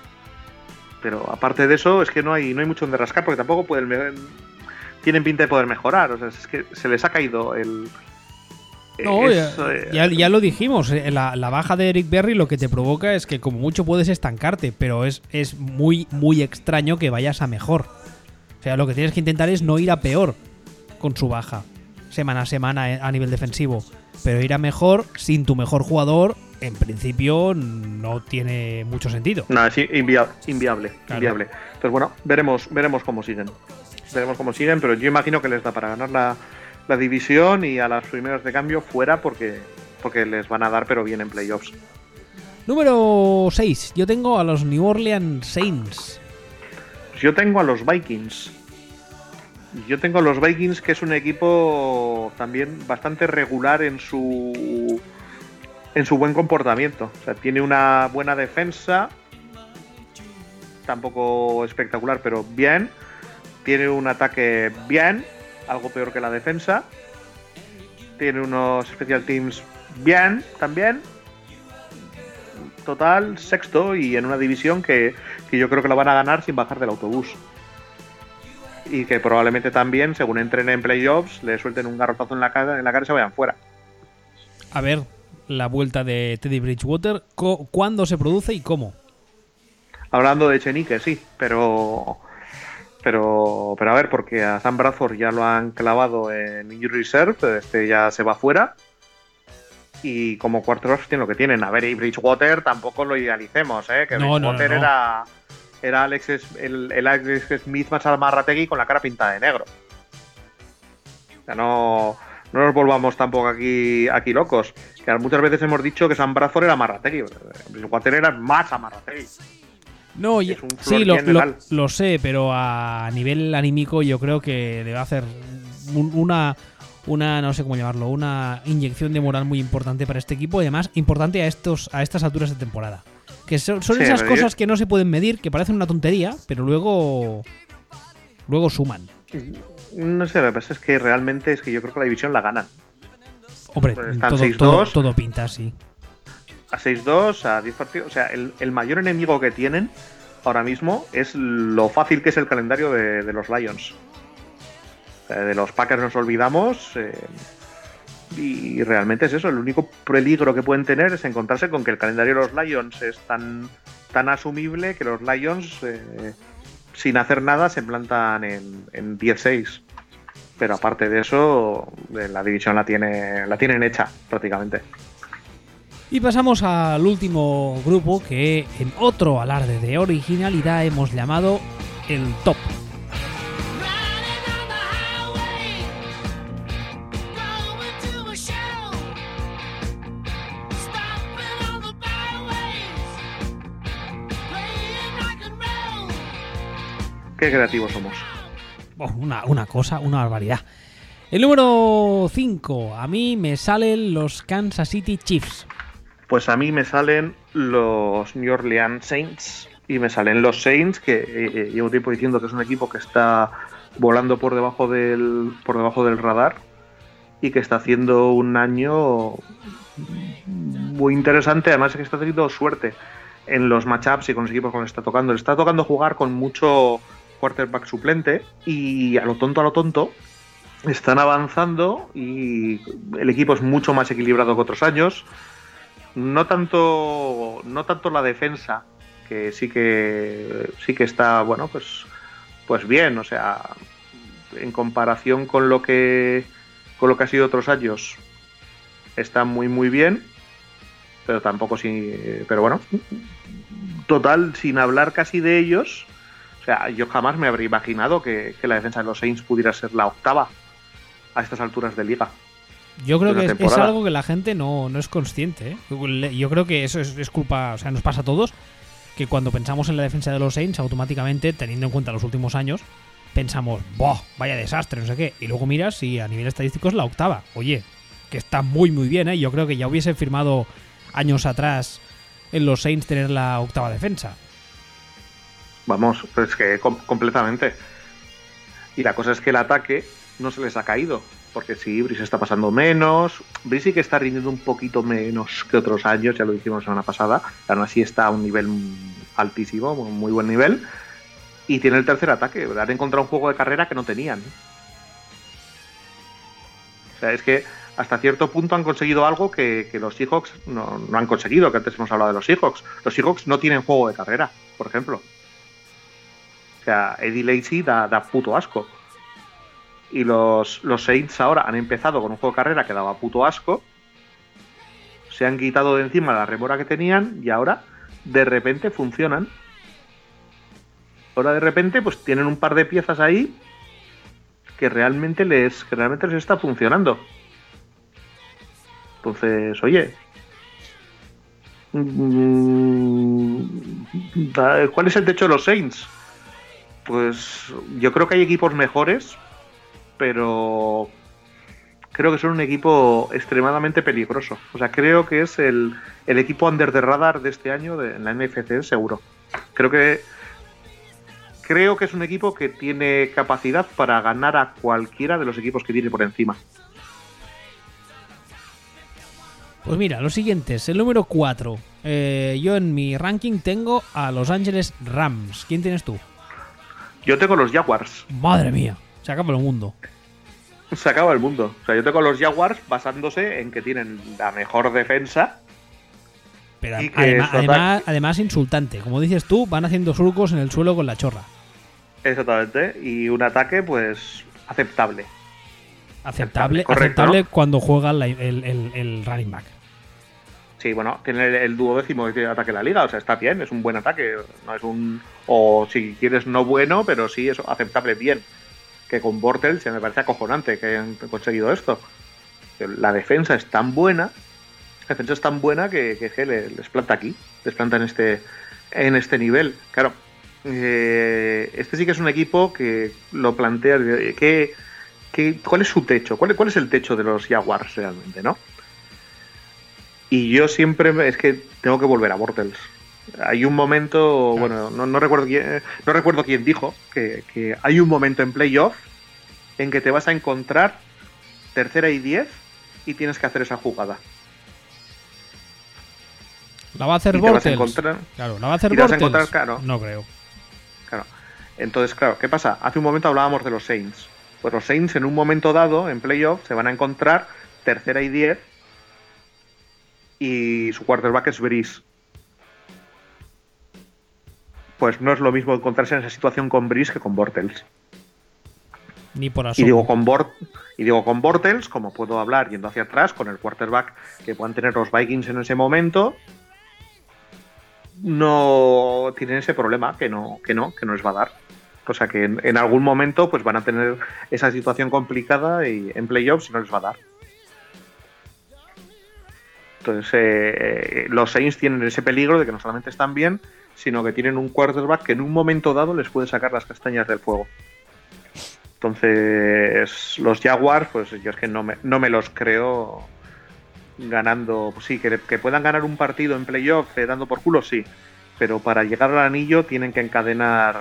Pero aparte de eso, es que no hay, no hay mucho donde rascar, porque tampoco pueden. Tienen pinta de poder mejorar. O sea, es que se les ha caído el. No, ya, ya, lo dijimos. Eh, la, la, baja de Eric Berry lo que te provoca es que, como mucho, puedes estancarte, pero es, es muy, muy extraño que vayas a mejor. O sea, lo que tienes que intentar es no ir a peor con su baja, semana a semana eh, a nivel defensivo. Pero ir a mejor sin tu mejor jugador en principio no tiene mucho sentido. No, es inviable, inviable, inviable. Entonces, bueno, veremos, veremos cómo siguen. Veremos cómo siguen, pero yo imagino que les da para ganar la, la división y a las primeras de cambio fuera porque, porque les van a dar, pero bien en playoffs. Número 6. Yo tengo a los New Orleans Saints. Yo tengo a los Vikings. Yo tengo a los Vikings, que es un equipo también bastante regular en su en su buen comportamiento. O sea, tiene una buena defensa, tampoco espectacular, pero bien. Tiene un ataque bien, algo peor que la defensa. Tiene unos special teams bien también. Total, sexto y en una división que, que yo creo que la van a ganar sin bajar del autobús. Y que probablemente también, según entren en playoffs, le suelten un garrotazo en la cara, en la cara y se vayan fuera. A ver, la vuelta de Teddy Bridgewater, ¿cuándo se produce y cómo? Hablando de Chenique, sí, pero pero pero a ver, porque a Sam Bradford ya lo han clavado en injury reserve, este ya se va fuera. Y como quarterbacks tienen lo que tienen. A ver, y Bridgewater tampoco lo idealicemos, ¿eh? Que Bridgewater era, era Alex, el, el Alex Smith más Marrategui con la cara pintada de negro. O sea, no, no nos volvamos tampoco aquí, aquí locos. Que muchas veces hemos dicho que San Bradford era Marrategui. Guater era más a Marrategui. No, sí, lo, sé, pero a nivel anímico yo creo que debe hacer una, una, no sé cómo llamarlo, una inyección de moral muy importante para este equipo y además importante a, estos, a estas alturas de temporada. Que son, esas cosas que no se pueden medir, que parecen una tontería, pero luego, luego suman. No sé, lo que pasa es que realmente es que yo creo que la división la ganan. Hombre, pues todo, todo, pinta así. A 6-2, a 10 partidos. O sea, el, mayor enemigo que tienen ahora mismo es lo fácil que es el calendario de, los Lions. de los Packers nos olvidamos. Eh, y realmente es eso. El único peligro que pueden tener es encontrarse con que el calendario de los Lions es tan, tan asumible que los Lions. Eh, sin hacer nada se plantan en, en 10-6. Pero aparte de eso, eh, la división la, tiene, la tienen hecha prácticamente. Y pasamos al último grupo que en otro alarde de originalidad hemos llamado el top. Qué creativos somos. Oh, una, cosa, una barbaridad. El número 5, a mí me salen los Kansas City Chiefs. Pues a mí me salen los New Orleans Saints y me salen los Saints, que eh, eh, llevo tiempo diciendo que es un equipo que está volando por debajo del, por debajo del radar y que está haciendo un año muy interesante, además es que está teniendo suerte en los matchups y con los equipos que le está tocando. Le está tocando jugar con mucho quarterback suplente y a lo tonto, a lo tonto, están avanzando y el equipo es mucho más equilibrado que otros años. No tanto, no tanto la defensa, que sí que sí que está, bueno, pues, pues bien, o sea, en comparación con lo que con lo que ha sido otros años, está muy muy bien, pero tampoco sin, pero bueno, total sin hablar casi de ellos. O sea, yo jamás me habría imaginado que, que la defensa de los Saints pudiera ser la octava a estas alturas de liga. Yo creo que es, algo que la gente no, no es consciente. ¿eh? Yo creo que eso es, es culpa, o sea, nos pasa a todos, que cuando pensamos en la defensa de los Saints, automáticamente, teniendo en cuenta los últimos años, pensamos, ¡boh! Vaya desastre, no sé qué. Y luego miras y a nivel estadístico es la octava. Oye, que está muy, muy bien, ¿eh? Yo creo que ya hubiese firmado años atrás en los Saints tener la octava defensa. Vamos, pues que com- completamente. Y la cosa es que el ataque no se les ha caído. Porque sí, Brice está pasando menos. Brice sí que está rindiendo un poquito menos que otros años, ya lo dijimos la semana pasada. Aún así está a un nivel altísimo, muy buen nivel. Y tiene el tercer ataque. Han encontrado un juego de carrera que no tenían. O sea, es que hasta cierto punto han conseguido algo que, los Seahawks no han conseguido, que antes hemos hablado de los Seahawks. Los Seahawks no tienen juego de carrera, por ejemplo. O sea, Eddie Lacy da, puto asco. Y los, los Saints ahora han empezado con un juego de carrera que daba puto asco. Se han quitado de encima la remora que tenían y ahora de repente funcionan. Ahora de repente pues tienen un par de piezas ahí que realmente les, que realmente les está funcionando. Entonces, oye. mm, ¿Cuál es el techo de los Saints? Pues yo creo que hay equipos mejores, pero creo que son un equipo extremadamente peligroso. O sea, creo que es el, el equipo under the radar de este año en la NFC, seguro. Creo que creo que es un equipo que tiene capacidad para ganar a cualquiera de los equipos que tiene por encima. Pues mira, los siguientes. El número 4. yo en mi ranking tengo a Los Ángeles Rams. ¿Quién tienes tú? Yo tengo los Jaguars. Madre mía, se acaba el mundo. Se acaba el mundo. O sea, yo tengo los Jaguars basándose en que tienen la mejor defensa. Pero Y que además, además, insultante. Como dices tú, van haciendo surcos en el suelo con la chorra. Exactamente. Y un ataque, pues, aceptable. Aceptable, Correcto, aceptable ¿no? cuando juega el, el- el running back. Sí, bueno, tiene el, duodécimo de ataque de la liga, o sea, está bien, es un buen ataque, no es un... O si quieres, no bueno, pero sí es aceptable bien. Que con Bortles se me parece acojonante que hayan conseguido esto. La defensa es tan buena, la defensa es tan buena que, que, que le- les planta aquí, les planta en este, en este nivel. Claro, eh, este sí que es un equipo que lo plantea, que, que- ¿cuál es su techo? ¿Cuál, ¿Cuál es el techo de los Jaguars realmente, no? Y yo siempre es que tengo que volver a Bortles. Hay un momento, bueno, no, no recuerdo quién, no recuerdo quién dijo que, que hay un momento en playoff en que te vas a encontrar tercera y diez y tienes que hacer esa jugada. ¿La va a hacer Bortles? encontrar, Claro, ¿la va a hacer vas a Bortles? encontrar, claro. No creo. claro. Entonces, claro, ¿qué pasa? Hace un momento hablábamos de los Saints. Pues los Saints en un momento dado, en playoff, se van a encontrar tercera y diez y su quarterback es Breeze. Pues no es lo mismo encontrarse en esa situación con Breeze que con Bortles. Ni por Y asomo. digo con Bort y digo con Bortles, como puedo hablar yendo hacia atrás con el quarterback que puedan tener los Vikings en ese momento, no tienen ese problema que no, que no, que no les va a dar. O sea que en, en algún momento pues van a tener esa situación complicada y en playoffs no les va a dar. Entonces eh, los Saints tienen ese peligro de que no solamente están bien, sino que tienen un quarterback que en un momento dado les puede sacar las castañas del fuego. Entonces, los Jaguars, pues yo es que no me, no me los creo ganando. Pues sí, que, que puedan ganar un partido en playoff eh, dando por culo, sí. Pero para llegar al anillo tienen que encadenar.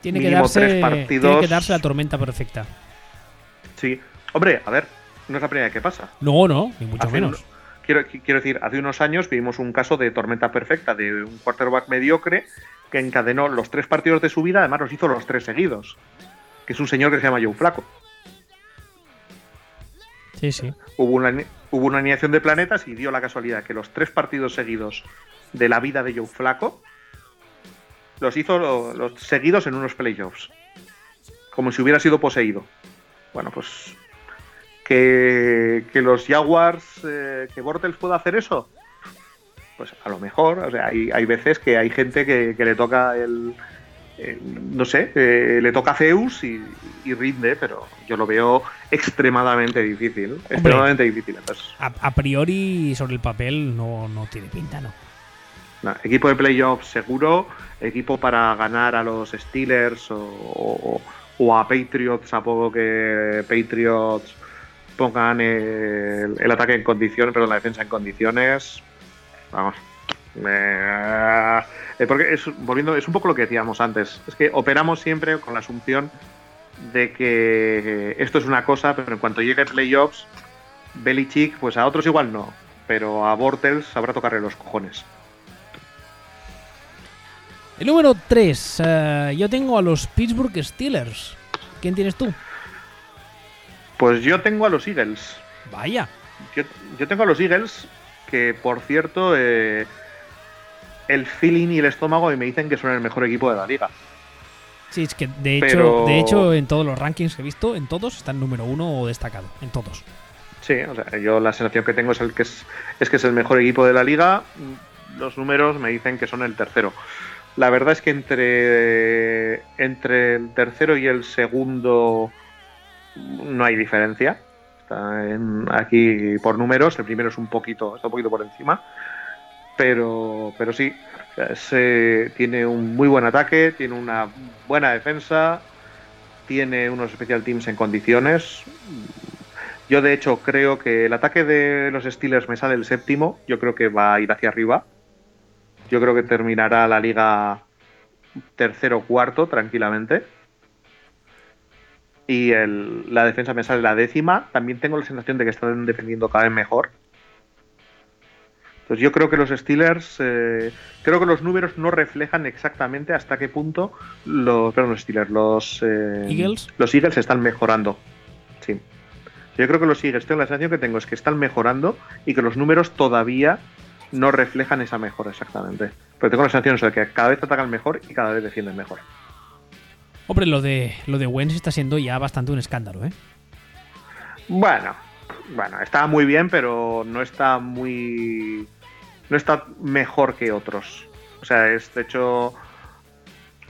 tiene, que mínimo darse, tres tiene partidos. que darse la tormenta perfecta. Sí. Hombre, a ver, no es la primera vez que pasa. No, no, ni mucho Hace menos. Quiero, quiero decir, hace unos años vivimos un caso de tormenta perfecta de un quarterback mediocre que encadenó los tres partidos de su vida, además los hizo los tres seguidos. Que es un señor que se llama Joe Flaco. Sí, sí. hubo una, hubo una alineación de planetas y dio la casualidad que los tres partidos seguidos de la vida de Joe Flaco los hizo lo- los seguidos en unos playoffs. como si hubiera sido poseído. Bueno, pues que, que los Jaguars, eh, que Bortles pueda hacer eso, pues a lo mejor, o sea, hay, hay veces que hay gente que, que le toca el, el- no sé, eh, le toca Zeus y, y rinde, pero yo lo veo extremadamente difícil, extremadamente difícil. Entonces, A, a priori, sobre el papel, no, no tiene pinta, ¿no? equipo de playoffs seguro, equipo para ganar a los Steelers o, o- o a Patriots, a poco que Patriots pongan el, el ataque en condiciones, perdón, la defensa en condiciones. Vamos. Eh, eh, porque es, volviendo, es un poco lo que decíamos antes. Es que operamos siempre con la asunción de que esto es una cosa, pero en cuanto llegue playoffs, Belichick, pues a otros igual no, pero a Bortles sabrá tocarle los cojones. El número 3. yo tengo a los Pittsburgh Steelers. ¿Quién tienes tú? Pues yo tengo a los Eagles. Vaya. Yo, yo tengo a los Eagles, que por cierto, eh, el feeling y el estómago me dicen que son el mejor equipo de la liga. Sí, es que de hecho, Pero- de hecho, en todos los rankings que he visto, en todos están número uno o destacado. En todos. Sí, o sea, yo la sensación que tengo es, el que es, es que es el mejor equipo de la liga. Los números me dicen que son el tercero. La verdad es que entre, entre el tercero y el segundo no hay diferencia. Está aquí por números, el primero es un poquito, está un poquito por encima. Pero, pero sí, tiene un muy buen ataque, tiene una buena defensa, tiene unos special teams en condiciones. Yo, de hecho, creo que el ataque de los Steelers me sale el séptimo. Yo creo que va a ir hacia arriba. Yo creo que terminará la liga tercero o cuarto, tranquilamente. Y el- la defensa me sale la décima. También tengo la sensación de que están defendiendo cada vez mejor. Entonces yo creo que los Steelers, eh, creo que los números no reflejan exactamente hasta qué punto los, perdón, los Steelers, los eh, Eagles. los Eagles están mejorando. Sí. Yo creo que los Eagles, tengo la sensación que tengo es que están mejorando y que los números todavía no reflejan esa mejora exactamente. Pero tengo la sensación sea, que cada vez atacan mejor y cada vez defienden mejor. Hombre, lo de, lo de Wentz está siendo ya bastante un escándalo, ¿eh? Bueno, bueno, está muy bien, pero no está muy. No está mejor que otros. O sea, es de hecho.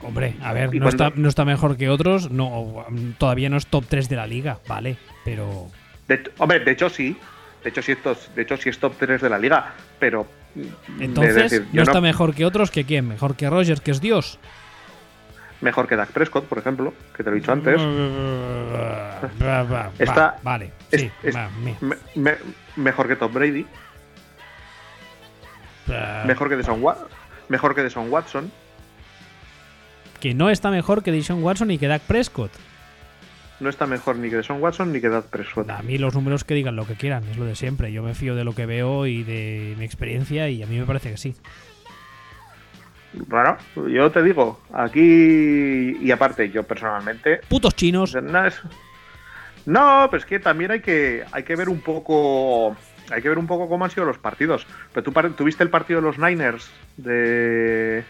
Hombre, a ver, no, cuando- está, no está mejor que otros, no, todavía no es top 3 de la liga, vale, pero de- hombre, de hecho sí. De hecho, sí, esto, de hecho, sí es top 3 de la liga. Pero. mm, entonces es decir, no yo está mejor que otros, que quién, mejor que Rogers, que es Dios. Mejor que Dak Prescott, por ejemplo, que te lo he dicho antes. Va, va, Está- va, vale, es- sí, es- va, me- Me- me- mejor que Tom Brady, va. mejor que Wa- mejor que Watson. que no está mejor que Dishon Watson y que Dak Prescott. No está mejor ni que Deshaun Watson ni que Dak Prescott. A mí los números que digan lo que quieran, es lo de siempre. Yo me fío de lo que veo y de mi experiencia y a mí me parece que sí. Bueno, yo te digo, aquí y aparte, yo personalmente. Putos chinos. no, es- no, pero es que también hay que, hay que ver un poco. Hay que ver un poco cómo han sido los partidos. Pero tú tuviste el partido de los Niners de.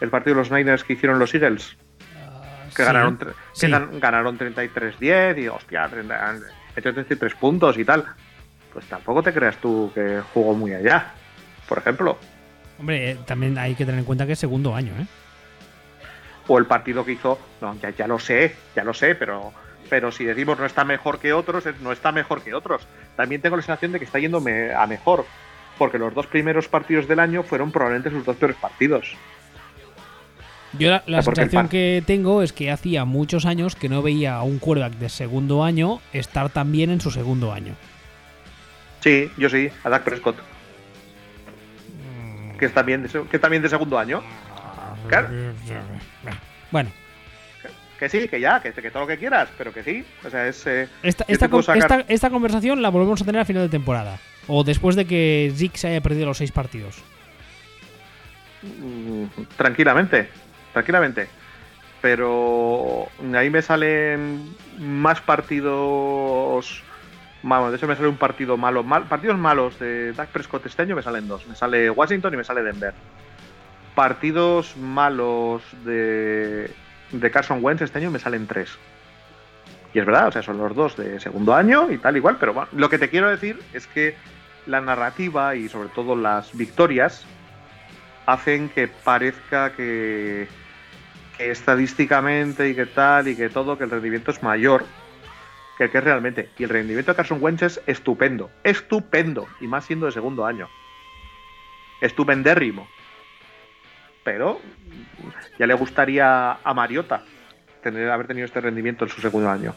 El partido de los Niners que hicieron los Eagles. que Sí, ganaron, que sí. gan- ganaron 33-10 y hostia, 30 han hecho 33 puntos y tal. Pues tampoco te creas tú que jugó muy allá, por ejemplo. Hombre, eh, también hay que tener en cuenta que es segundo año, ¿eh? O el partido que hizo, no, ya, ya lo sé, ya lo sé, pero, pero si decimos no está mejor que otros, no está mejor que otros. También tengo la sensación de que está yendo a mejor, porque los dos primeros partidos del año fueron probablemente sus dos peores partidos. Yo la, sensación que tengo es que hacía muchos años que no veía a un quarterback de segundo año estar tan bien en su segundo año. Sí, yo sí, a Dak Prescott. Que es también de, que también de segundo año. Claro. Bueno, Que sí, que ya, que, que todo lo que quieras, pero que sí. O sea, es. eh, esta, esta, sacar- esta- esta conversación la volvemos a tener a final de temporada. O después de que Zeke se haya perdido los seis partidos. mm, tranquilamente, tranquilamente. Pero ahí me salen más partidos. Vamos, de hecho me sale un partido malo. Mal, partidos malos de Dak Prescott este año me salen dos. Me sale Washington y me sale Denver. Partidos malos de, de Carson Wentz este año me salen tres. Y es verdad, o sea, son los dos de segundo año y tal, igual, pero bueno, lo que te quiero decir es que la narrativa y sobre todo las victorias hacen que parezca que, que estadísticamente y que tal y que todo, que el rendimiento es mayor que que es realmente. Y el rendimiento de Carson Wentz es estupendo, estupendo, y más siendo de segundo año. Estupendérrimo. Pero ya le gustaría a Mariota tener, haber tenido este rendimiento en su segundo año.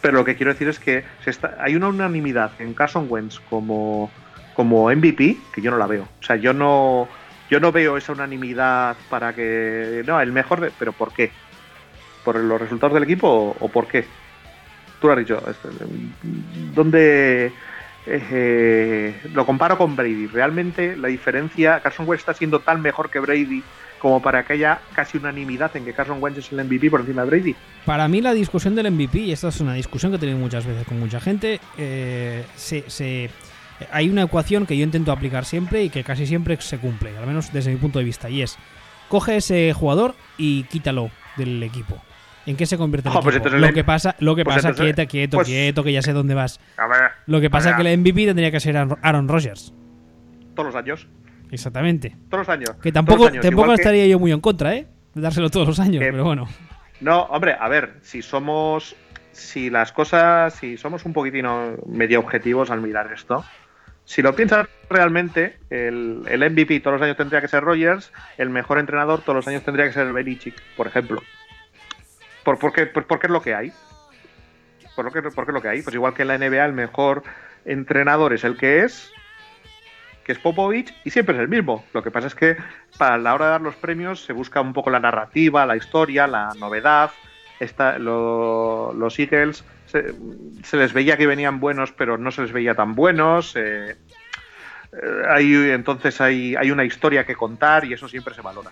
Pero lo que quiero decir es que hay una unanimidad en Carson Wentz como, como MVP que yo no la veo. O sea, yo no, yo no veo esa unanimidad para que. No, el mejor. De, ¿Pero por qué? ¿Por los resultados del equipo o por qué? Lo has dicho. este, ¿Dónde.? eh, lo comparo con Brady. Realmente la diferencia. Carson Wentz está siendo tan mejor que Brady como para que haya casi unanimidad en que Carson Wentz es el MVP por encima de Brady. Para mí la discusión del MVP, y esta es una discusión que he tenido muchas veces con mucha gente, eh, se, se- hay una ecuación que yo intento aplicar siempre y que casi siempre se cumple, al menos desde mi punto de vista, y es, coge ese jugador y quítalo del equipo. ¿En qué se convierte el Oh, pues lo que pasa, lo que pues pasa, entonces- quieto, quieto, pues- quieto, que ya sé dónde vas. A ver. Lo que pasa es que el MVP tendría que ser Aaron Rodgers. Todos los años. Exactamente. Todos los años. Que tampoco, los años. tampoco Igual que- estaría yo muy en contra, ¿eh? De dárselo todos los años, Que- pero bueno. No, hombre, a ver, si somos. Si las cosas. Si somos un poquitín medio objetivos al mirar esto. Si lo piensas realmente, el, el MVP todos los años tendría que ser Rogers, el mejor entrenador todos los años tendría que ser Belichick, por ejemplo. ¿Por, por qué, pues porque es lo que hay. Por lo que, porque es lo que hay. Pues igual que en la NBA el mejor entrenador es el que es, que es Popovich, y siempre es el mismo. Lo que pasa es que para la hora de dar los premios se busca un poco la narrativa, la historia, la novedad. Esta, lo- los Eagles se, se les veía que venían buenos, pero no se les veía tan buenos. eh, eh, hay, entonces hay, hay una historia que contar y eso siempre se valora.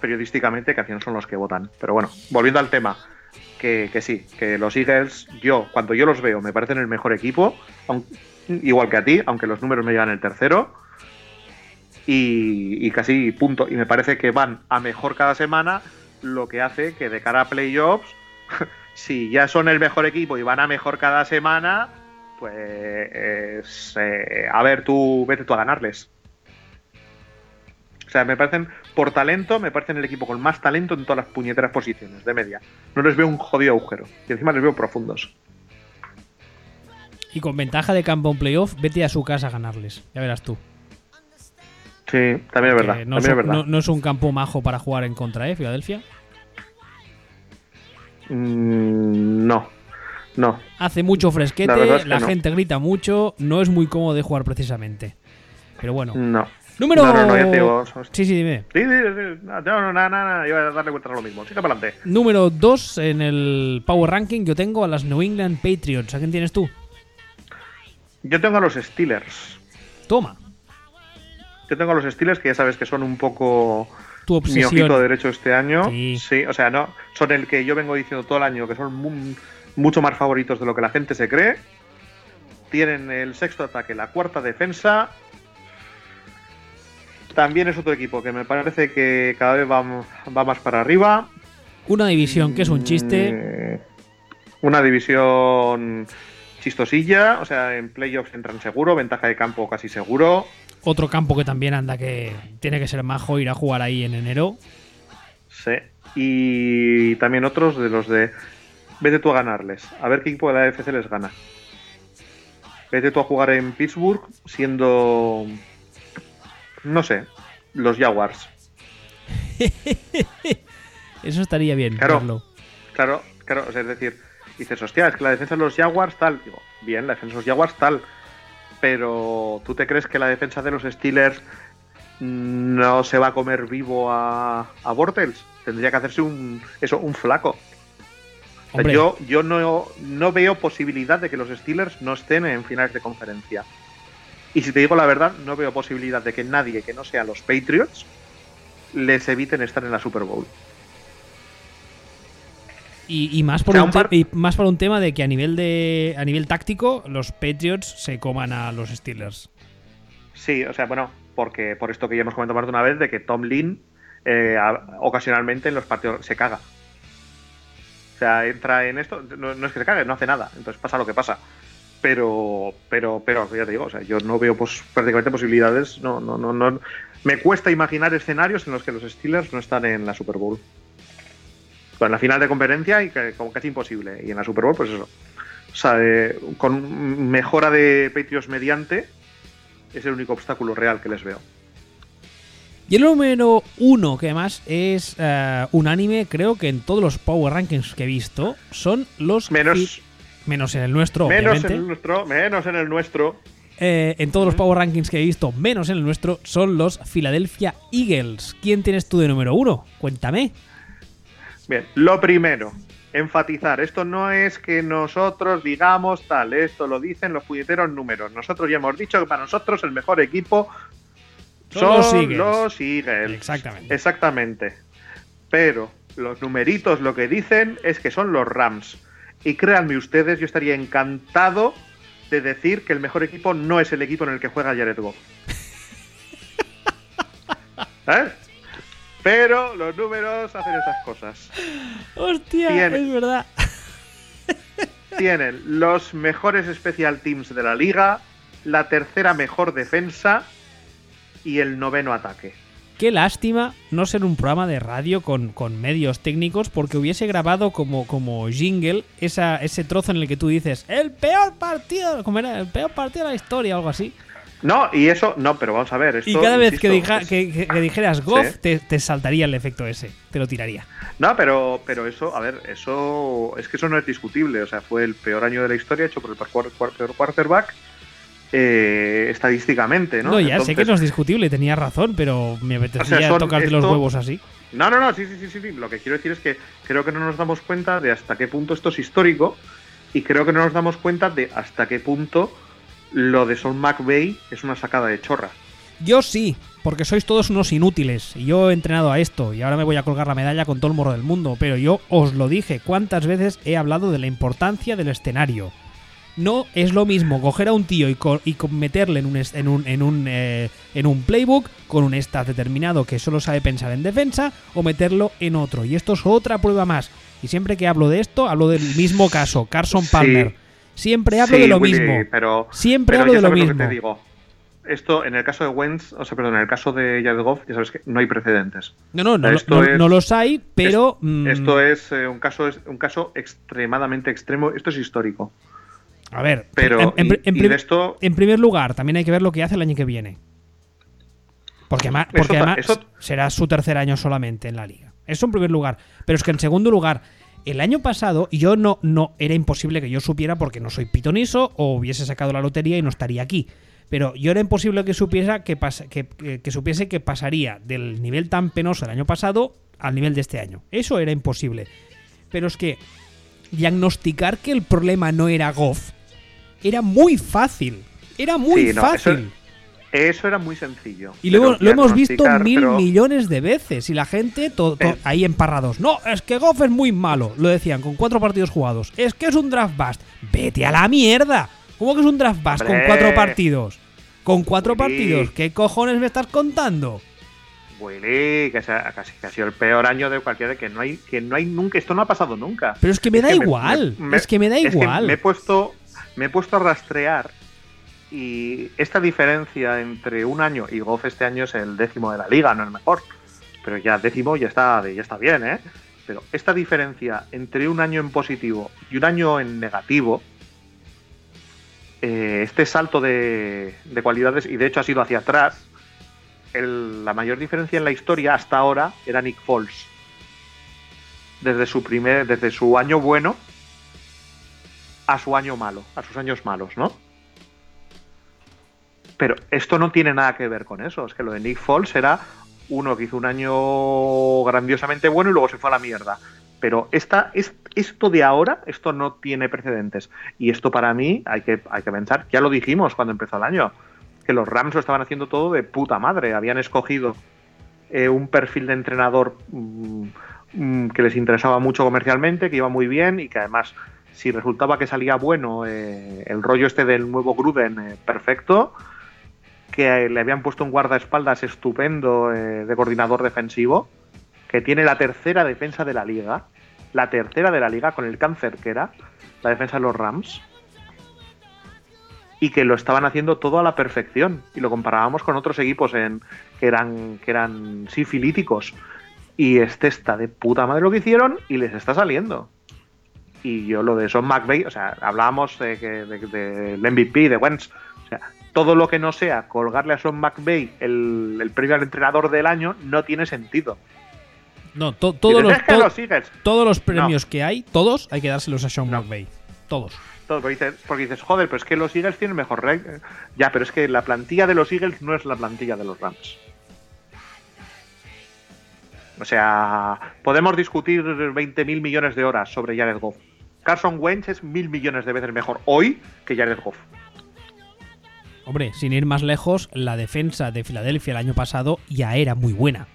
Periodísticamente, que al final son los que votan. Pero bueno, volviendo al tema, que, que sí, que los Eagles, yo, cuando yo los veo, me parecen el mejor equipo, igual que a ti, aunque los números me llevan el tercero. Y, y casi punto. Y me parece que van a mejor cada semana, lo que hace que de cara a playoffs, si ya son el mejor equipo y van a mejor cada semana, pues eh, a ver, tú vete tú a ganarles. O sea, me parecen, por talento, me parecen el equipo con más talento en todas las puñeteras posiciones de media. No les veo un jodido agujero. Y encima les veo profundos. Y con ventaja de campo en playoff, vete a su casa a ganarles. Ya verás tú. Sí, también es verdad. No, también es verdad. no- no es un campo majo para jugar en contra, ¿eh? Filadelfia. Mm, no, no. Hace mucho fresquete, La la, verdad es que no. gente grita mucho, no es muy cómodo de jugar precisamente. Pero bueno. No. Número. No, no, no, ya te digo. Sí, sí, dime. Sí, sí, sí. No, no, no, no, no, iba a darle vueltas a lo mismo. Sigue para adelante. Número 2 en el Power Ranking, yo tengo a las New England Patriots. ¿A quién tienes tú? Yo tengo a los Steelers. Toma, Yo tengo a los Steelers que ya sabes que son un poco tu mi ojito derecho este año. Sí. o sea, no, son el que yo vengo diciendo todo el año que son mu- mucho más favoritos de lo que la gente se cree. Tienen el sexto ataque, la cuarta defensa. También es otro equipo que me parece que cada vez va, va más para arriba. Una división que es un chiste. Mm, Una división chistosilla, o sea, en playoffs entran seguro, ventaja de campo casi seguro. Otro campo que también anda que tiene que ser majo ir a jugar ahí en enero. Sí. Y también otros de los de. Vete tú a ganarles. A ver qué equipo de la AFC les gana. Vete tú a jugar en Pittsburgh siendo. No sé. Los Jaguars. Eso estaría bien. Claro. verlo. Claro, claro. o sea, es decir, dices, hostia, es que la defensa de los Jaguars tal. Digo, bien, la defensa de los Jaguars tal. Pero ¿tú te crees que la defensa de los Steelers no se va a comer vivo a, a Bortles? Tendría que hacerse un. Eso, un flaco. O sea, Hombre, yo yo no, no veo posibilidad de que los Steelers no estén en finales de conferencia. Y si te digo la verdad, no veo posibilidad de que nadie que no sea los Patriots les eviten estar en la Super Bowl. y, y más por o un un par- te- y más por un tema de que a nivel de a nivel táctico los Patriots se coman a los Steelers. Sí, o sea, bueno, porque por esto que ya hemos comentado más de una vez, de que Tom Lin eh, a- ocasionalmente en los partidos se caga. sea, entra en esto, no, no es que se cague, no hace nada, entonces pasa lo que pasa. Pero, pero, pero, ya te digo, o sea, yo no veo pues, prácticamente posibilidades, no, no, no, no. Me cuesta imaginar escenarios en los que los Steelers no están en la Super Bowl. En la final de conferencia y que, como casi imposible. Y en la Super Bowl, pues eso. O sea, eh, con mejora de Patriots mediante, es el único obstáculo real que les veo. Y el número uno, que además es eh, unánime, creo que en todos los Power Rankings que he visto, son los... Menos, menos en el nuestro, menos obviamente. en el nuestro, menos en el nuestro. Eh, en todos los Power Rankings que he visto, menos en el nuestro, son los Philadelphia Eagles. ¿Quién tienes tú de número uno? Cuéntame. Bien, lo primero, enfatizar, esto no es que nosotros digamos tal, esto lo dicen los puñeteros números. Nosotros ya hemos dicho que para nosotros el mejor equipo Son son, los Eagles. los Eagles. Exactamente. Exactamente. Pero los numeritos lo que dicen es que son los Rams. Y créanme ustedes, yo estaría encantado de decir que el mejor equipo no es el equipo en el que juega Jared Goff. ¿Eh? Pero los números hacen esas cosas. Hostia, es verdad. Tienen los mejores special teams de la liga, la tercera mejor defensa y el noveno ataque. Qué lástima no ser un programa de radio con, con medios técnicos porque hubiese grabado como, como jingle esa, ese trozo en el que tú dices el peor partido, como era? El peor partido de la historia o algo así. No, y eso, no, pero vamos a ver. Esto, y cada vez que, insisto, dija- es- que, que- que dijeras Goff, Sí. te, te saltaría el efecto ese. Te lo tiraría. No, pero, pero eso, a ver, eso es que eso no es discutible. O sea, fue el peor año de la historia hecho por el peor peor quarterback eh, estadísticamente, ¿no? No, ya sé que no es discutible, tenía razón, pero me apetecía O sea, son tocarte los huevos así. No, no, no, sí, sí, sí, sí. Lo que quiero decir es que creo que no nos damos cuenta de hasta qué punto esto es histórico y creo que no nos damos cuenta de hasta qué punto lo de Son McVay es una sacada de chorra. Yo sí, porque sois todos unos inútiles. Y yo he entrenado a esto y ahora me voy a colgar la medalla con todo el morro del mundo. Pero yo os lo dije, ¿cuántas veces he hablado de la importancia del escenario? No es lo mismo coger a un tío y, co- y meterle en un, en, un, en, un, eh, en un playbook con un stat determinado que solo sabe pensar en defensa o meterlo en otro. Y esto es otra prueba más. Y siempre que hablo de esto, hablo del mismo caso, Carson Sí. Palmer. Siempre hablo Sí, de lo Willy, mismo. Pero, Siempre pero hablo de lo mismo. que te digo. Esto, en el caso de Wentz, o sea, perdón, en el caso de Jared Goff, ya sabes que no hay precedentes. No, no, no, Esto no- es- no los hay, pero... mm, Esto es eh, un caso es un caso extremadamente extremo. Esto es histórico. A ver, Pero en, en- y- en y prim- de esto en primer lugar, también hay que ver lo que hace el año que viene. Porque, además eso- será su tercer año solamente en la liga. Eso en primer lugar. Pero es que en segundo lugar, el año pasado yo no, no era imposible que yo supiera porque no soy pitoniso o hubiese sacado la lotería y no estaría aquí. Pero yo era imposible que supiera que, pas- que, que- que supiese que pasaría del nivel tan penoso del año pasado al nivel de este año. Eso era imposible. Pero es que diagnosticar que el problema no era Goff era muy fácil. Era muy Sí, no, fácil. eso- eso era muy sencillo. Y luego lo hemos visto mil pero- millones de veces y la gente to- to- Eh. ahí emparrados. No, es que Goff es muy malo, lo decían con cuatro partidos jugados. Es que es un draft bust. Vete a la mierda. ¿Cómo que es un draft bust con cuatro partidos? Con cuatro Willy. partidos. ¿Qué cojones me estás contando? Willy, que, sea- casi que ha sido el peor año de cualquiera, que no hay, que no hay nunca, esto no ha pasado nunca. Pero es que me Es da que igual. me- es que me da es que igual. me he puesto, me he puesto a rastrear y esta diferencia entre un año y Goff este año es el décimo de la liga, no el mejor. Pero ya décimo ya está, ya está bien, ¿eh? Pero esta diferencia entre un año en positivo y un año en negativo, eh, este salto de, de cualidades, y de hecho ha sido hacia atrás, la mayor diferencia en la historia hasta ahora era Nick Foles. Desde su primer, desde su año bueno a su año malo, a sus años malos, ¿no? Pero esto no tiene nada que ver con eso. Es que lo de Nick Foles era uno que hizo un año grandiosamente bueno y luego se fue a la mierda. Pero esta, es, esto de ahora, esto no tiene precedentes. Y esto para mí hay que, hay que pensar, ya lo dijimos cuando empezó el año, que los Rams lo estaban haciendo todo de puta madre. Habían escogido eh, un perfil de entrenador mm, mm, que les interesaba mucho comercialmente, que iba muy bien y que además, si resultaba que salía bueno eh, el rollo este del nuevo Gruden, eh, perfecto, que eh, le habían puesto un guardaespaldas estupendo de coordinador defensivo, que tiene la tercera defensa de la liga, la tercera de la liga con el cáncer que era la defensa de los Rams y que lo estaban haciendo todo a la perfección. Y lo comparábamos con otros equipos en, que eran que eran sifilíticos. Y este está de puta madre lo que hicieron y les está saliendo y yo lo de Son McVay, o sea, hablábamos de, que- de- del MVP, de Wentz, o sea, todo lo que no sea colgarle a Son McVay el, el premio al entrenador del año no tiene sentido. No, to- todos, los, todos los premios que hay, todos hay que dárselos a Sean McVay. Todos. todo, porque, dices, porque dices, joder, pero es que los Eagles tienen mejor rey. Ya, pero es que la plantilla de los Eagles no es la plantilla de los Rams. O sea, podemos discutir 20.000 millones de horas sobre Jared Goff. Carson Wentz es mil millones de veces mejor hoy que Jared Goff. Hombre, sin ir más lejos, la defensa de Filadelfia el año pasado ya era muy buena.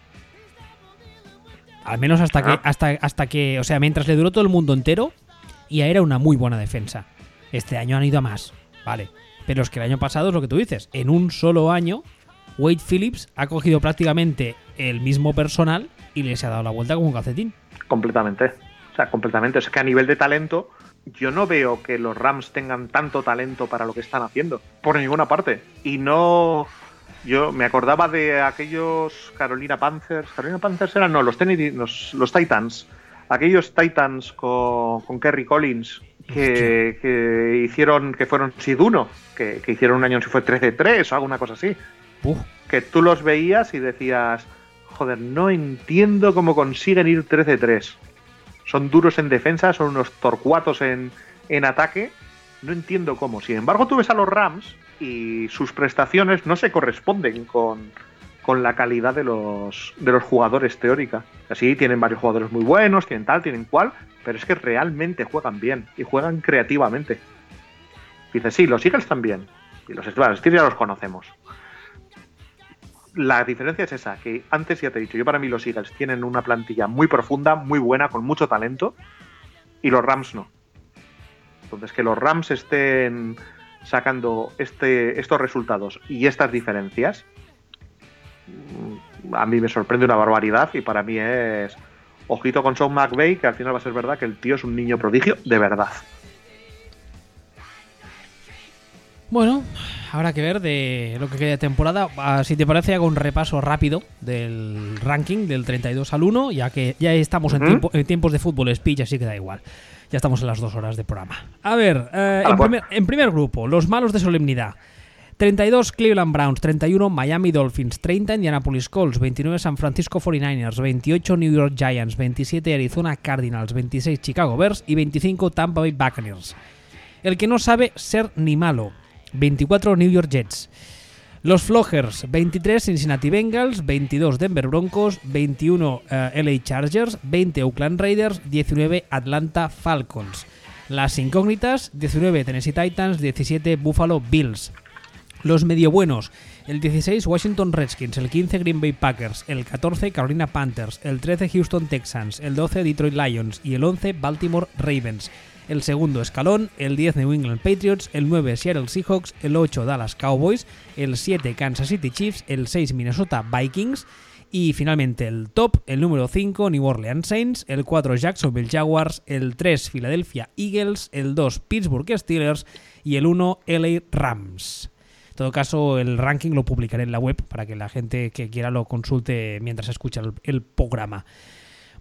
Al menos hasta que, Ah. hasta, hasta que, o sea, mientras le duró todo el mundo entero, ya era una muy buena defensa. Este año han ido a más, vale. Pero es que el año pasado es lo que tú dices. En un solo año, Wade Phillips ha cogido prácticamente el mismo personal y les ha dado la vuelta como un calcetín. Completamente. O sea, completamente. Es que a nivel de talento, yo no veo que los Rams tengan tanto talento para lo que están haciendo. Por ninguna parte. Y no. Yo me acordaba de aquellos Carolina Panthers. Carolina Panthers eran, no, los, Tennessee- los, los Titans. Aquellos Titans con, con Kerry Collins que, que hicieron, que fueron Siduno, que, que hicieron un año, si fue 13-3 o alguna cosa así Uf, que tú los veías y decías, joder, no entiendo cómo consiguen ir 13-3. Son duros en defensa, son unos torcuatos en, en ataque. No entiendo cómo. Sin embargo, tú ves a los Rams y sus prestaciones no se corresponden con, con la calidad de los, de los jugadores teórica. Así tienen varios jugadores muy buenos, tienen tal, tienen cual, pero es que realmente juegan bien y juegan creativamente. Dices, sí, los Eagles también. Y los Steelers ya los conocemos la diferencia es esa, que antes ya te he dicho, yo para mí los Eagles tienen una plantilla muy profunda, muy buena, con mucho talento, y los Rams no. Entonces, que los Rams estén sacando este, estos resultados y estas diferencias, mm, a mí me sorprende una barbaridad y para mí es ojito con Sean McVay, que al final va a ser verdad que el tío es un niño prodigio de verdad. Bueno, habrá que ver de lo que queda de temporada. Ah, Si te parece, hago un repaso rápido del ranking del 32 al 1, ya que ya estamos en, tiempo- en tiempos de fútbol speech, así que da igual. Ya estamos en las dos horas de programa. A ver, eh, Ah, en, pues. primer, en primer grupo, los malos de solemnidad. 32 Cleveland Browns, 31 Miami Dolphins, 30 Indianapolis Colts, 29 San Francisco 49ers, 28 New York Giants, 27 Arizona Cardinals, 26 Chicago Bears y 25 Tampa Bay Buccaneers. El que no sabe ser ni malo, 24 New York Jets. Los Flojers, 23 Cincinnati Bengals, 22 Denver Broncos, 21 eh, LA Chargers, 20 Oakland Raiders, 19 Atlanta Falcons. Las incógnitas, 19 Tennessee Titans, 17 Buffalo Bills. Los medio buenos, el 16 Washington Redskins, el 15 Green Bay Packers, el 14 Carolina Panthers, el 13 Houston Texans, el 12 Detroit Lions y el 11 Baltimore Ravens. El segundo escalón, el 10 New England Patriots, el 9 Seattle Seahawks, el 8 Dallas Cowboys, el 7 Kansas City Chiefs, el 6 Minnesota Vikings y finalmente el top, el número 5 New Orleans Saints, el 4 Jacksonville Jaguars, el 3 Philadelphia Eagles, el 2 Pittsburgh Steelers y el 1 LA Rams. En todo caso, el ranking lo publicaré en la web para que la gente que quiera lo consulte mientras escucha el, el programa.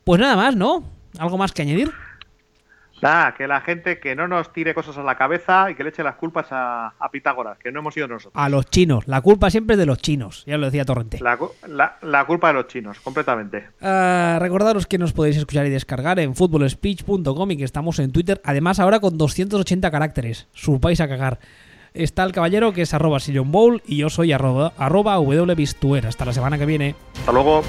Pues nada más, ¿no? ¿Algo más que añadir? Nada, que la gente que no nos tire cosas a la cabeza y que le eche las culpas a, a Pitágoras, que no hemos sido nosotros. A los chinos. La culpa siempre es de los chinos. Ya lo decía Torrente. La, la- la culpa de los chinos, completamente. Ah, recordaros que nos podéis escuchar y descargar en footballspeech.com y que estamos en Twitter. Además, ahora con 280 caracteres. Supáis a cagar. Está el caballero que es arroba sillonbowl y yo soy arroba, arroba wbistuer. Hasta la semana que viene. Hasta luego.